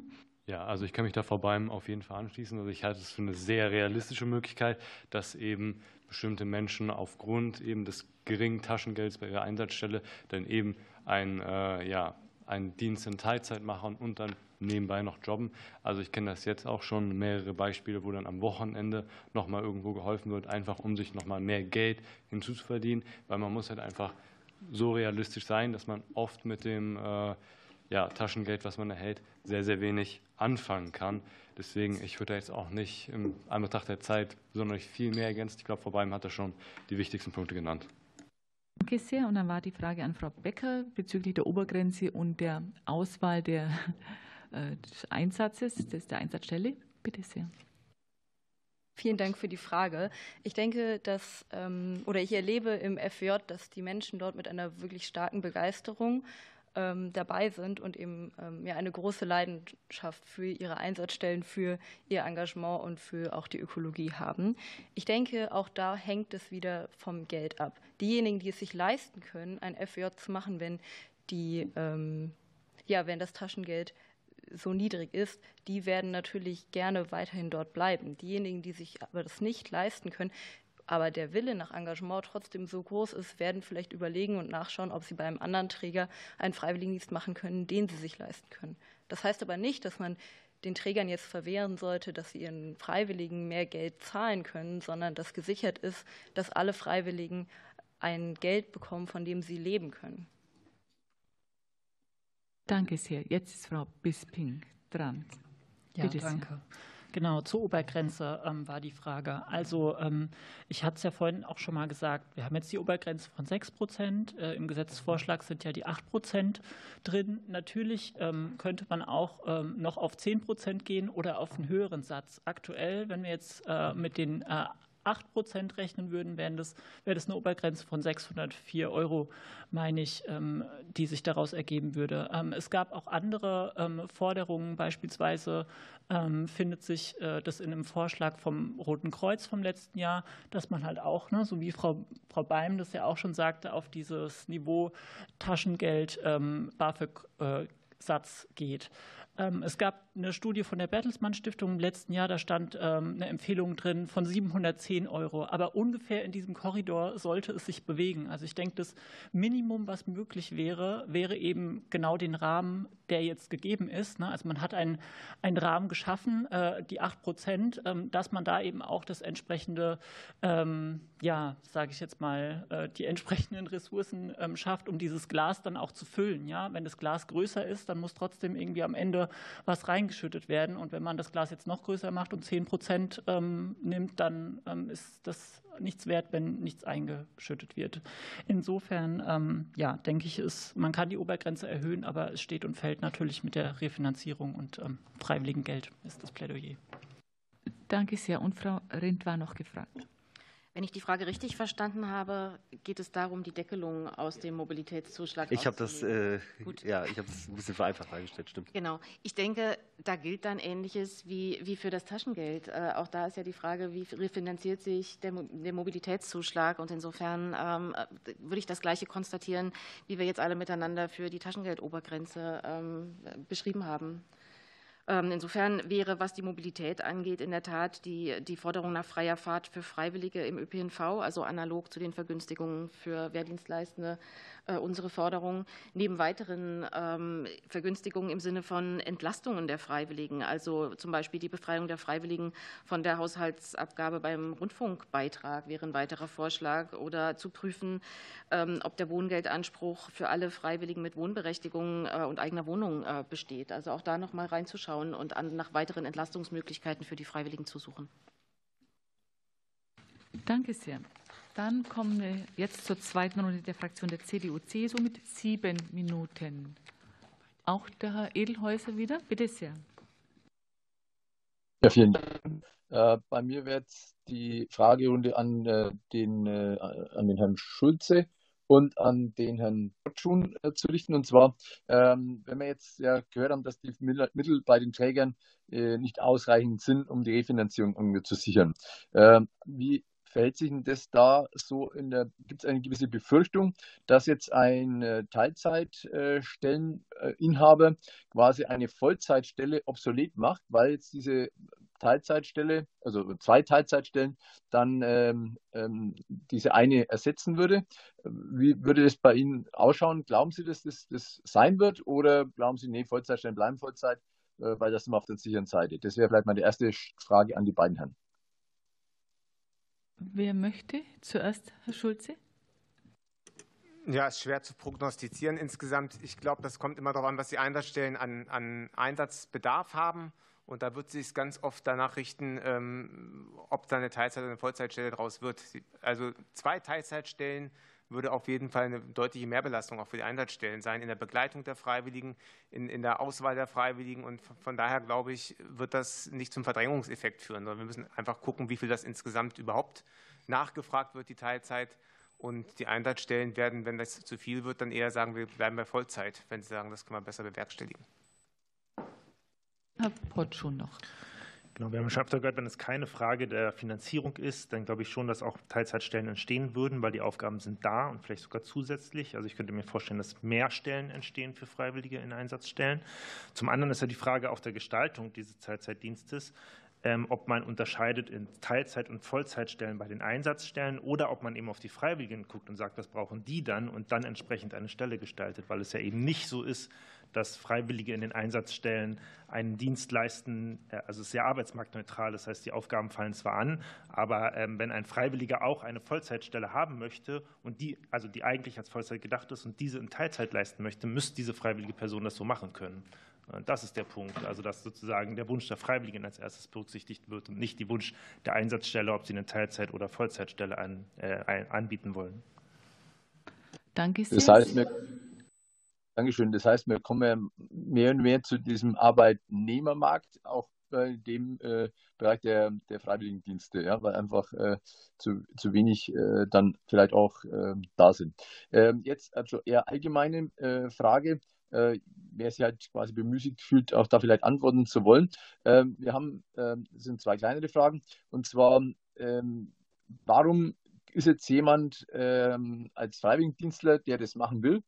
Ja, also ich kann mich da Frau Beim auf jeden Fall anschließen. Also ich halte es für eine sehr realistische Möglichkeit, dass eben bestimmte Menschen aufgrund eben des geringen Taschengelds bei ihrer Einsatzstelle dann eben ein, äh, ja, einen Dienst in Teilzeit machen und dann nebenbei noch jobben. Also ich kenne das jetzt auch schon, mehrere Beispiele, wo dann am Wochenende nochmal irgendwo geholfen wird, einfach um sich nochmal mehr Geld hinzuzuverdienen, weil man muss halt einfach so realistisch sein, dass man oft mit dem äh, ja, Taschengeld, was man erhält, sehr, sehr wenig anfangen kann. Deswegen, ich würde jetzt auch nicht im Anbetracht der Zeit besonders viel mehr ergänzen. Ich glaube, Beim hat da schon die wichtigsten Punkte genannt. Danke sehr. Und dann war die Frage an Frau Becker bezüglich der Obergrenze und der Auswahl der, des Einsatzes, des, der Einsatzstelle. Bitte sehr. Vielen Dank für die Frage. Ich denke, dass, ähm, oder ich erlebe im FJ, dass die Menschen dort mit einer wirklich starken Begeisterung ähm, dabei sind und eben ähm, ja, eine große Leidenschaft für ihre Einsatzstellen, für ihr Engagement und für auch die Ökologie haben. Ich denke, auch da hängt es wieder vom Geld ab. Diejenigen, die es sich leisten können, ein FJ zu machen, wenn die ja, wenn das Taschengeld so niedrig ist, die werden natürlich gerne weiterhin dort bleiben. Diejenigen, die sich aber das nicht leisten können, aber der Wille nach Engagement trotzdem so groß ist, werden vielleicht überlegen und nachschauen, ob sie bei einem anderen Träger einen Freiwilligendienst machen können, den sie sich leisten können. Das heißt aber nicht, dass man den Trägern jetzt verwehren sollte, dass sie ihren Freiwilligen mehr Geld zahlen können, sondern dass gesichert ist, dass alle Freiwilligen ein Geld bekommen, von dem sie leben können. Danke sehr. Jetzt ist Frau Bisping dran. Ja, Bitte danke. Sehr. Genau, zur Obergrenze ähm, war die Frage. Also ähm, ich hatte es ja vorhin auch schon mal gesagt, wir haben jetzt die Obergrenze von 6 Prozent. Äh, Im Gesetzesvorschlag sind ja die 8 Prozent drin. Natürlich ähm, könnte man auch ähm, noch auf 10 Prozent gehen oder auf einen höheren Satz. Aktuell, wenn wir jetzt äh, mit den äh, 8 Prozent rechnen würden, wäre das, wäre das eine Obergrenze von 604 Euro, meine ich, ähm, die sich daraus ergeben würde. Ähm, es gab auch andere ähm, Forderungen, beispielsweise findet sich äh, das in einem Vorschlag vom Roten Kreuz vom letzten Jahr, dass man halt auch, ne, so wie Frau, Frau Beim das ja auch schon sagte, auf dieses Niveau Taschengeld, BAföG-Satz geht. Ähm, es gab eine Studie von der Bertelsmann Stiftung im letzten Jahr, da stand ähm, eine Empfehlung drin von 710 Euro. Aber ungefähr in diesem Korridor sollte es sich bewegen. Also ich denke, das Minimum, was möglich wäre, wäre eben genau den Rahmen, der jetzt gegeben ist. Ne? Also man hat einen, einen Rahmen geschaffen, äh, die 8 Prozent, ähm, dass man da eben auch das entsprechende, ja, sage ich jetzt mal, äh, die entsprechenden Ressourcen schafft, um dieses Glas dann auch zu füllen. Ja? Wenn das Glas größer ist, dann muss trotzdem irgendwie am Ende was reingeschüttet werden. Und wenn man das Glas jetzt noch größer macht und 10 Prozent ähm, nimmt, dann ähm, ist das nichts wert, wenn nichts eingeschüttet wird. Insofern, ähm, ja, denke ich, ist, man kann die Obergrenze erhöhen, aber es steht und fällt natürlich mit der Refinanzierung und freiwilligem Geld, ist das Plädoyer. Danke sehr. Und Frau Rindt war noch gefragt. Wenn ich die Frage richtig verstanden habe, geht es darum, die Deckelung aus dem Mobilitätszuschlag Ich habe das, äh, ja, ich habe es ein bisschen vereinfacht dargestellt, stimmt. Genau. Ich denke, da gilt dann Ähnliches wie, wie für das Taschengeld. Äh, auch da ist ja die Frage, wie refinanziert sich der, der Mobilitätszuschlag? Und insofern ähm, würde ich das Gleiche konstatieren, wie wir jetzt alle miteinander für die Taschengeldobergrenze ähm, beschrieben haben. Ähm, insofern wäre, was die Mobilität angeht, in der Tat die, die Forderung nach freier Fahrt für Freiwillige im ÖPNV, also analog zu den Vergünstigungen für Wehrdienstleistende, unsere Forderung, neben weiteren ähm, Vergünstigungen im Sinne von Entlastungen der Freiwilligen, also zum Beispiel die Befreiung der Freiwilligen von der Haushaltsabgabe beim Rundfunkbeitrag wäre ein weiterer Vorschlag oder zu prüfen, ähm, ob der Wohngeldanspruch für alle Freiwilligen mit Wohnberechtigung äh, und eigener Wohnung äh, besteht. Also auch da noch mal reinzuschauen und nach weiteren Entlastungsmöglichkeiten für die Freiwilligen zu suchen. Danke sehr. Dann kommen wir jetzt zur zweiten Runde der Fraktion der CDU-CSU mit sieben Minuten. Auch der Herr Edelhäuser wieder. Bitte sehr. Ja, vielen Dank. Äh, bei mir wird die Fragerunde an, äh, den, äh, an den Herrn Schulze und an den Herrn Botschun zu richten. Und zwar, ähm, wenn wir jetzt gehört haben, dass die Mittel bei den Trägern nicht ausreichend sind, um die Refinanzierung zu sichern. Ähm, wie verhält sich denn das da so in der, gibt es eine gewisse Befürchtung, dass jetzt ein Teilzeitstelleninhaber quasi eine Vollzeitstelle obsolet macht, weil jetzt diese Teilzeitstelle, also zwei Teilzeitstellen, dann ähm, ähm, diese eine ersetzen würde. Wie würde das bei Ihnen ausschauen? Glauben Sie, dass das, das sein wird oder glauben Sie, nee, Vollzeitstellen bleiben Vollzeit, äh, weil das immer auf der sicheren Seite? Das wäre vielleicht meine erste Frage an die beiden Herren. Wer möchte zuerst, Herr Schulze? Ja, ist schwer zu prognostizieren insgesamt. Ich glaube, das kommt immer darauf an, was die Einsatzstellen an, an Einsatzbedarf haben Und da wird sich ganz oft danach richten, ähm, ob da eine Teilzeit- oder eine Vollzeitstelle draus wird. Also zwei Teilzeitstellen würde auf jeden Fall eine deutliche Mehrbelastung auch für die Einsatzstellen sein, in der Begleitung der Freiwilligen, in, in der Auswahl der Freiwilligen. Und von daher, glaube ich, wird das nicht zum Verdrängungseffekt führen, sondern wir müssen einfach gucken, wie viel das insgesamt überhaupt nachgefragt wird, die Teilzeit. Und die Einsatzstellen werden, wenn das zu viel wird, dann eher sagen, wir bleiben bei Vollzeit, wenn sie sagen, das kann man besser bewerkstelligen. Herr Pott schon noch. Genau, wir haben schon öfter gehört, wenn es keine Frage der Finanzierung ist, dann glaube ich schon, dass auch Teilzeitstellen entstehen würden, weil die Aufgaben sind da und vielleicht sogar zusätzlich. Also ich könnte mir vorstellen, dass mehr Stellen entstehen für Freiwillige in Einsatzstellen. Zum anderen ist ja die Frage auch der Gestaltung dieses Teilzeitdienstes. Ähm, ob man unterscheidet in Teilzeit- und Vollzeitstellen bei den Einsatzstellen oder ob man eben auf die Freiwilligen guckt und sagt, was brauchen die dann und dann entsprechend eine Stelle gestaltet, weil es ja eben nicht so ist, dass Freiwillige in den Einsatzstellen einen Dienst leisten. Äh, also es ist sehr arbeitsmarktneutral, das heißt, die Aufgaben fallen zwar an, aber ähm, wenn ein Freiwilliger auch eine Vollzeitstelle haben möchte und die, also die eigentlich als Vollzeit gedacht ist und diese in Teilzeit leisten möchte, müsste diese freiwillige Person das so machen können. Das ist der Punkt, also dass sozusagen der Wunsch der Freiwilligen als erstes berücksichtigt wird und nicht die Wunsch der Einsatzstelle, ob sie eine Teilzeit- oder Vollzeitstelle an, äh, anbieten wollen. Danke sehr. Das heißt, wir, Dankeschön. Das heißt, wir kommen mehr und mehr zu diesem Arbeitnehmermarkt, auch bei dem äh, Bereich der, der Freiwilligendienste, ja, weil einfach äh, zu, zu wenig äh, dann vielleicht auch ähm, da sind. Ähm, jetzt also eher allgemeine äh, Frage äh, wer sich halt quasi bemüßigt fühlt, auch da vielleicht antworten zu wollen. Ähm, wir haben, ähm, das sind zwei kleinere Fragen, und zwar, ähm, warum ist jetzt jemand als Freiwilligendienstler, der das machen will,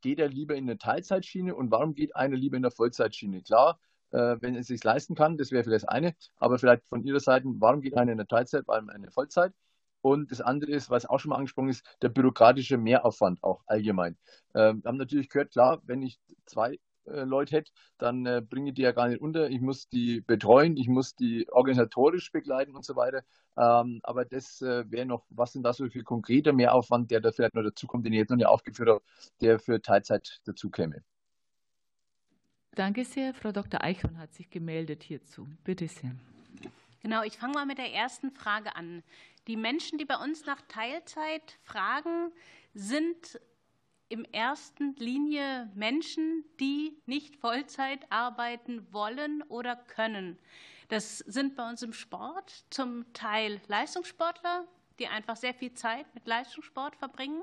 geht er lieber in eine Teilzeitschiene und warum geht einer lieber in eine Vollzeitschiene? Klar, äh, wenn er es sich leisten kann, das wäre vielleicht das eine, aber vielleicht von Ihrer Seite, warum geht einer in eine Teilzeit, warum eine Vollzeit? Und das andere ist, was auch schon mal angesprochen ist, der bürokratische Mehraufwand auch allgemein. Ähm, wir haben natürlich gehört, klar, wenn ich zwei äh, Leute hätte, dann äh, bringe ich die ja gar nicht unter. Ich muss die betreuen, ich muss die organisatorisch begleiten und so weiter. Ähm, aber das äh, wäre noch, was sind da so für konkreter Mehraufwand, der da vielleicht noch dazukommt, den ich jetzt noch nicht aufgeführt habe, der für Teilzeit dazu käme? Danke sehr. Frau Dr. Eichhorn hat sich gemeldet hierzu. Bitte sehr. Genau, ich fange mal mit der ersten Frage an. Die Menschen, die bei uns nach Teilzeit fragen, sind in erster Linie Menschen, die nicht Vollzeit arbeiten wollen oder können. Das sind bei uns im Sport zum Teil Leistungssportler, die einfach sehr viel Zeit mit Leistungssport verbringen.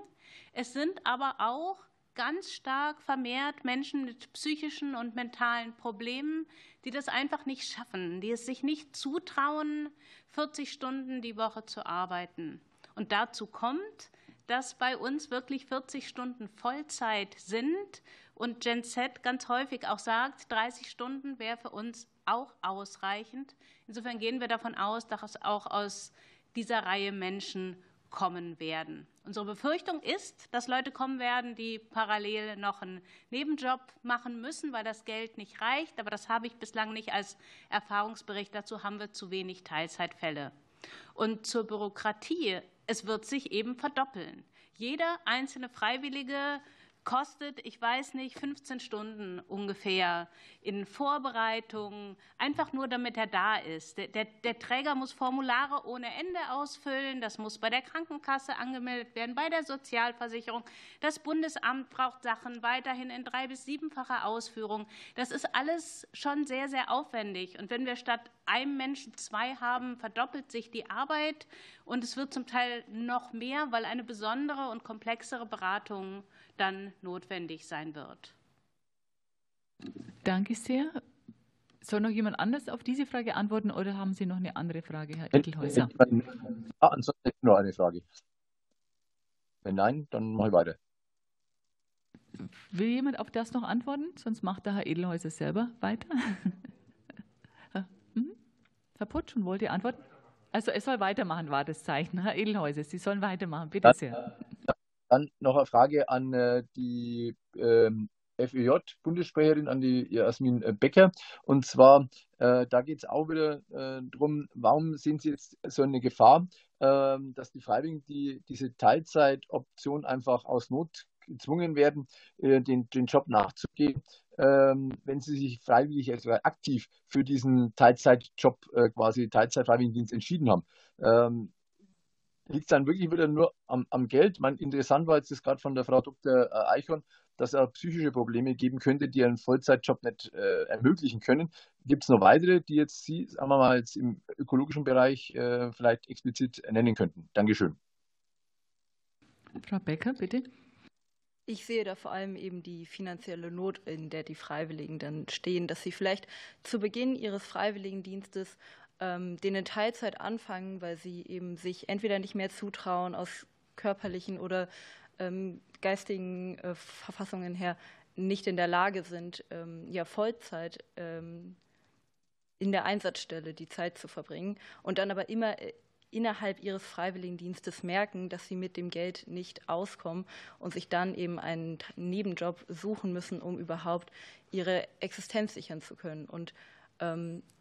Es sind aber auch ganz stark vermehrt Menschen mit psychischen und mentalen Problemen, die das einfach nicht schaffen, die es sich nicht zutrauen, 40 Stunden die Woche zu arbeiten. Und dazu kommt, dass bei uns wirklich 40 Stunden Vollzeit sind und Gen Z ganz häufig auch sagt, 30 Stunden wäre für uns auch ausreichend. Insofern gehen wir davon aus, dass es auch aus dieser Reihe Menschen kommen werden. Unsere Befürchtung ist, dass Leute kommen werden, die parallel noch einen Nebenjob machen müssen, weil das Geld nicht reicht. Aber das habe ich bislang nicht als Erfahrungsbericht. Dazu haben wir zu wenig Teilzeitfälle. Und zur Bürokratie. Es wird sich eben verdoppeln. Jeder einzelne Freiwillige kostet, ich weiß nicht, 15 Stunden ungefähr in Vorbereitung, einfach nur damit er da ist. Der, der, der, Träger muss Formulare ohne Ende ausfüllen, das muss bei der Krankenkasse angemeldet werden, bei der Sozialversicherung. Das Bundesamt braucht Sachen weiterhin in drei- bis siebenfacher Ausführung. Das ist alles schon sehr, sehr aufwendig. Und wenn wir statt einem Menschen zwei haben, verdoppelt sich die Arbeit und es wird zum Teil noch mehr, weil eine besondere und komplexere Beratung dann notwendig sein wird. Danke sehr. Soll noch jemand anders auf diese Frage antworten oder haben Sie noch eine andere Frage, Herr Edelhäuser? Ah, ansonsten noch eine Frage. Wenn nein, dann mache ich weiter. Will jemand auf das noch antworten? Sonst macht der Herr Edelhäuser selber weiter. hm? Herr Putsch, wollt ihr antworten? Also er soll weitermachen, war das Zeichen. Herr Edelhäuser, Sie sollen weitermachen, bitte sehr. Dann noch eine Frage an äh, die ähm, FÖJ-Bundessprecherin, an die Jasmin äh, Becker. Und zwar, äh, da geht es auch wieder äh, darum, warum sehen Sie jetzt so eine Gefahr, äh, dass die Freiwilligen die, diese Teilzeitoption einfach aus Not gezwungen werden, äh, den, den Job nachzugehen. ähm, wenn sie sich freiwillig, also aktiv für diesen Teilzeitjob, äh, quasi Teilzeitfreiwilligendienst entschieden haben. Liegt es dann wirklich wieder nur am, am Geld? Man, interessant war jetzt das gerade von der Frau Dr. Äh, Eichhorn, dass es auch psychische Probleme geben könnte, die einen Vollzeitjob nicht äh, ermöglichen können. Gibt es noch weitere, die jetzt Sie, sagen wir mal, jetzt im ökologischen Bereich äh, vielleicht explizit nennen könnten? Dankeschön. Frau Becker, bitte. Ich sehe da vor allem eben die finanzielle Not, in der die Freiwilligen dann stehen, dass sie vielleicht zu Beginn ihres Freiwilligendienstes ähm, den in Teilzeit anfangen, weil sie eben sich entweder nicht mehr zutrauen aus körperlichen oder ähm, geistigen äh, Verfassungen her nicht in der Lage sind, ähm, ja Vollzeit in der Einsatzstelle die Zeit zu verbringen und dann aber immer äh, innerhalb ihres Freiwilligendienstes merken, dass sie mit dem Geld nicht auskommen und sich dann eben einen Nebenjob suchen müssen, um überhaupt ihre Existenz sichern zu können. Und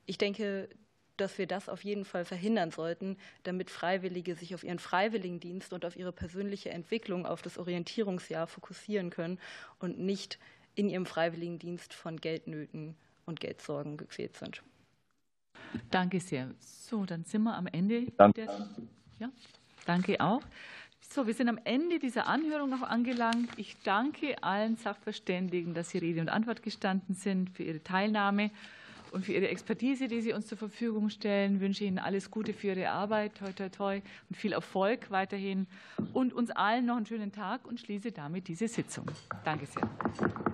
ich denke, dass wir das auf jeden Fall verhindern sollten, damit Freiwillige sich auf ihren Freiwilligendienst und auf ihre persönliche Entwicklung, auf das Orientierungsjahr fokussieren können und nicht in ihrem Freiwilligendienst von Geldnöten und Geldsorgen gequält sind. Danke sehr. So, dann sind wir am Ende. Danke. Der, ja, danke auch. So, wir sind am Ende dieser Anhörung noch angelangt. Ich danke allen Sachverständigen, dass Sie Rede und Antwort gestanden sind, für Ihre Teilnahme und für Ihre Expertise, die Sie uns zur Verfügung stellen. Ich wünsche Ihnen alles Gute für Ihre Arbeit, toi, toi, toi, und viel Erfolg weiterhin und uns allen noch einen schönen Tag und schließe damit diese Sitzung. Danke sehr.